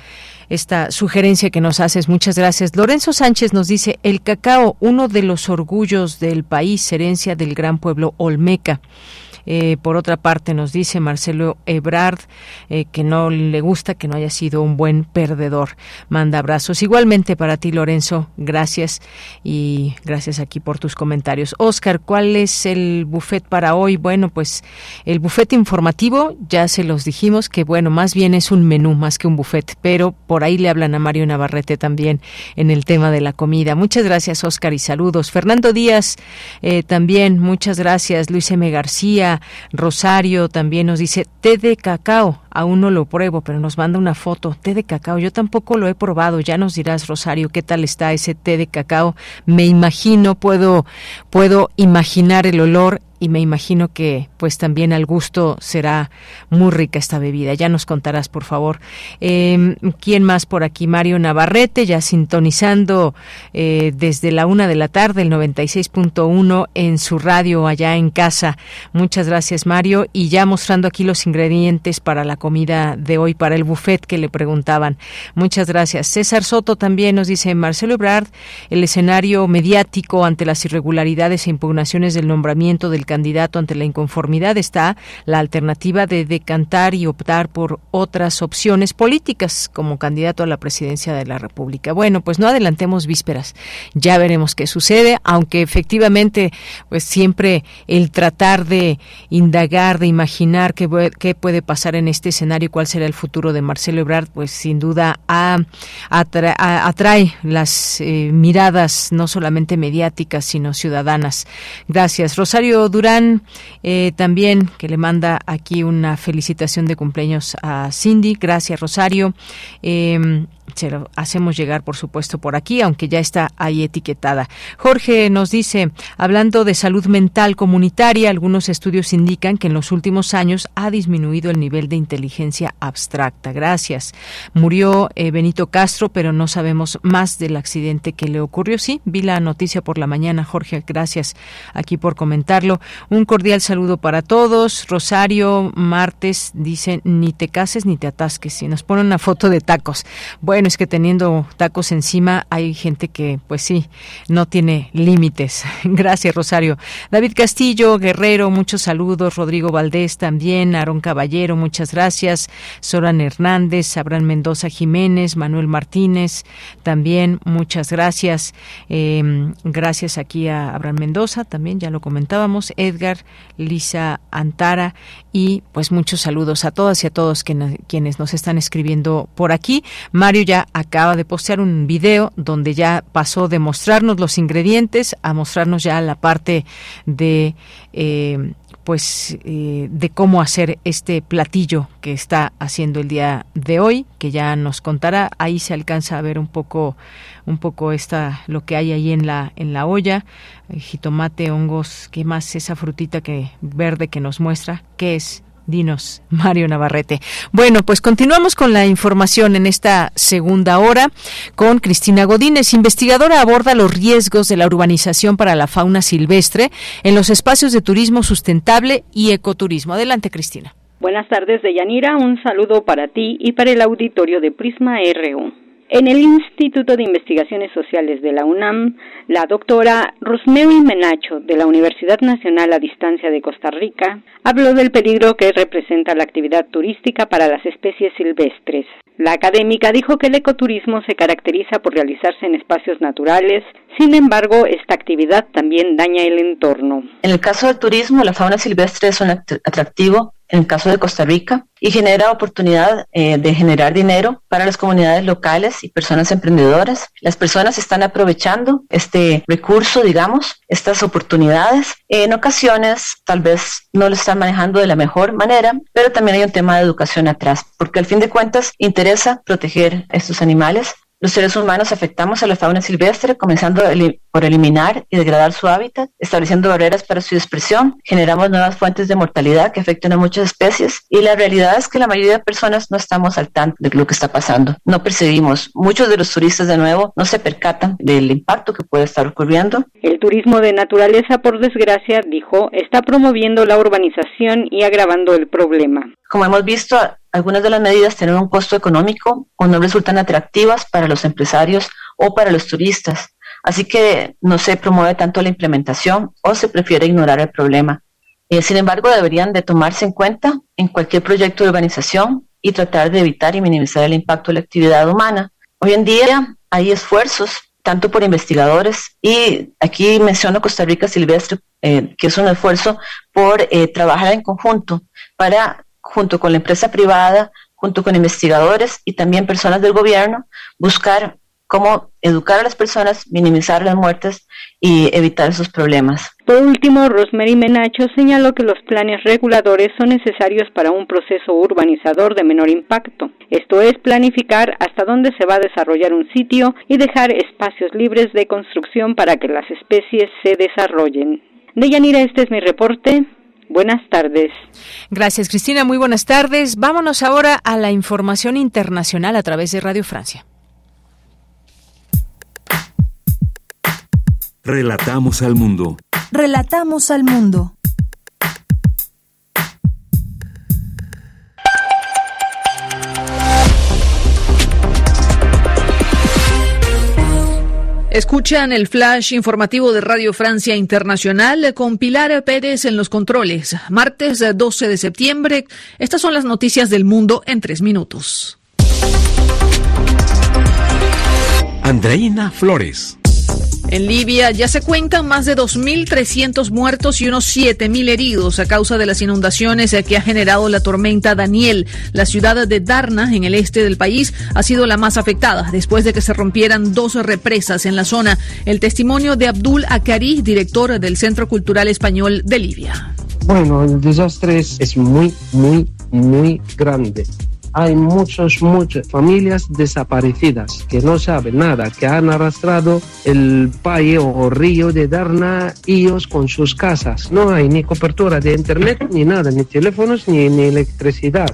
Speaker 1: esta sugerencia que nos haces. Muchas gracias. Lorenzo Sánchez nos dice, el cacao, uno de los orgullos del país, herencia del gran pueblo Olmeca. Eh, por otra parte, nos dice Marcelo Ebrard eh, que no le gusta que no haya sido un buen perdedor. Manda abrazos. Igualmente para ti, Lorenzo, gracias y gracias aquí por tus comentarios. Oscar, ¿cuál es el buffet para hoy? Bueno, pues el buffet informativo, ya se los dijimos que, bueno, más bien es un menú más que un buffet, pero por ahí le hablan a Mario Navarrete también en el tema de la comida. Muchas gracias, Oscar, y saludos. Fernando Díaz, eh, también, muchas gracias. Luis M. García, Rosario también nos dice té de cacao. Aún no lo pruebo, pero nos manda una foto. Té de cacao. Yo tampoco lo he probado. Ya nos dirás, Rosario, qué tal está ese té de cacao. Me imagino, puedo, puedo imaginar el olor y me imagino que pues también al gusto será muy rica esta bebida. Ya nos contarás, por favor. Eh, ¿Quién más por aquí? Mario Navarrete, ya sintonizando eh, desde la una de la tarde, el 96.1 en su radio allá en casa. Muchas gracias, Mario. Y ya mostrando aquí los ingredientes para la comida de hoy, para el buffet que le preguntaban. Muchas gracias. César Soto también nos dice, Marcelo Ebrard, el escenario mediático ante las irregularidades e impugnaciones del nombramiento del candidato ante la inconformidad está la alternativa de decantar y optar por otras opciones políticas como candidato a la presidencia de la República. Bueno, pues no adelantemos vísperas. Ya veremos qué sucede, aunque efectivamente pues siempre el tratar de indagar, de imaginar qué, puede pasar en este escenario, cuál será el futuro de Marcelo Ebrard, pues sin duda atrae las eh, miradas no solamente mediáticas, sino ciudadanas. Gracias. Rosario Durán, eh, también que le manda aquí una felicitación de cumpleaños a Cindy. Gracias, Rosario. Eh, se lo hacemos llegar, por supuesto, por aquí, aunque ya está ahí etiquetada. Jorge nos dice, hablando de salud mental comunitaria, algunos estudios indican que en los últimos años ha disminuido el nivel de inteligencia abstracta. Gracias. Murió eh, Benito Castro, pero no sabemos más del accidente que le ocurrió. Sí, vi la noticia por la mañana, Jorge. Gracias aquí por comentarlo. Un cordial saludo para todos. Rosario Martes dice, ni te cases ni te atasques. Y nos pone una foto de tacos. Bueno, es que teniendo tacos encima hay gente que, pues sí, no tiene límites. Gracias, Rosario. David Castillo, Guerrero, muchos saludos. Rodrigo Valdés también. Aarón Caballero, muchas gracias. Soran Hernández, Abraham Mendoza Jiménez, Manuel Martínez, también muchas gracias. Em, gracias aquí a Abraham Mendoza, también ya lo comentábamos. Edgar, Lisa Antara y pues muchos saludos a todas y a todos quienes nos están escribiendo por aquí. Mario ya acaba de postear un video donde ya pasó de mostrarnos los ingredientes a mostrarnos ya la parte de eh, pues eh, de cómo hacer este platillo que está haciendo el día de hoy que ya nos contará. Ahí se alcanza a ver un poco un poco esta lo que hay ahí en la en la olla. Jitomate hongos qué más esa frutita que verde que nos muestra qué es Dinos, Mario Navarrete. Bueno, pues continuamos con la información en esta segunda hora con Cristina Godínez. Investigadora aborda los riesgos de la urbanización para la fauna silvestre en los espacios de turismo sustentable y ecoturismo. Adelante, Cristina.
Speaker 22: Buenas tardes, Deyanira. Un saludo para ti y para el auditorio de Prisma RU. En el Instituto de Investigaciones Sociales de la UNAM, la doctora Rosemary Menacho de la Universidad Nacional a Distancia de Costa Rica habló del peligro que representa la actividad turística para las especies silvestres. La académica dijo que el ecoturismo se caracteriza por realizarse en espacios naturales, sin embargo, esta actividad también daña el entorno.
Speaker 23: En el caso del turismo, la fauna silvestre es un atractivo en el caso de Costa Rica, y genera oportunidad eh, de generar dinero para las comunidades locales y personas emprendedoras. Las personas están aprovechando este recurso, digamos, estas oportunidades. En ocasiones tal vez no lo están manejando de la mejor manera, pero también hay un tema de educación atrás, porque al fin de cuentas interesa proteger a estos animales los seres humanos afectamos a la fauna silvestre, comenzando por eliminar y degradar su hábitat, estableciendo barreras para su expresión, generamos nuevas fuentes de mortalidad que afectan a muchas especies y la realidad es que la mayoría de personas no estamos al tanto de lo que está pasando, no percibimos. Muchos de los turistas, de nuevo, no se percatan del impacto que puede estar ocurriendo.
Speaker 22: El turismo de naturaleza, por desgracia, dijo, está promoviendo la urbanización y agravando el problema.
Speaker 23: Como hemos visto, algunas de las medidas tienen un costo económico o no resultan atractivas para los empresarios o para los turistas. Así que no se promueve tanto la implementación o se prefiere ignorar el problema. Eh, sin embargo, deberían de tomarse en cuenta en cualquier proyecto de urbanización y tratar de evitar y minimizar el impacto de la actividad humana. Hoy en día hay esfuerzos tanto por investigadores y aquí menciono Costa Rica Silvestre, eh, que es un esfuerzo por eh, trabajar en conjunto para junto con la empresa privada, junto con investigadores y también personas del gobierno, buscar cómo educar a las personas, minimizar las muertes y evitar esos problemas.
Speaker 22: Por último, Rosemary Menacho señaló que los planes reguladores son necesarios para un proceso urbanizador de menor impacto. Esto es planificar hasta dónde se va a desarrollar un sitio y dejar espacios libres de construcción para que las especies se desarrollen. Deyanira, este es mi reporte. Buenas tardes.
Speaker 24: Gracias, Cristina. Muy buenas tardes. Vámonos ahora a la información internacional a través de Radio Francia.
Speaker 2: Relatamos al mundo.
Speaker 3: Relatamos al mundo.
Speaker 24: Escuchan el flash informativo de Radio Francia Internacional con Pilar Pérez en los controles. Martes 12 de septiembre. Estas son las noticias del mundo en tres minutos.
Speaker 2: Andreina Flores.
Speaker 24: En Libia ya se cuentan más de 2.300 muertos y unos 7.000 heridos a causa de las inundaciones que ha generado la tormenta Daniel. La ciudad de Darna, en el este del país, ha sido la más afectada después de que se rompieran dos represas en la zona. El testimonio de Abdul Akari, director del Centro Cultural Español de Libia.
Speaker 25: Bueno, el desastre es muy, muy, muy grande hay muchas, muchas familias desaparecidas que no saben nada, que han arrastrado el valle o río de Darna ellos con sus casas. No hay ni cobertura de internet, ni nada, ni teléfonos, ni, ni electricidad.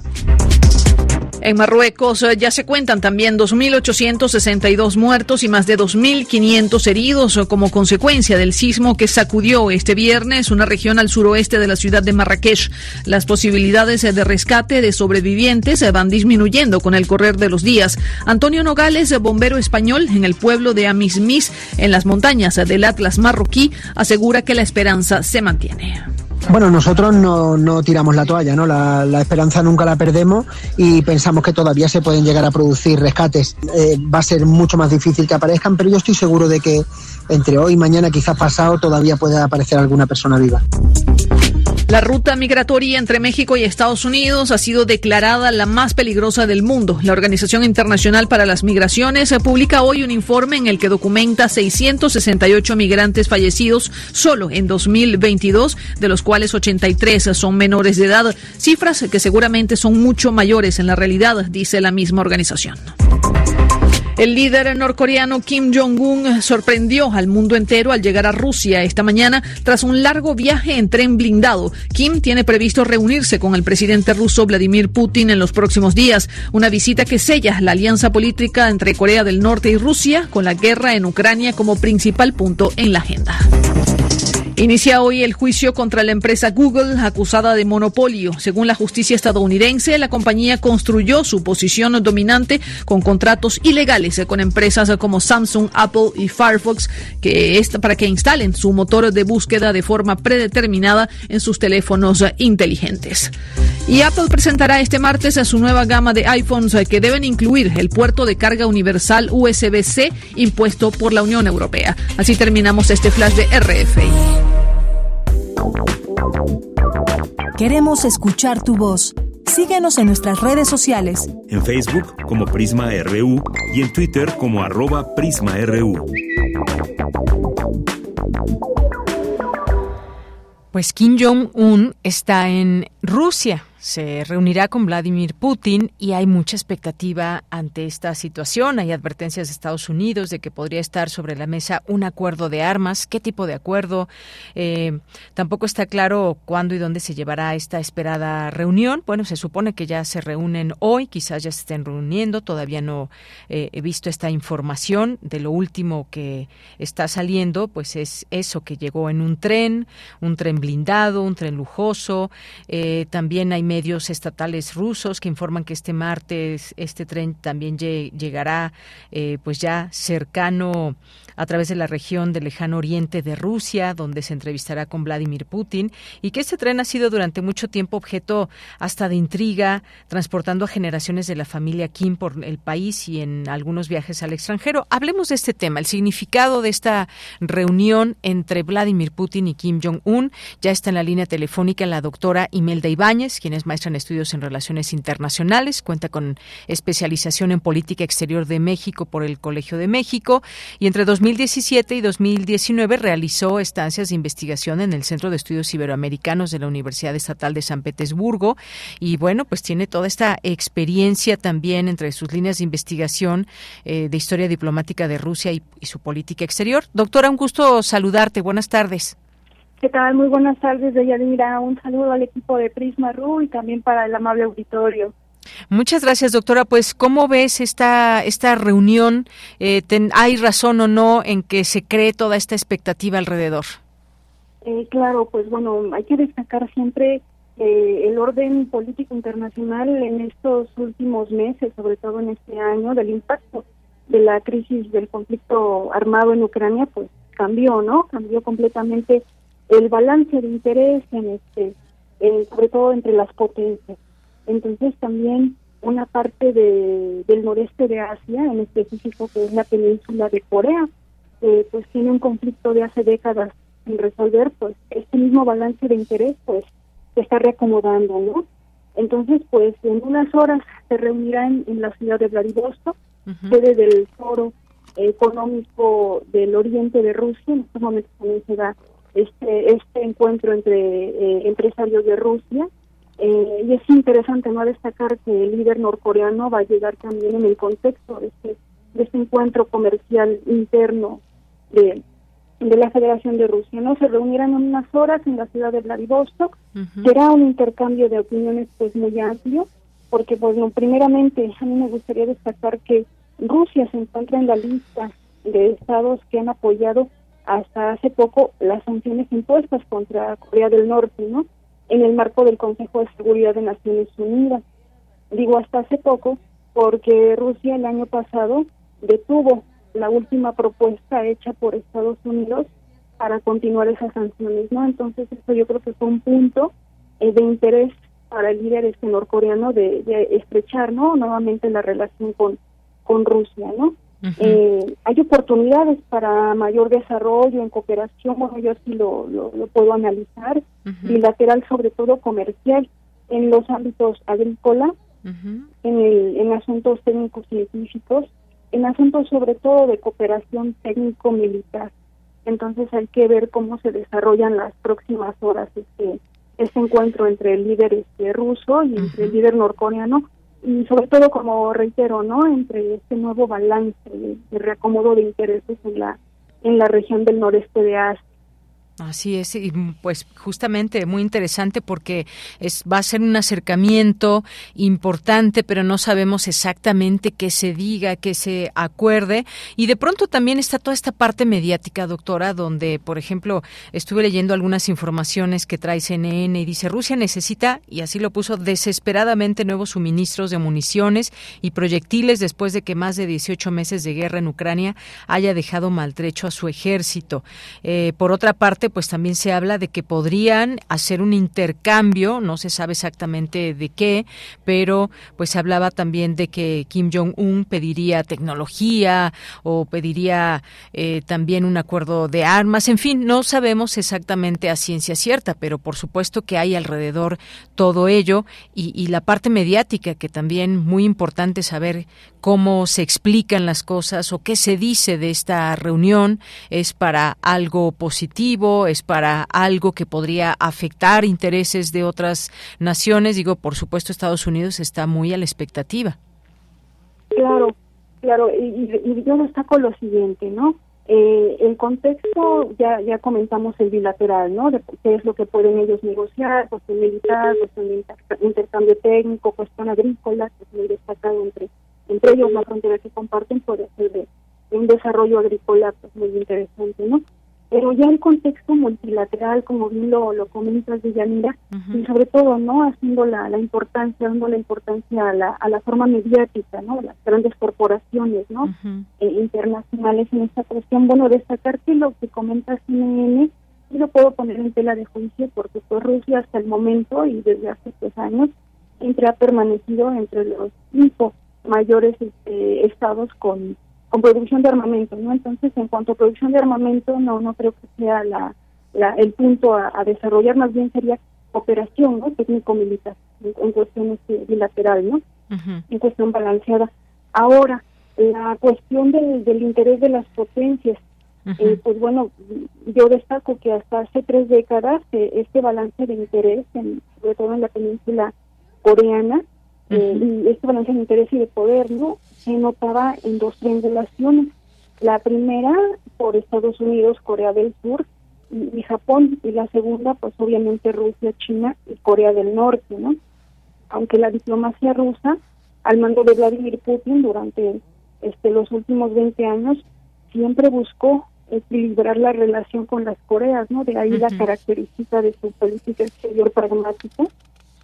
Speaker 24: En Marruecos eh, ya se cuentan también 2.862 muertos y más de 2.500 heridos eh, como consecuencia del sismo que sacudió este viernes una región al suroeste de la ciudad de Marrakech. Las posibilidades eh, de rescate de sobrevivientes van disminuyendo con el correr de los días. Antonio Nogales, bombero español en el pueblo de Amismis, en las montañas del Atlas marroquí, asegura que la esperanza se mantiene.
Speaker 26: Bueno, nosotros no, no tiramos la toalla, ¿no? La, la, esperanza nunca la perdemos y pensamos que todavía se pueden llegar a producir rescates. Eh, va a ser mucho más difícil que aparezcan, pero yo estoy seguro de que entre hoy y mañana, quizás pasado, todavía puede aparecer alguna persona viva.
Speaker 24: La ruta migratoria entre México y Estados Unidos ha sido declarada la más peligrosa del mundo. La Organización Internacional para las Migraciones publica hoy un informe en el que documenta 668 migrantes fallecidos solo en 2022, de los cuales 83 son menores de edad, cifras que seguramente son mucho mayores en la realidad, dice la misma organización. El líder norcoreano Kim Jong-un sorprendió al mundo entero al llegar a Rusia esta mañana tras un largo viaje en tren blindado. Kim tiene previsto reunirse con el presidente ruso Vladimir Putin en los próximos días, una visita que sella la alianza política entre Corea del Norte y Rusia con la guerra en Ucrania como principal punto en la agenda. Inicia hoy el juicio contra la empresa Google acusada de monopolio. Según la justicia estadounidense, la compañía construyó su posición dominante con contratos ilegales con empresas como Samsung, Apple y Firefox que para que instalen su motor de búsqueda de forma predeterminada en sus teléfonos inteligentes. Y Apple presentará este martes a su nueva gama de iPhones que deben incluir el puerto de carga universal USB-C impuesto por la Unión Europea. Así terminamos este flash de RFI.
Speaker 3: Queremos escuchar tu voz. Síguenos en nuestras redes sociales.
Speaker 2: En Facebook como Prisma RU y en Twitter como arroba PrismaRU.
Speaker 1: Pues Kim Jong-un está en Rusia se reunirá con Vladimir Putin y hay mucha expectativa ante esta situación. Hay advertencias de Estados Unidos de que podría estar sobre la mesa un acuerdo de armas. ¿Qué tipo de acuerdo? Eh, tampoco está claro cuándo y dónde se llevará esta esperada reunión. Bueno, se supone que ya se reúnen hoy, quizás ya se estén reuniendo. Todavía no eh, he visto esta información. De lo último que está saliendo, pues es eso que llegó en un tren, un tren blindado, un tren lujoso. Eh, también hay medios estatales rusos que informan que este martes este tren también llegará eh, pues ya cercano a través de la región del lejano oriente de Rusia, donde se entrevistará con Vladimir Putin, y que este tren ha sido durante mucho tiempo objeto hasta de intriga, transportando a generaciones de la familia Kim por el país y en algunos viajes al extranjero. Hablemos de este tema, el significado de esta reunión entre Vladimir Putin y Kim Jong-un. Ya está en la línea telefónica la doctora Imelda Ibáñez, quien es maestra en estudios en relaciones internacionales, cuenta con especialización en política exterior de México por el Colegio de México y entre 2017 y 2019 realizó estancias de investigación en el Centro de Estudios Iberoamericanos de la Universidad Estatal de San Petersburgo y bueno, pues tiene toda esta experiencia también entre sus líneas de investigación eh, de historia diplomática de Rusia y, su política exterior. Doctora, un gusto saludarte. Buenas tardes.
Speaker 27: ¿Qué tal? Muy buenas tardes, Deyanira. Un saludo al equipo de Prisma RU y también para el amable auditorio.
Speaker 1: Muchas gracias, doctora. Pues, ¿cómo ves esta, esta reunión? Eh, ¿Hay razón o no en que se cree toda esta expectativa alrededor?
Speaker 27: Eh, claro, pues bueno, hay que destacar siempre eh, el orden político internacional en estos últimos meses, sobre todo en este año, del impacto de la crisis del conflicto armado en Ucrania, pues cambió, ¿no? Cambió completamente el balance de interés en este, sobre todo entre las potencias. Entonces también una parte de, del noreste de Asia, en específico que es la península de Corea, pues tiene un conflicto de hace décadas sin resolver, pues este mismo balance de interés pues se está reacomodando, ¿no? Entonces, pues en unas horas se reunirán en la ciudad de Vladivostok, sede del Foro Económico del Oriente de Rusia, en estos momentos también se da este, este encuentro entre eh, empresarios de Rusia, eh, y es interesante no destacar que el líder norcoreano va a llegar también en el contexto de este, de este encuentro comercial interno de, de la Federación de Rusia. No se reunirán en unas horas en la ciudad de Vladivostok. Será un intercambio de opiniones pues muy amplio, porque pues primeramente a mí me gustaría destacar que Rusia se encuentra en la lista de estados que han apoyado hasta hace poco las sanciones impuestas contra Corea del Norte, ¿no? En el marco del Consejo de Seguridad de Naciones Unidas. Digo hasta hace poco porque Rusia el año pasado detuvo la última propuesta hecha por Estados Unidos para continuar esas sanciones, ¿no? Entonces eso yo creo que fue un punto eh, de interés para el líder este norcoreano de, de, estrechar, ¿no? Nuevamente la relación con con Rusia, ¿no? Eh, hay oportunidades para mayor desarrollo en cooperación, bueno, yo sí lo, lo, puedo analizar, bilateral sobre todo comercial, en los ámbitos agrícola, en, el, en asuntos técnicos científicos, en asuntos sobre todo de cooperación técnico-militar. Entonces hay que ver cómo se desarrollan las próximas horas este, este encuentro entre el líder este, ruso y entre el líder norcoreano y sobre todo como reitero no entre este nuevo balance de, reacomodo de intereses en la en la región del noreste de Asia
Speaker 1: Así es, y pues justamente muy interesante porque es va a ser un acercamiento importante, pero no sabemos exactamente qué se diga, qué se acuerde y de pronto también está toda esta parte mediática, doctora, donde por ejemplo, estuve leyendo algunas informaciones que trae CNN y dice Rusia necesita y así lo puso desesperadamente nuevos suministros de municiones y proyectiles después de que más de 18 meses de guerra en Ucrania haya dejado maltrecho a su ejército. Eh, por otra parte, pues también se habla de que podrían hacer un intercambio, no se sabe exactamente de qué, pero pues se hablaba también de que Kim Jong-un pediría tecnología o pediría eh, también un acuerdo de armas, en fin, no sabemos exactamente a ciencia cierta, pero por supuesto que hay alrededor todo ello y, y la parte mediática que también muy importante saber cómo se explican las cosas o qué se dice de esta reunión es para algo positivo, es para algo que podría afectar intereses de otras naciones. Digo, por supuesto, Estados Unidos está muy a la expectativa.
Speaker 27: Claro, claro, y, yo destaco lo siguiente, ¿no? Eh, el contexto, ya ya comentamos el bilateral, ¿no? De qué es lo que pueden ellos negociar, cuestión militar, cuestión de intercambio técnico, cuestión agrícola, que es muy destacado entre, entre ellos la frontera que comparten puede ser de, un desarrollo agrícola pues, muy interesante, ¿no? Pero ya el contexto multilateral, como bien lo, lo comentas, Villamira, y sobre todo, ¿no? Haciendo la, la importancia, dando la importancia a la, a la forma mediática, ¿no? Las grandes corporaciones, ¿no? Eh, internacionales en esta cuestión. Bueno, destacar que lo que comenta CNN, y lo puedo poner en tela de juicio, porque fue Rusia hasta el momento y desde hace tres años, siempre ha permanecido entre los cinco mayores este, estados con con producción de armamento, ¿no? Entonces, en cuanto a producción de armamento, no no creo que sea la, el punto a, desarrollar, más bien sería cooperación, ¿no? Técnico-militar, en, cuestión este, bilateral, ¿no? En cuestión balanceada. Ahora, la cuestión del, del interés de las potencias, eh, pues bueno, yo destaco que hasta hace tres décadas eh, este balance de interés, en, sobre todo en la península coreana, eh, y este balance de interés y de poder, ¿no? se notaba en dos triangulaciones. La primera por Estados Unidos, Corea del Sur y, Japón, y la segunda, pues obviamente Rusia, China y Corea del Norte, ¿no? Aunque la diplomacia rusa, al mando de Vladimir Putin durante este los últimos 20 años, siempre buscó equilibrar la relación con las Coreas, ¿no? De ahí la característica de su política exterior pragmática.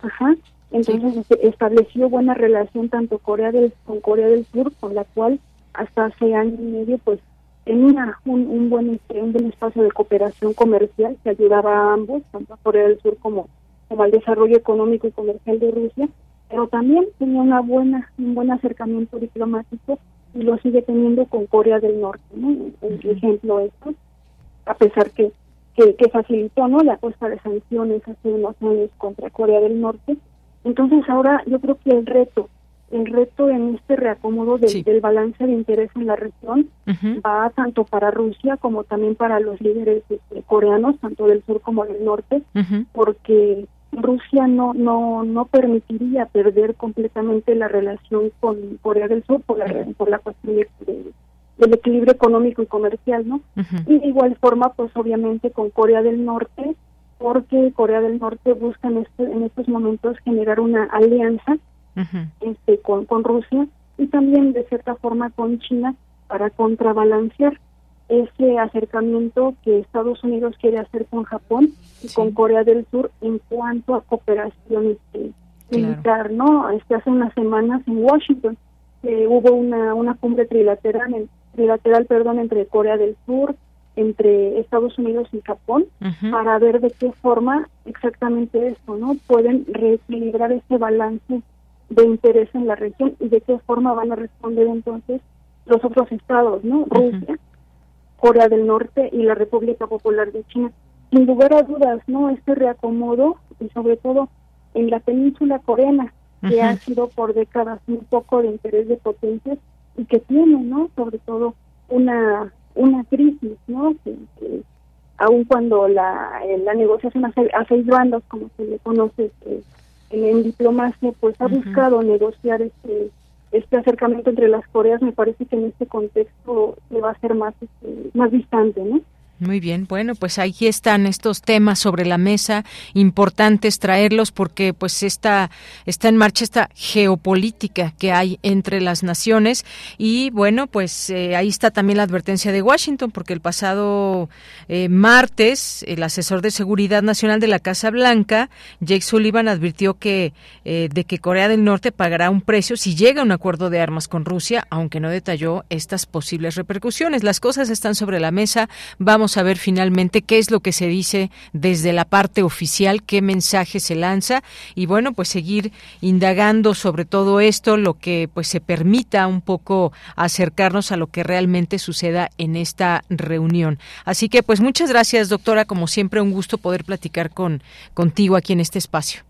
Speaker 27: Ajá. Entonces estableció buena relación tanto Corea del con Corea del Sur, con la cual hasta hace año y medio pues tenía un, un buen este, un buen espacio de cooperación comercial que ayudaba a ambos, tanto a Corea del Sur como, como al desarrollo económico y comercial de Rusia, pero también tenía una buena un buen acercamiento diplomático y lo sigue teniendo con Corea del Norte, ¿no? Un ejemplo esto, a pesar que, que, que facilitó no la puesta de sanciones hace unos años contra Corea del Norte, entonces ahora yo creo que el reto, el reto en este reacomodo del, balance de interés en la región va tanto para Rusia como también para los líderes este, coreanos, tanto del sur como del norte, porque Rusia no no no permitiría perder completamente la relación con Corea del Sur por la, por la cuestión del equilibrio económico y comercial, ¿no? Y de igual forma, pues obviamente con Corea del Norte porque Corea del Norte busca en, este, en estos momentos generar una alianza este, con, con Rusia y también de cierta forma con China para contrabalancear ese acercamiento que Estados Unidos quiere hacer con Japón y con Corea del Sur en cuanto a cooperación este, militar, ¿no? Este, hace unas semanas en Washington hubo una, una cumbre trilateral, trilateral perdón, entre Corea del Sur, entre Estados Unidos y Japón para ver de qué forma exactamente esto, ¿no? Pueden reequilibrar ese balance de interés en la región y de qué forma van a responder entonces los otros estados, ¿no? Rusia, Corea del Norte y la República Popular de China. Sin lugar a dudas, ¿no? Este reacomodo y sobre todo en la península coreana, que ha sido por décadas un poco de interés de potencias y que tiene, ¿no? Sobre todo una una crisis, ¿no? Que, aun cuando la, eh, la negociación a, seis bandas, como se le conoce este, en, diplomacia, pues ha buscado negociar este este acercamiento entre las Coreas, me parece que en este contexto se va a ser más este, más distante, ¿no?
Speaker 1: Muy bien, bueno, pues aquí están estos temas sobre la mesa, importantes traerlos porque pues está, está en marcha esta geopolítica que hay entre las naciones y bueno, pues eh, ahí está también la advertencia de Washington porque el pasado eh, martes el asesor de seguridad nacional de la Casa Blanca, Jake Sullivan, advirtió que eh, de que Corea del Norte pagará un precio si llega a un acuerdo de armas con Rusia, aunque no detalló estas posibles repercusiones. Las cosas están sobre la mesa. Vamos a ver finalmente qué es lo que se dice desde la parte oficial, qué mensaje se lanza y bueno, pues seguir indagando sobre todo esto, lo que pues se permita un poco acercarnos a lo que realmente suceda en esta reunión. Así que pues muchas gracias, doctora, como siempre un gusto poder platicar con contigo aquí en este espacio.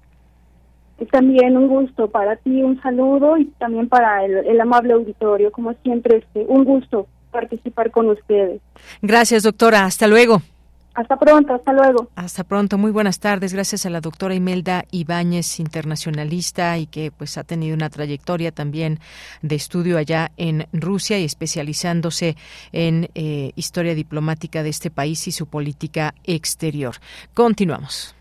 Speaker 27: También un gusto para ti, un saludo y también para el, amable auditorio, como siempre, este, un gusto participar con ustedes.
Speaker 1: Gracias, doctora. Hasta luego.
Speaker 27: Hasta pronto, hasta luego.
Speaker 1: Hasta pronto, muy buenas tardes. Gracias a la doctora Imelda Ibáñez, internacionalista y que pues ha tenido una trayectoria también de estudio allá en Rusia y especializándose en eh, historia diplomática de este país y su política exterior. Continuamos.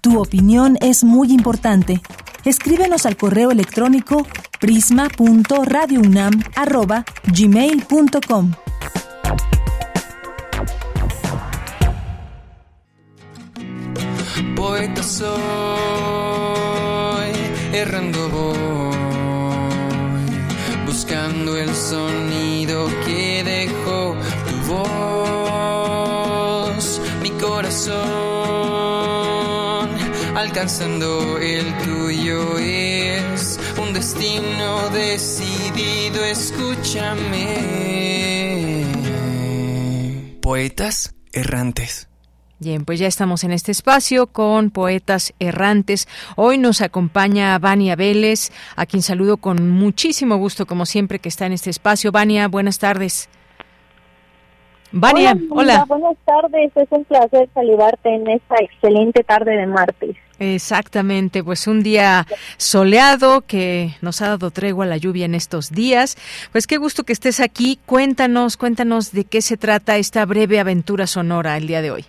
Speaker 3: Tu opinión es muy importante. Escríbenos al correo electrónico prisma.radiounam@gmail.com.
Speaker 28: Poeta soy, errando voy, buscando el sonido que dejó tu voz, mi corazón, alcanzando el tuyo un destino decidido, escúchame. Poetas errantes.
Speaker 1: Bien, pues ya estamos en este espacio con poetas errantes. Hoy nos acompaña Vania Vélez, a quien saludo con muchísimo gusto, como siempre, que está en este espacio. Vania, buenas tardes.
Speaker 29: Vania, hola. Buenas tardes, es un placer saludarte en esta excelente tarde de martes.
Speaker 1: Exactamente, pues un día soleado que nos ha dado tregua la lluvia en estos días. Pues qué gusto que estés aquí. Cuéntanos, cuéntanos de qué se trata esta breve aventura sonora el día de hoy.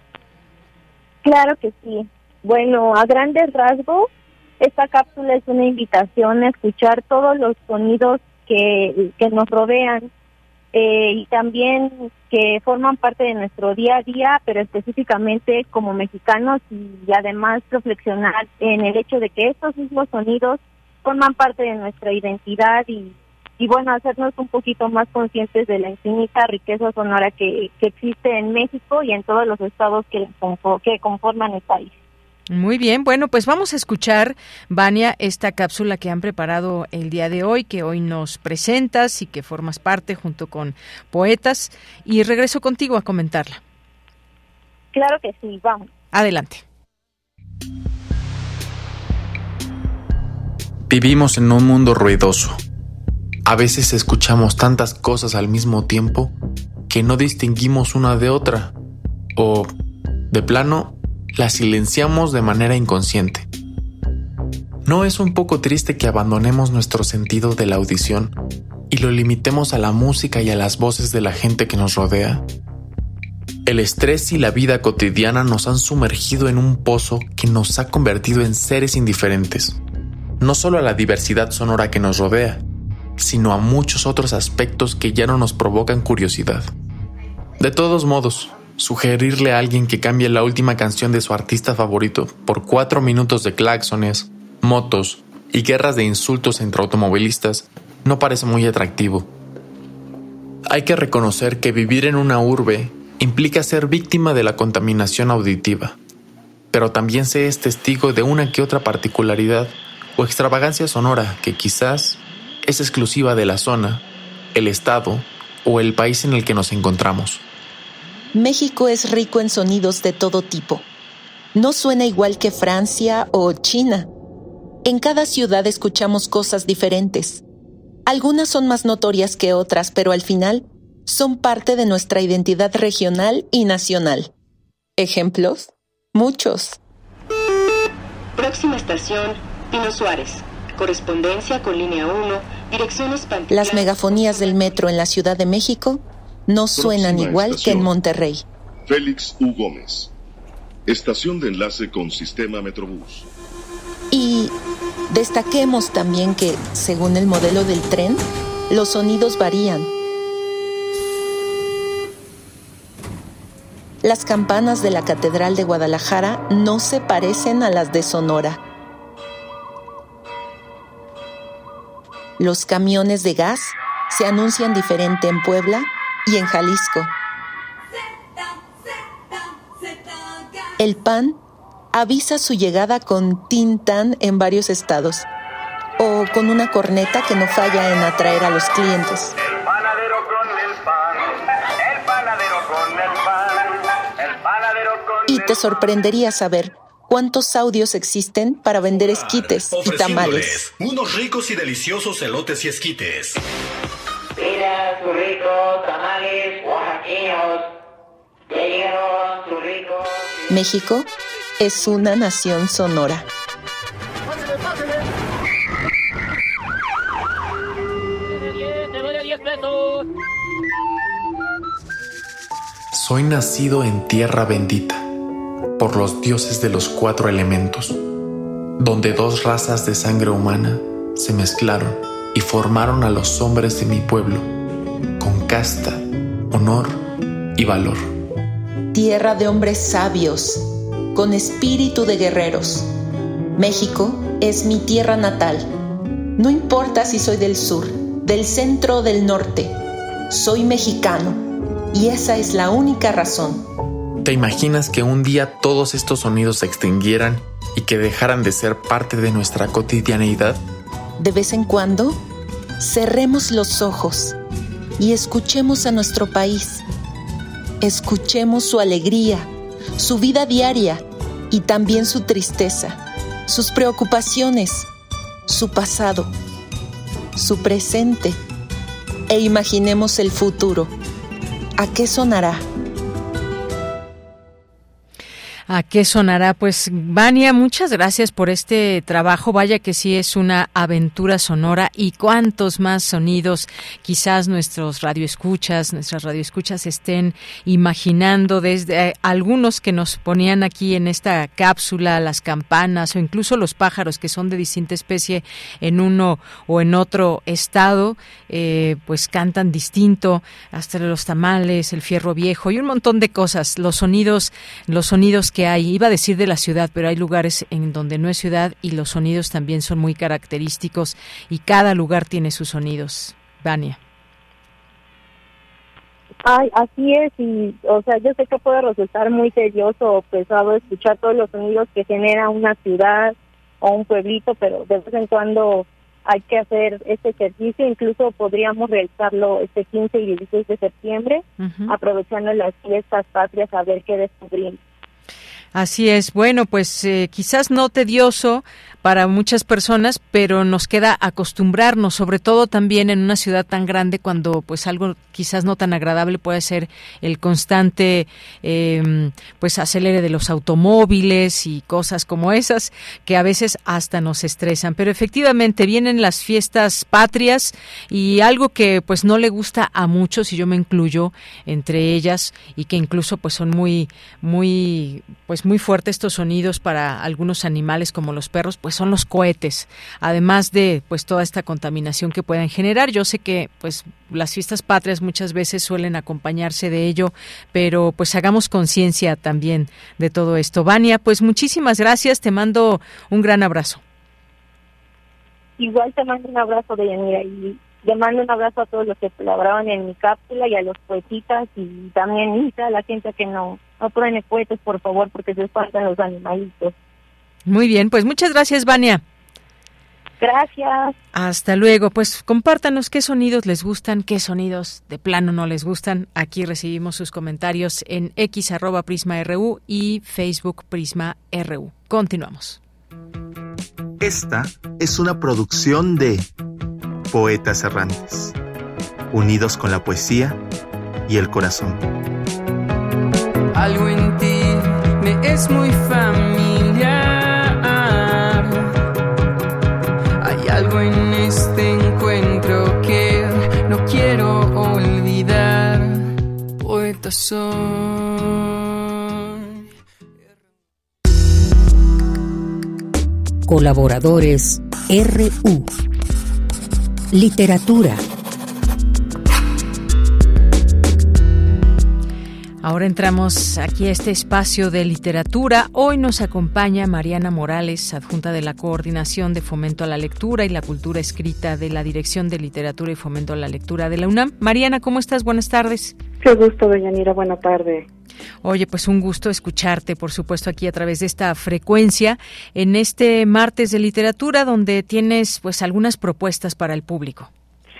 Speaker 29: Claro que sí. Bueno, a grandes rasgos, esta cápsula es una invitación a escuchar todos los sonidos que, que nos rodean eh, y también que forman parte de nuestro día a día, pero específicamente como mexicanos y además reflexionar en el hecho de que estos mismos sonidos forman parte de nuestra identidad y, y bueno, hacernos un poquito más conscientes de la infinita riqueza sonora que, que existe en México y en todos los estados que, que conforman el país.
Speaker 1: Muy bien, bueno, pues vamos a escuchar, Vania, esta cápsula que han preparado el día de hoy, que hoy nos presentas y que formas parte junto con poetas, y regreso contigo a comentarla.
Speaker 29: Claro que sí, vamos.
Speaker 1: Adelante.
Speaker 30: Vivimos en un mundo ruidoso. A veces escuchamos tantas cosas al mismo tiempo que no distinguimos una de otra, o, de plano, la silenciamos de manera inconsciente. ¿No es un poco triste que abandonemos nuestro sentido de la audición y lo limitemos a la música y a las voces de la gente que nos rodea? El estrés y la vida cotidiana nos han sumergido en un pozo que nos ha convertido en seres indiferentes, no solo a la diversidad sonora que nos rodea, sino a muchos otros aspectos que ya no nos provocan curiosidad. De todos modos, sugerirle a alguien que cambie la última canción de su artista favorito por cuatro minutos de claxones, motos y guerras de insultos entre automovilistas no parece muy atractivo. Hay que reconocer que vivir en una urbe implica ser víctima de la contaminación auditiva, pero también se es testigo de una que otra particularidad o extravagancia sonora que quizás es exclusiva de la zona, el estado o el país en el que nos encontramos.
Speaker 31: México es rico en sonidos de todo tipo. No suena igual que Francia o China. En cada ciudad escuchamos cosas diferentes. Algunas son más notorias que otras, pero al final son parte de nuestra identidad regional y nacional. ¿Ejemplos? Muchos.
Speaker 32: Próxima estación, Pino Suárez. Correspondencia con línea 1, direcciones
Speaker 31: Las megafonías del metro en la Ciudad de México no suenan igual que en Monterrey.
Speaker 33: Félix U. Gómez. Estación de enlace con sistema Metrobús.
Speaker 31: Y destaquemos también que, según el modelo del tren, los sonidos varían. Las campanas de la Catedral de Guadalajara no se parecen a las de Sonora. Los camiones de gas se anuncian diferente en Puebla y en Jalisco. El PAN avisa su llegada con tintan en varios estados o con una corneta que no falla en atraer a los clientes. Y te sorprendería saber cuántos audios existen para vender esquites y tamales.
Speaker 34: Unos ricos y deliciosos elotes y esquites.
Speaker 31: México es una nación sonora.
Speaker 30: Soy nacido en tierra bendita por los dioses de los cuatro elementos, donde dos razas de sangre humana se mezclaron y formaron a los hombres de mi pueblo, con casta, honor y valor.
Speaker 31: Tierra de hombres sabios, con espíritu de guerreros. México es mi tierra natal. No importa si soy del sur, del centro o del norte, soy mexicano y esa es la única razón.
Speaker 30: ¿Te imaginas que un día todos estos sonidos se extinguieran y que dejaran de ser parte de nuestra cotidianeidad?
Speaker 31: De vez en cuando, cerremos los ojos y escuchemos a nuestro país. Escuchemos su alegría, su vida diaria y también su tristeza, sus preocupaciones, su pasado, su presente e imaginemos el futuro. ¿A qué sonará?
Speaker 1: ¿A qué sonará? Pues Vania, muchas gracias por este trabajo. Vaya que sí es una aventura sonora y cuántos más sonidos quizás nuestros radioescuchas, nuestras radioescuchas estén imaginando desde eh, algunos que nos ponían aquí en esta cápsula, las campanas o incluso los pájaros que son de distinta especie en uno o en otro estado, eh, pues cantan distinto, hasta los tamales, el fierro viejo y un montón de cosas. Los sonidos, los sonidos que hay. Iba a decir de la ciudad, pero hay lugares en donde no es ciudad y los sonidos también son muy característicos y cada lugar tiene sus sonidos. Vania.
Speaker 29: Ay, así es, y o sea, yo sé que puede resultar muy tedioso o pesado escuchar todos los sonidos que genera una ciudad o un pueblito, pero de vez en cuando hay que hacer este ejercicio, incluso podríamos realizarlo este 15 y 16 de septiembre, aprovechando las fiestas patrias a ver qué descubrimos.
Speaker 1: Así es. Bueno, pues eh, quizás no tedioso para muchas personas, pero nos queda acostumbrarnos, sobre todo también en una ciudad tan grande, cuando pues algo quizás no tan agradable puede ser el constante eh, pues acelere de los automóviles y cosas como esas que a veces hasta nos estresan. Pero efectivamente vienen las fiestas patrias y algo que pues no le gusta a muchos y yo me incluyo entre ellas y que incluso pues son muy muy pues muy fuertes estos sonidos para algunos animales como los perros, pues son los cohetes, además de pues toda esta contaminación que pueden generar. Yo sé que pues las fiestas patrias muchas veces suelen acompañarse de ello, pero pues hagamos conciencia también de todo esto. Vania, pues muchísimas gracias, te mando un gran abrazo.
Speaker 29: Igual te mando un abrazo, Deyanira, y le mando un abrazo a todos los que colaboraban en mi cápsula y a los poetitas y también a la gente que no, no ponen cohetes, por favor, porque se espantan los animalitos.
Speaker 1: Muy bien, pues muchas gracias, Vania.
Speaker 29: Gracias.
Speaker 1: Hasta luego. Pues compártanos qué sonidos les gustan, qué sonidos de plano no les gustan. Aquí recibimos sus comentarios en x arroba prisma ru y Facebook Prisma RU. Continuamos.
Speaker 35: Esta es una producción de Poetas Errantes, unidos con la poesía y el corazón.
Speaker 28: Algo en ti me es muy familiar. Algo en este encuentro que no quiero olvidar. poeta soy.
Speaker 4: Colaboradores RU. Literatura.
Speaker 1: Ahora entramos aquí a este espacio de literatura. Hoy nos acompaña Mariana Morales, adjunta de la Coordinación de Fomento a la Lectura y la Cultura Escrita de la Dirección de Literatura y Fomento a la Lectura de la UNAM. Mariana, ¿cómo estás? Buenas tardes.
Speaker 36: Qué gusto, doña Nira. Buena tarde.
Speaker 1: Oye, pues un gusto escucharte, por supuesto, aquí a través de esta frecuencia en este martes de literatura donde tienes pues algunas propuestas para el público.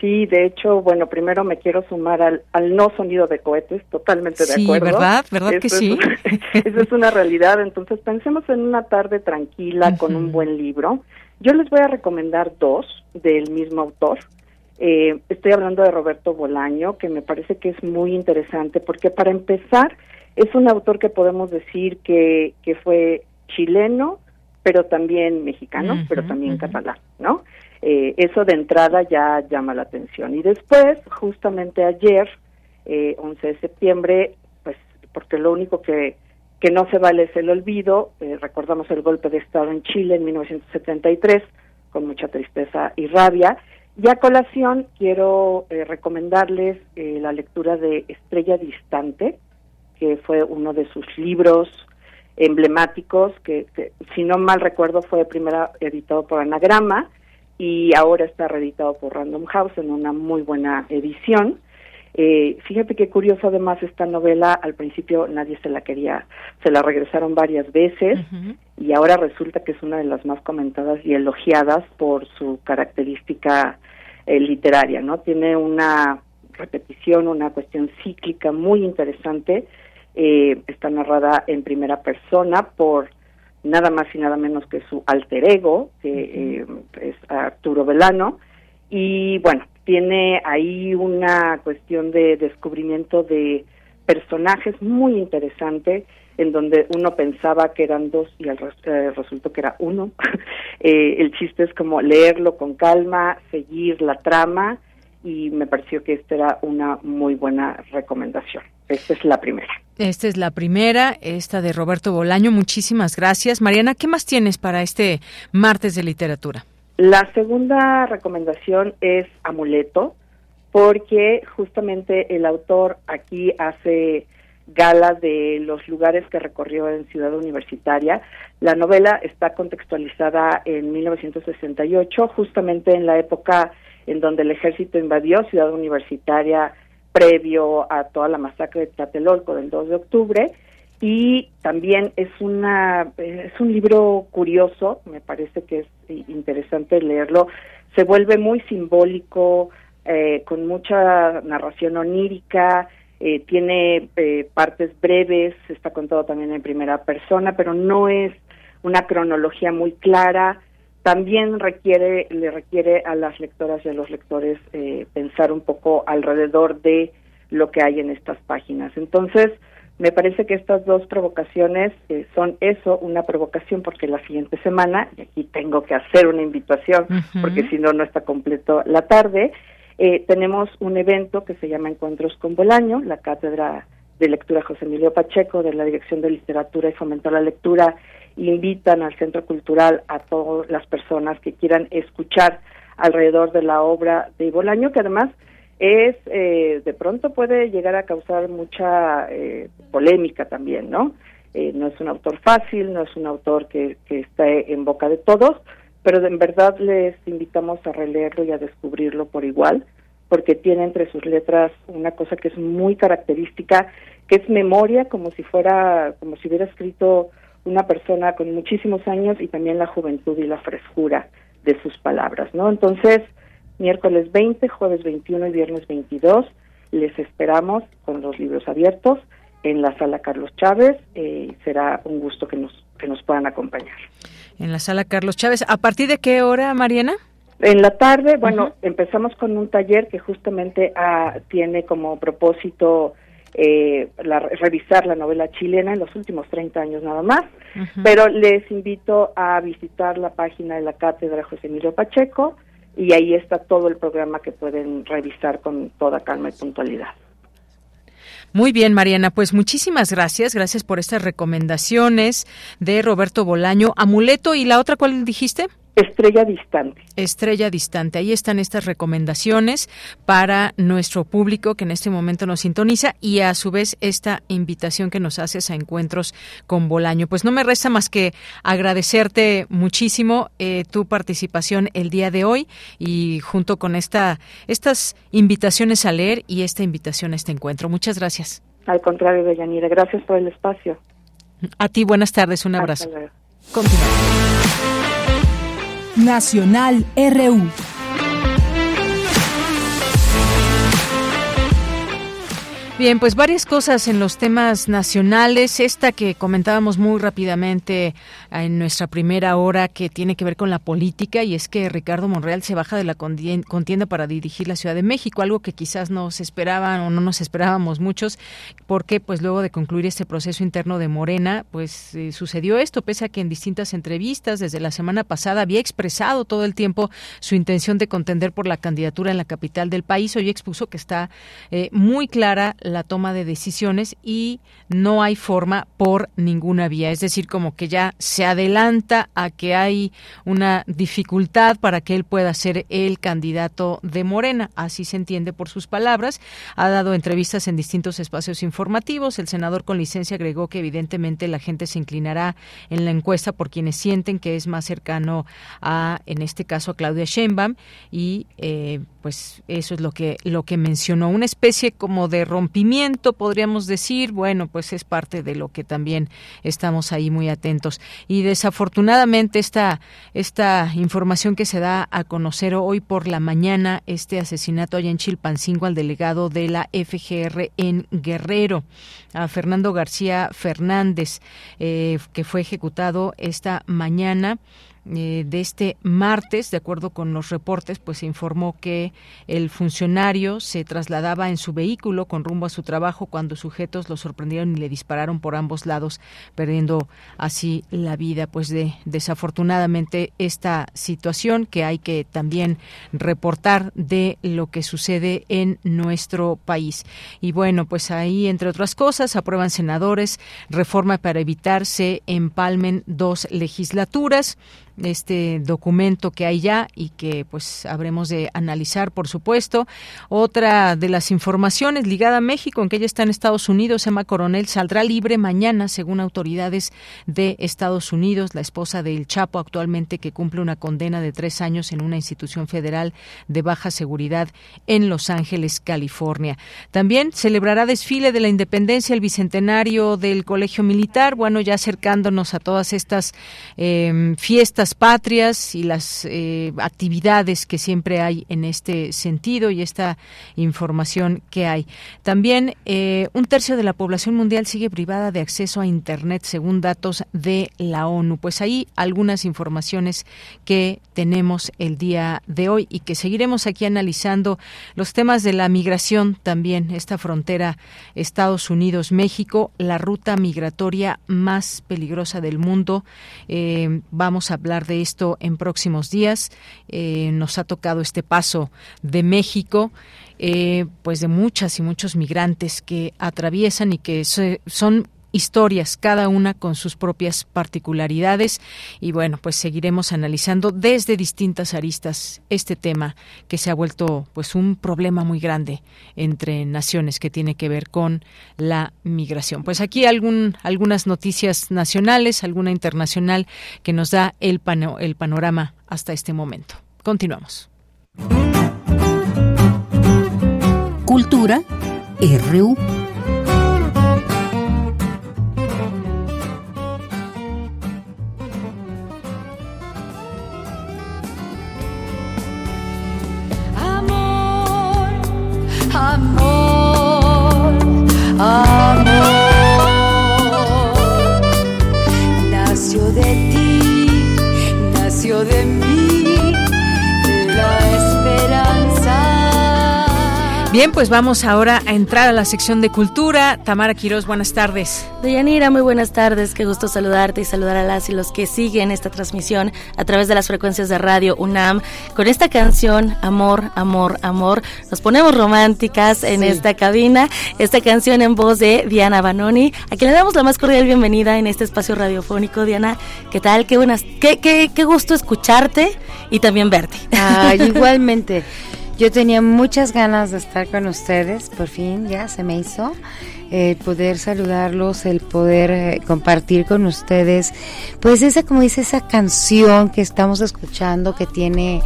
Speaker 36: Sí, de hecho, bueno, primero me quiero sumar al, al no sonido de cohetes, totalmente de
Speaker 1: sí,
Speaker 36: acuerdo.
Speaker 1: ¿verdad? ¿Verdad que
Speaker 36: Eso
Speaker 1: sí?
Speaker 36: Es, eso es una realidad, entonces pensemos en una tarde tranquila con un buen libro. Yo les voy a recomendar dos del mismo autor. Eh, estoy hablando de Roberto Bolaño, que me parece que es muy interesante, porque para empezar, es un autor que podemos decir que, que fue chileno, pero también mexicano, pero también catalán, ¿no? Eh, eso de entrada ya llama la atención. Y después, justamente ayer, eh, 11 de septiembre, pues porque lo único que, que no se vale es el olvido, eh, recordamos el golpe de Estado en Chile en 1973, con mucha tristeza y rabia. Y a colación quiero eh, recomendarles eh, la lectura de Estrella Distante, que fue uno de sus libros emblemáticos, que, que, si no mal recuerdo fue primero editado por Anagrama y ahora está reeditado por Random House en una muy buena edición. Eh, fíjate qué curioso además esta novela, al principio nadie se la quería, se la regresaron varias veces y ahora resulta que es una de las más comentadas y elogiadas por su característica eh, literaria, ¿no? Tiene una repetición, una cuestión cíclica muy interesante, eh, está narrada en primera persona por nada más y nada menos que su alter ego, que eh, es Arturo Velano, y bueno, tiene ahí una cuestión de descubrimiento de personajes muy interesante, en donde uno pensaba que eran dos y al res- eh, resultó que era uno. Eh, el chiste es como leerlo con calma, seguir la trama, y me pareció que esta era una muy buena recomendación. Esta es la primera.
Speaker 1: Esta es la primera, esta de Roberto Bolaño. Muchísimas gracias. Mariana, ¿qué más tienes para este martes de literatura?
Speaker 36: La segunda recomendación es Amuleto, porque justamente el autor aquí hace gala de los lugares que recorrió en Ciudad Universitaria. La novela está contextualizada en 1968, justamente en la época en donde el ejército invadió Ciudad Universitaria previo a toda la masacre de Tlatelolco del 2 de octubre y también es una es un libro curioso, me parece que es interesante leerlo, se vuelve muy simbólico, eh, con mucha narración onírica, eh, tiene eh, partes breves, está contado también en primera persona, pero no es una cronología muy clara. También requiere, le requiere a las lectoras y a los lectores eh, pensar un poco alrededor de lo que hay en estas páginas. Entonces, me parece que estas dos provocaciones eh, son eso, una provocación porque la siguiente semana, y aquí tengo que hacer una invitación porque si no, no está completo la tarde, eh, tenemos un evento que se llama Encuentros con Bolaño, la cátedra de lectura José Emilio Pacheco de la Dirección de Literatura y Fomento a la Lectura invitan al Centro Cultural a todas las personas que quieran escuchar alrededor de la obra de Bolaño, que además es eh, de pronto puede llegar a causar mucha eh, polémica también, ¿no? Eh, no es un autor fácil, no es un autor que, que esté en boca de todos, pero en verdad les invitamos a releerlo y a descubrirlo por igual, porque tiene entre sus letras una cosa que es muy característica, que es memoria, como si fuera, como si hubiera escrito una persona con muchísimos años y también la juventud y la frescura de sus palabras, ¿no? Entonces, miércoles 20, jueves 21 y viernes 22, les esperamos con los libros abiertos en la sala Carlos Chávez. eh, será un gusto que nos, que nos puedan acompañar.
Speaker 1: En la sala Carlos Chávez. ¿A partir de qué hora, Mariana?
Speaker 36: En la tarde, bueno, empezamos con un taller que justamente ah, tiene como propósito eh, la- revisar la novela chilena en los últimos 30 años nada más, pero les invito a visitar la página de la cátedra José Emilio Pacheco y ahí está todo el programa que pueden revisar con toda calma y puntualidad.
Speaker 1: Muy bien, Mariana, pues muchísimas gracias. Gracias por estas recomendaciones de Roberto Bolaño. Amuleto y la otra, ¿cuál dijiste?
Speaker 36: Estrella distante.
Speaker 1: Estrella distante. Ahí están estas recomendaciones para nuestro público que en este momento nos sintoniza y a su vez esta invitación que nos haces a encuentros con Bolaño. Pues no me resta más que agradecerte muchísimo eh, tu participación el día de hoy y junto con esta estas invitaciones a leer y esta invitación a este encuentro. Muchas gracias.
Speaker 36: Al contrario, Deyanira, gracias por el espacio.
Speaker 1: A ti, buenas tardes, un abrazo. Continuamos.
Speaker 3: Nacional RU.
Speaker 1: Bien, pues varias cosas en los temas nacionales. Esta que comentábamos muy rápidamente en nuestra primera hora que tiene que ver con la política y es que Ricardo Monreal se baja de la contienda para dirigir la Ciudad de México, algo que quizás no se esperaban o no nos esperábamos muchos, porque pues luego de concluir este proceso interno de Morena, pues eh, sucedió esto, pese a que en distintas entrevistas desde la semana pasada había expresado todo el tiempo su intención de contender por la candidatura en la capital del país, hoy expuso que está eh, muy clara la toma de decisiones y no hay forma por ninguna vía. Es decir, como que ya se adelanta a que hay una dificultad para que él pueda ser el candidato de Morena. Así se entiende por sus palabras. Ha dado entrevistas en distintos espacios informativos. El senador con licencia agregó que evidentemente la gente se inclinará en la encuesta por quienes sienten que es más cercano a, en este caso, a Claudia Sheinbaum y eh, pues eso es lo que lo que mencionó una especie como de rompimiento podríamos decir bueno pues es parte de lo que también estamos ahí muy atentos. Y desafortunadamente esta esta información que se da a conocer hoy por la mañana este asesinato allá en Chilpancingo al delegado de la FGR en Guerrero a Fernando García Fernández eh, que fue ejecutado esta mañana eh, de este martes, de acuerdo con los reportes, pues se informó que el funcionario se trasladaba en su vehículo con rumbo a su trabajo cuando sujetos lo sorprendieron y le dispararon por ambos lados, perdiendo así la vida. Pues de desafortunadamente esta situación que hay que también reportar de lo que sucede en nuestro país. Y bueno, pues ahí entre otras cosas aprueban senadores reforma para evitar se empalmen dos legislaturas este documento que hay ya y que pues habremos de analizar por supuesto. Otra de las informaciones ligada a México en que ella está en Estados Unidos Emma Coronel saldrá libre mañana según autoridades de Estados Unidos. La esposa del Chapo actualmente que cumple una condena de tres años en una institución federal de baja seguridad en Los Ángeles California. También celebrará desfile de la independencia el bicentenario del Colegio Militar. Bueno ya acercándonos a todas estas eh, fiestas patrias y las eh, actividades que siempre hay en este sentido y esta información que hay. También eh, un tercio de la población mundial sigue privada de acceso a Internet según datos de la ONU. Pues ahí algunas informaciones que tenemos el día de hoy y que seguiremos aquí analizando los temas de la migración también, esta frontera Estados Unidos-México, la ruta migratoria más peligrosa del mundo. Eh, vamos a hablar de esto en próximos días. Eh, nos ha tocado este paso de México, eh, pues de muchas y muchos migrantes que atraviesan y que son historias, cada una con sus propias particularidades. Y bueno, pues seguiremos analizando desde distintas aristas este tema que se ha vuelto pues un problema muy grande entre naciones que tiene que ver con la migración. Pues aquí algunas noticias nacionales, alguna internacional que nos da el, el panorama hasta este momento. Continuamos.
Speaker 4: Cultura RU.
Speaker 37: Amor, amor. Nació de ti, nació de mí, de la.
Speaker 1: Bien, pues vamos ahora a entrar a la sección de cultura. Tamara Quiroz, buenas tardes.
Speaker 38: Deyanira, muy buenas tardes. Qué gusto saludarte y saludar a las y los que siguen esta transmisión a través de las frecuencias de radio UNAM. Con esta canción, Amor, Amor, Amor, nos ponemos románticas en esta cabina. Esta canción en voz de Diana Banoni, a quien le damos la más cordial bienvenida en este espacio radiofónico. Diana, ¿qué tal? Qué buenas, qué, qué, qué gusto escucharte y también verte.
Speaker 39: Ay, igualmente. Yo tenía muchas ganas de estar con ustedes, por fin ya se me hizo. El poder saludarlos, el poder eh, compartir con ustedes, pues esa, como dice, esa canción que estamos escuchando que tiene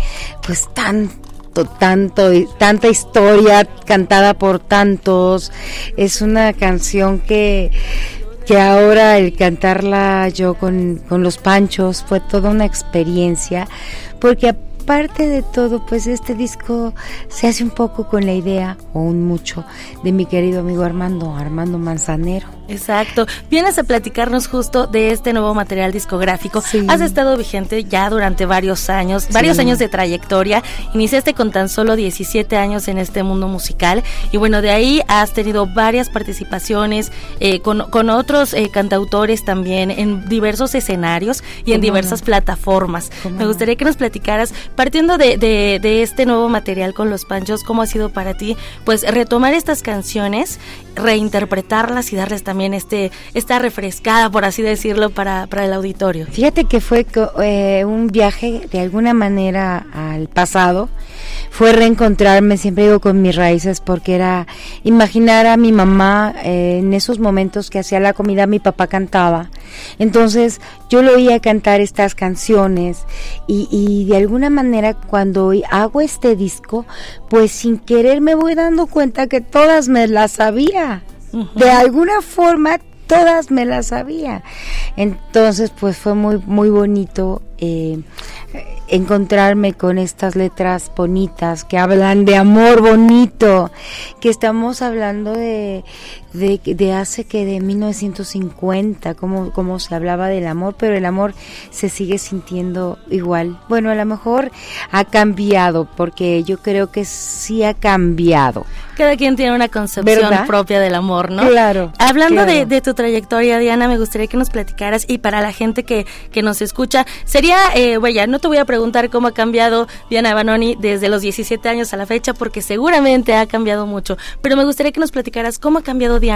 Speaker 39: pues tanto, tanto, tanta historia cantada por tantos. Es una canción que que ahora el cantarla yo con, con los panchos fue toda una experiencia, porque aparte de todo, pues este disco se hace un poco con la idea, o un mucho, de mi querido amigo Armando, Armando Manzanero.
Speaker 38: Exacto. Vienes a platicarnos justo de este nuevo material discográfico. Has estado vigente ya durante varios años, varios años de trayectoria. Iniciaste con tan solo 17 años en este mundo musical y bueno, de ahí has tenido varias participaciones eh, con, con, otros eh, cantautores también en diversos escenarios y en diversas plataformas. Me gustaría que nos platicaras, partiendo de, de, de este nuevo material con los Panchos, ¿cómo ha sido para ti? Pues retomar estas canciones, reinterpretarlas y darles también también este, esta refrescada, por así decirlo, para, para el auditorio?
Speaker 39: Fíjate que fue eh, un viaje de alguna manera al pasado, fue reencontrarme, siempre digo, con mis raíces, porque era imaginar a mi mamá eh, en esos momentos que hacía la comida, mi papá cantaba. Entonces yo lo oía cantar estas canciones y, y de alguna manera cuando hago este disco, pues sin querer me voy dando cuenta que todas me las sabía. De alguna forma todas me las sabía. Entonces, pues fue muy muy bonito eh, encontrarme con estas letras bonitas que hablan de amor bonito, que estamos hablando de, de, hace que de 1950, como, como se hablaba del amor, pero el amor se sigue sintiendo igual. Bueno, a lo mejor ha cambiado, porque yo creo que sí ha cambiado.
Speaker 38: Cada quien tiene una concepción propia del amor, ¿no?
Speaker 39: Claro.
Speaker 38: Hablando De, de, tu trayectoria, Diana, me gustaría que nos platicaras y para la gente que, que nos escucha, sería, eh, bueno, no te voy a preguntar cómo ha cambiado Diana Banoni desde los 17 años a la fecha, porque seguramente ha cambiado mucho, pero me gustaría que nos platicaras cómo ha cambiado Diana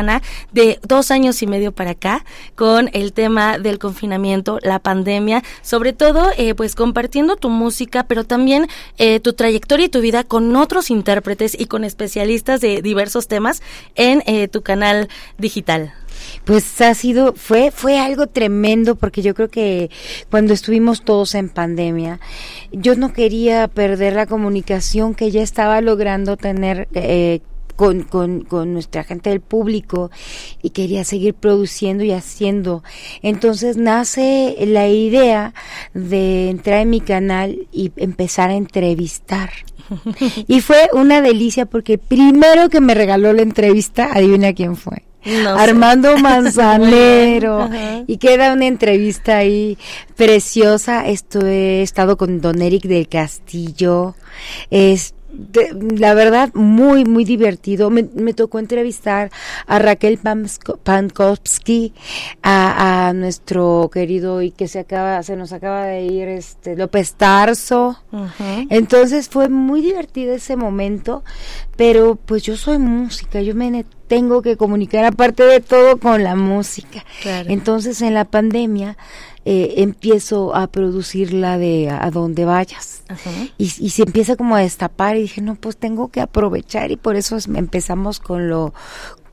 Speaker 38: de dos años y medio para acá con el tema del confinamiento, la pandemia, sobre todo, eh, pues compartiendo tu música, pero también eh, tu trayectoria y tu vida con otros intérpretes y con especialistas de diversos temas en eh, tu canal digital.
Speaker 39: Pues ha sido, fue, fue algo tremendo porque yo creo que cuando estuvimos todos en pandemia, yo no quería perder la comunicación que ya estaba logrando tener eh, con, con, con, nuestra gente del público y quería seguir produciendo y haciendo. Entonces nace la idea de entrar en mi canal y empezar a entrevistar. Y fue una delicia porque primero que me regaló la entrevista, adivina quién fue. Armando Manzanero. y queda una entrevista ahí preciosa. Esto he estado con Don Eric del Castillo. La verdad, muy, muy divertido. Me, tocó entrevistar a Raquel Pankowski, a, nuestro querido y que se acaba, se nos acaba de ir, este López Tarso. Entonces fue muy divertido ese momento, pero pues yo soy música, yo me tengo que comunicar aparte de todo con la música. Entonces en la pandemia eh, empiezo a producirla de a, donde vayas. Y, y, se empieza como a destapar y dije, no, pues tengo que aprovechar y por eso empezamos con lo,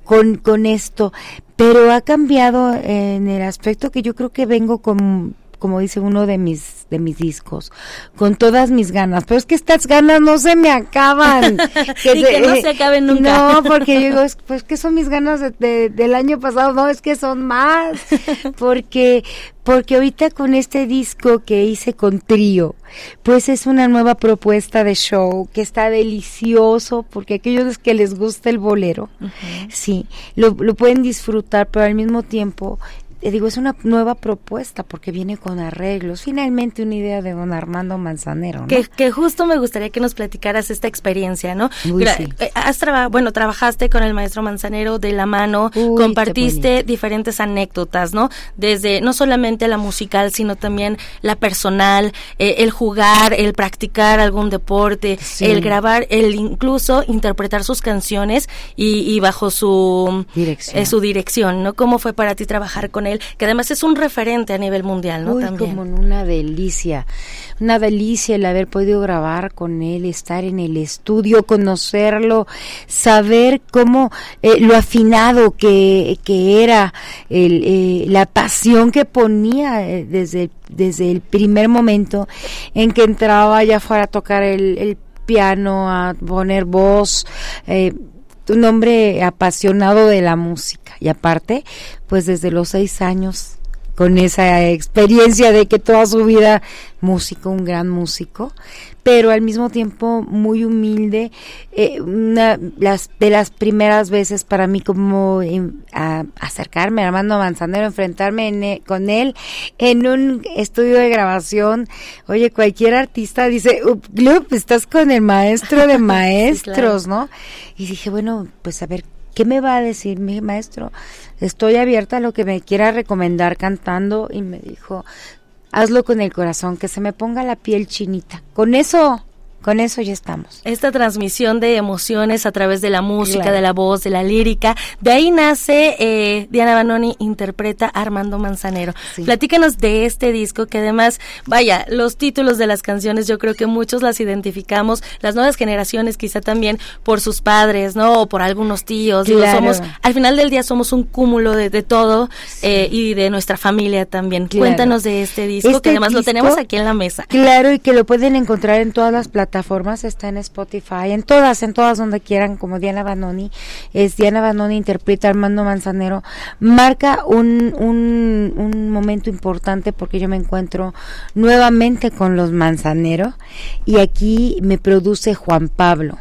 Speaker 39: con, con esto. Pero ha cambiado en el aspecto que yo creo que vengo con como dice uno de mis de mis discos, con todas mis ganas. Pero es que estas ganas no se me acaban.
Speaker 38: que, que no se acaben nunca.
Speaker 39: No, porque yo digo, pues que son mis ganas de, del año pasado, no, es que son más. Porque porque ahorita con este disco que hice con trío, pues es una nueva propuesta de show que está delicioso, porque aquellos que les gusta el bolero, sí, lo, lo pueden disfrutar, pero al mismo tiempo te digo, es una nueva propuesta porque viene con arreglos. Finalmente una idea de don Armando Manzanero, ¿no?
Speaker 38: Que, que justo me gustaría que nos platicaras esta experiencia, ¿no?
Speaker 39: Uy, sí.
Speaker 38: eh, has traba- bueno, trabajaste con el maestro Manzanero de la mano,
Speaker 39: Uy,
Speaker 38: compartiste diferentes anécdotas, ¿no? Desde no solamente la musical, sino también la personal, eh, el jugar, el practicar algún deporte,
Speaker 39: Sí.
Speaker 38: el grabar, el incluso interpretar sus canciones y, y bajo su
Speaker 39: Dirección.
Speaker 38: eh, su dirección, ¿no? ¿Cómo fue para ti trabajar con él? Que además es un referente a nivel mundial, ¿no?
Speaker 39: Uy,
Speaker 38: También.
Speaker 39: como una delicia, una delicia el haber podido grabar con él, estar en el estudio, conocerlo, saber cómo eh, lo afinado que, que era, el, eh, la pasión que ponía eh, desde, desde el primer momento en que entraba ya fuera a tocar el, el piano, a poner voz, eh, un hombre apasionado de la música y aparte, pues desde los seis años con esa experiencia de que toda su vida músico, un gran músico, pero al mismo tiempo muy humilde, eh, una las de las primeras veces para mí como em, a- acercarme a Armando Manzanero, enfrentarme en e- con él en un estudio de grabación, oye, cualquier artista dice, "Up, Glup, estás con el maestro de maestros, ¿no? Y dije, bueno, pues a ver, ¿qué me va a decir mi maestro? Estoy abierta a lo que me quiera recomendar cantando y me dijo, hazlo con el corazón, que se me ponga la piel chinita. Con eso, con eso ya estamos.
Speaker 38: esta transmisión de emociones a través de la música,
Speaker 39: Claro.
Speaker 38: de la voz, de la lírica. De ahí nace eh, Diana Banoni interpreta a Armando Manzanero. Platícanos de este disco que además, vaya, los títulos de las canciones yo creo que muchos las identificamos, las nuevas generaciones quizá también por sus padres, ¿no? O por algunos tíos. Digo,
Speaker 39: Claro.
Speaker 38: somos, al final del día somos un cúmulo de, de todo eh, y de nuestra familia también.
Speaker 39: Claro.
Speaker 38: Cuéntanos de este disco
Speaker 39: Este
Speaker 38: que además lo tenemos aquí en la mesa.
Speaker 39: Claro, y que lo pueden encontrar en todas las plataformas, está en Spotify, en todas, en todas donde quieran, como Diana Banoni. Es Diana Banoni interpreta Armando Manzanero. Marca un, un, un momento importante porque yo me encuentro nuevamente con los Manzanero y aquí me produce Juan Pablo.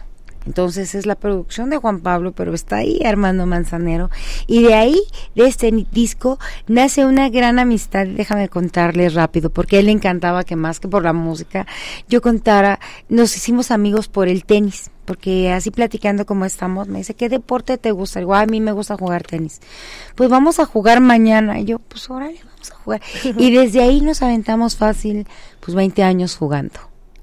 Speaker 39: Entonces es la producción de Juan Pablo, pero está ahí Armando Manzanero. Y de ahí, de este disco, nace una gran amistad. Déjame contarles rápido, porque a él le encantaba que más que por la música, yo contara, nos hicimos amigos por el tenis. Porque así platicando como estamos, me dice, ¿qué deporte te gusta? Digo, "Ah, a mí me gusta jugar tenis. Pues vamos a jugar mañana. Y yo, pues órale, vamos a jugar. y desde ahí nos aventamos fácil, pues 20 años jugando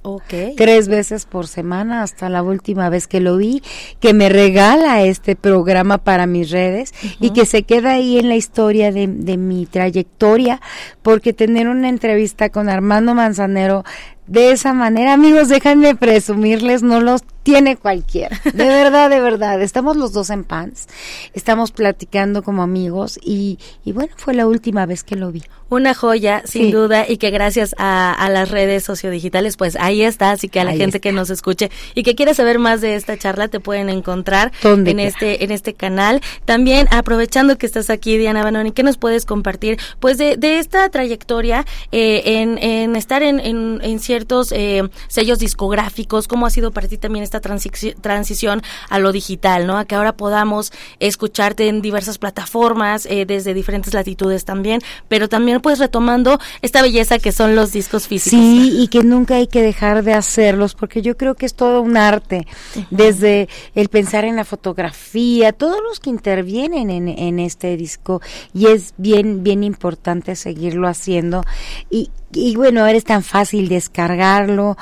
Speaker 38: Ok.
Speaker 39: tres veces por semana hasta la última vez que lo vi, que me regala este programa para mis redes y que se queda ahí en la historia de, de mi trayectoria, porque tener una entrevista con Armando Manzanero de esa manera, amigos, déjenme presumirles, no los tiene cualquiera. De verdad, de verdad. Estamos los dos en pants, estamos platicando como amigos y, y bueno, fue la última vez que lo vi.
Speaker 38: Una joya, sin
Speaker 39: Sí.
Speaker 38: duda, y que gracias a, a las redes sociodigitales, pues ahí está, así que a la
Speaker 39: Ahí
Speaker 38: gente que nos escuche y que quiera saber más de esta charla, te pueden encontrar en este, en este canal. También, aprovechando que estás aquí, Diana Banoni, ¿qué nos puedes compartir? Pues de, de esta trayectoria eh, en, en estar en, en, en ciertos eh, sellos discográficos, ¿cómo ha sido para ti también esta transici- transición a lo digital, ¿no? A que ahora podamos escucharte en diversas plataformas, eh, desde diferentes latitudes también, pero también pues retomando esta belleza que son los discos físicos.
Speaker 39: Sí, y que nunca hay que dejar de hacerlos, porque yo creo que es todo un arte, desde el pensar en la fotografía, todos los que intervienen en, en este disco, y es bien, bien importante seguirlo haciendo. Y, y bueno, ahora es tan fácil descargarlo,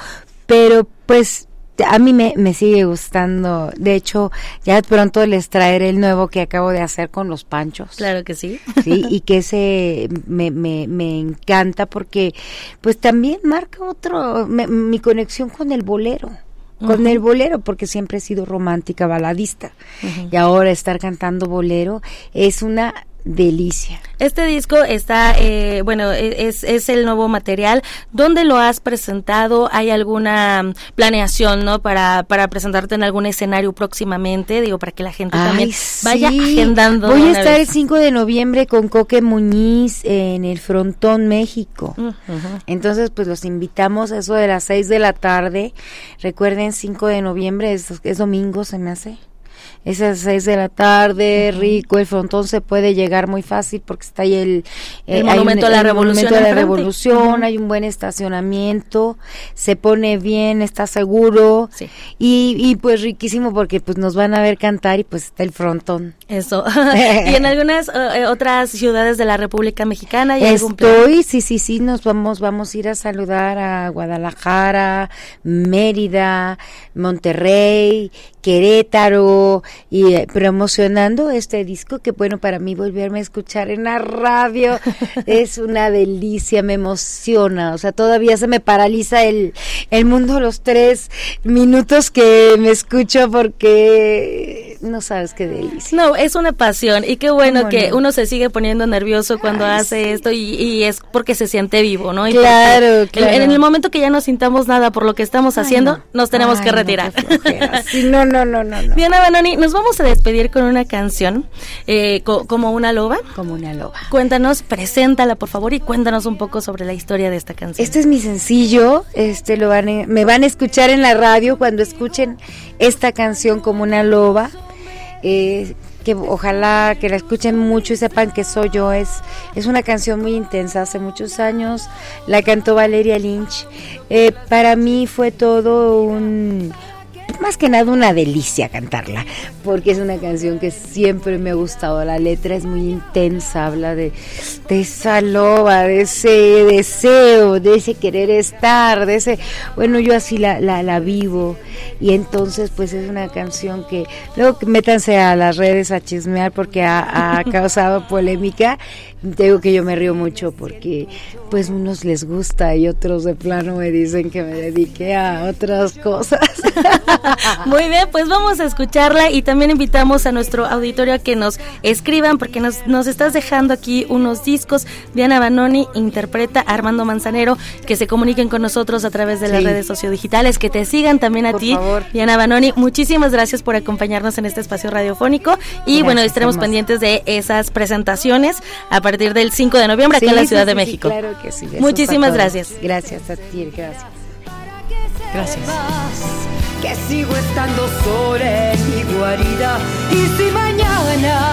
Speaker 39: pero pues a mí me, me sigue gustando. De hecho, ya pronto les traeré el nuevo que acabo de hacer con los panchos.
Speaker 38: Claro que sí.
Speaker 39: Sí, y que ese me, me, me encanta porque pues también marca otro, me- mi conexión con el bolero. Con el bolero, porque siempre he sido romántica, baladista. Y ahora estar cantando bolero es una delicia.
Speaker 38: Este disco está, eh, bueno, e- es, es el nuevo material. ¿Dónde lo has presentado? ¿Hay alguna mm, planeación, no? Para, para presentarte en algún escenario próximamente, digo, para que la gente también
Speaker 39: Ay,
Speaker 38: vaya agendando.
Speaker 39: Voy a estar el
Speaker 38: vez.
Speaker 39: 5 de noviembre con Coque Muñiz en el Frontón, México. Entonces, pues los invitamos a eso de las 6 de la tarde. Recuerden, 5 de noviembre es, es domingo, se me hace. Esas seis de la tarde, rico, el frontón se puede llegar muy fácil porque está ahí el,
Speaker 38: el eh, monumento a la revolución.
Speaker 39: de la revolución, hay un buen estacionamiento, se pone bien, está seguro y, y pues riquísimo porque pues nos van a ver cantar y pues está el frontón.
Speaker 38: Eso. y en algunas eh, otras ciudades de la República Mexicana
Speaker 39: hay Estoy, sí, sí, sí, nos vamos, vamos a ir a saludar a Guadalajara, Mérida, Monterrey, Querétaro y eh, promocionando este disco que bueno para mí volverme a escuchar en la radio es una delicia, me emociona, o sea, todavía se me paraliza el, el mundo los tres minutos que me escucho porque no sabes qué delicia.
Speaker 38: No, es una pasión y qué bueno que uno se sigue poniendo nervioso cuando hace esto y, es porque se siente vivo, ¿no?
Speaker 39: claro, claro.
Speaker 38: En, el momento que ya no sintamos nada por lo que estamos haciendo, nos tenemos que retirar.
Speaker 39: No, no, no, no, no.
Speaker 38: Diana Banoni, nos vamos a despedir con una canción, eh, como una loba.
Speaker 39: Como una loba.
Speaker 38: Cuéntanos, preséntala por favor y cuéntanos un poco sobre la historia de esta canción.
Speaker 39: Este es mi sencillo, este lo van me van a escuchar en la radio cuando escuchen esta canción como una loba. Eh, que ojalá que la escuchen mucho y sepan que soy yo. Es, es una canción muy intensa, hace muchos años la cantó Valeria Lynch. Eh, para mí fue todo un, más que nada una delicia cantarla, porque es una canción que siempre me ha gustado. La letra es muy intensa, habla de, de esa loba, de ese deseo, de ese querer estar, de ese. Bueno, yo así la, la, la vivo, y entonces, pues es una canción que. Luego métanse a las redes a chismear porque ha, ha causado polémica. Digo que yo me río mucho porque, pues, unos les gusta y otros de plano me dicen que me dedique a otras cosas.
Speaker 38: Muy bien, pues vamos a escucharla y también invitamos a nuestro auditorio a que nos escriban porque nos, nos estás dejando aquí unos discos. Diana Banoni interpreta Armando Manzanero, que se comuniquen con nosotros a través de las redes sociodigitales, que te sigan también a ti, Diana Banoni. Muchísimas gracias por acompañarnos en este espacio radiofónico y bueno, estaremos pendientes de esas presentaciones a partir del 5 de noviembre aquí en la Ciudad de México.
Speaker 39: claro que sí.
Speaker 38: Muchísimas gracias.
Speaker 39: Gracias a ti, gracias.
Speaker 38: Gracias
Speaker 37: que sigo estando sola en mi guarida. Y si mañana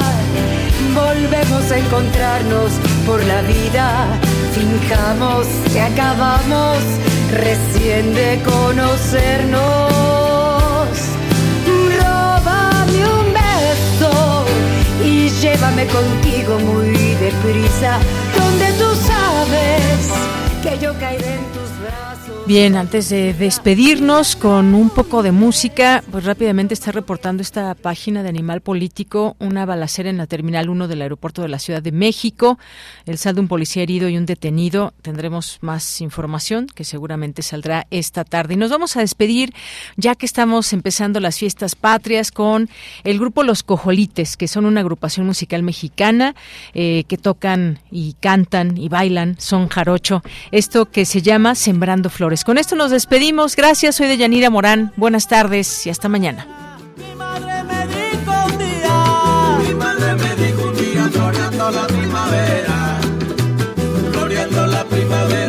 Speaker 37: volvemos a encontrarnos por la vida, finjamos que acabamos recién de conocernos. Llévame contigo muy deprisa, donde tú sabes que yo en tu
Speaker 1: Bien, antes de despedirnos con un poco de música, pues rápidamente está reportando esta página de Animal Político una balacera en la Terminal 1 del aeropuerto de la Ciudad de México. El saldo un policía herido y un detenido. Tendremos más información que seguramente saldrá esta tarde. Y nos vamos a despedir ya que estamos empezando las fiestas patrias con el grupo Los Cojolites, que son una agrupación musical mexicana eh, que tocan y cantan y bailan, son jarocho. Esto que se llama Sembrando Flores. Con esto nos despedimos. Gracias, soy de Yanira Morán. Buenas tardes y hasta mañana.
Speaker 40: Mi madre me dijo un día, mi madre me dijo un día, gloriando la primavera, gloriando la primavera,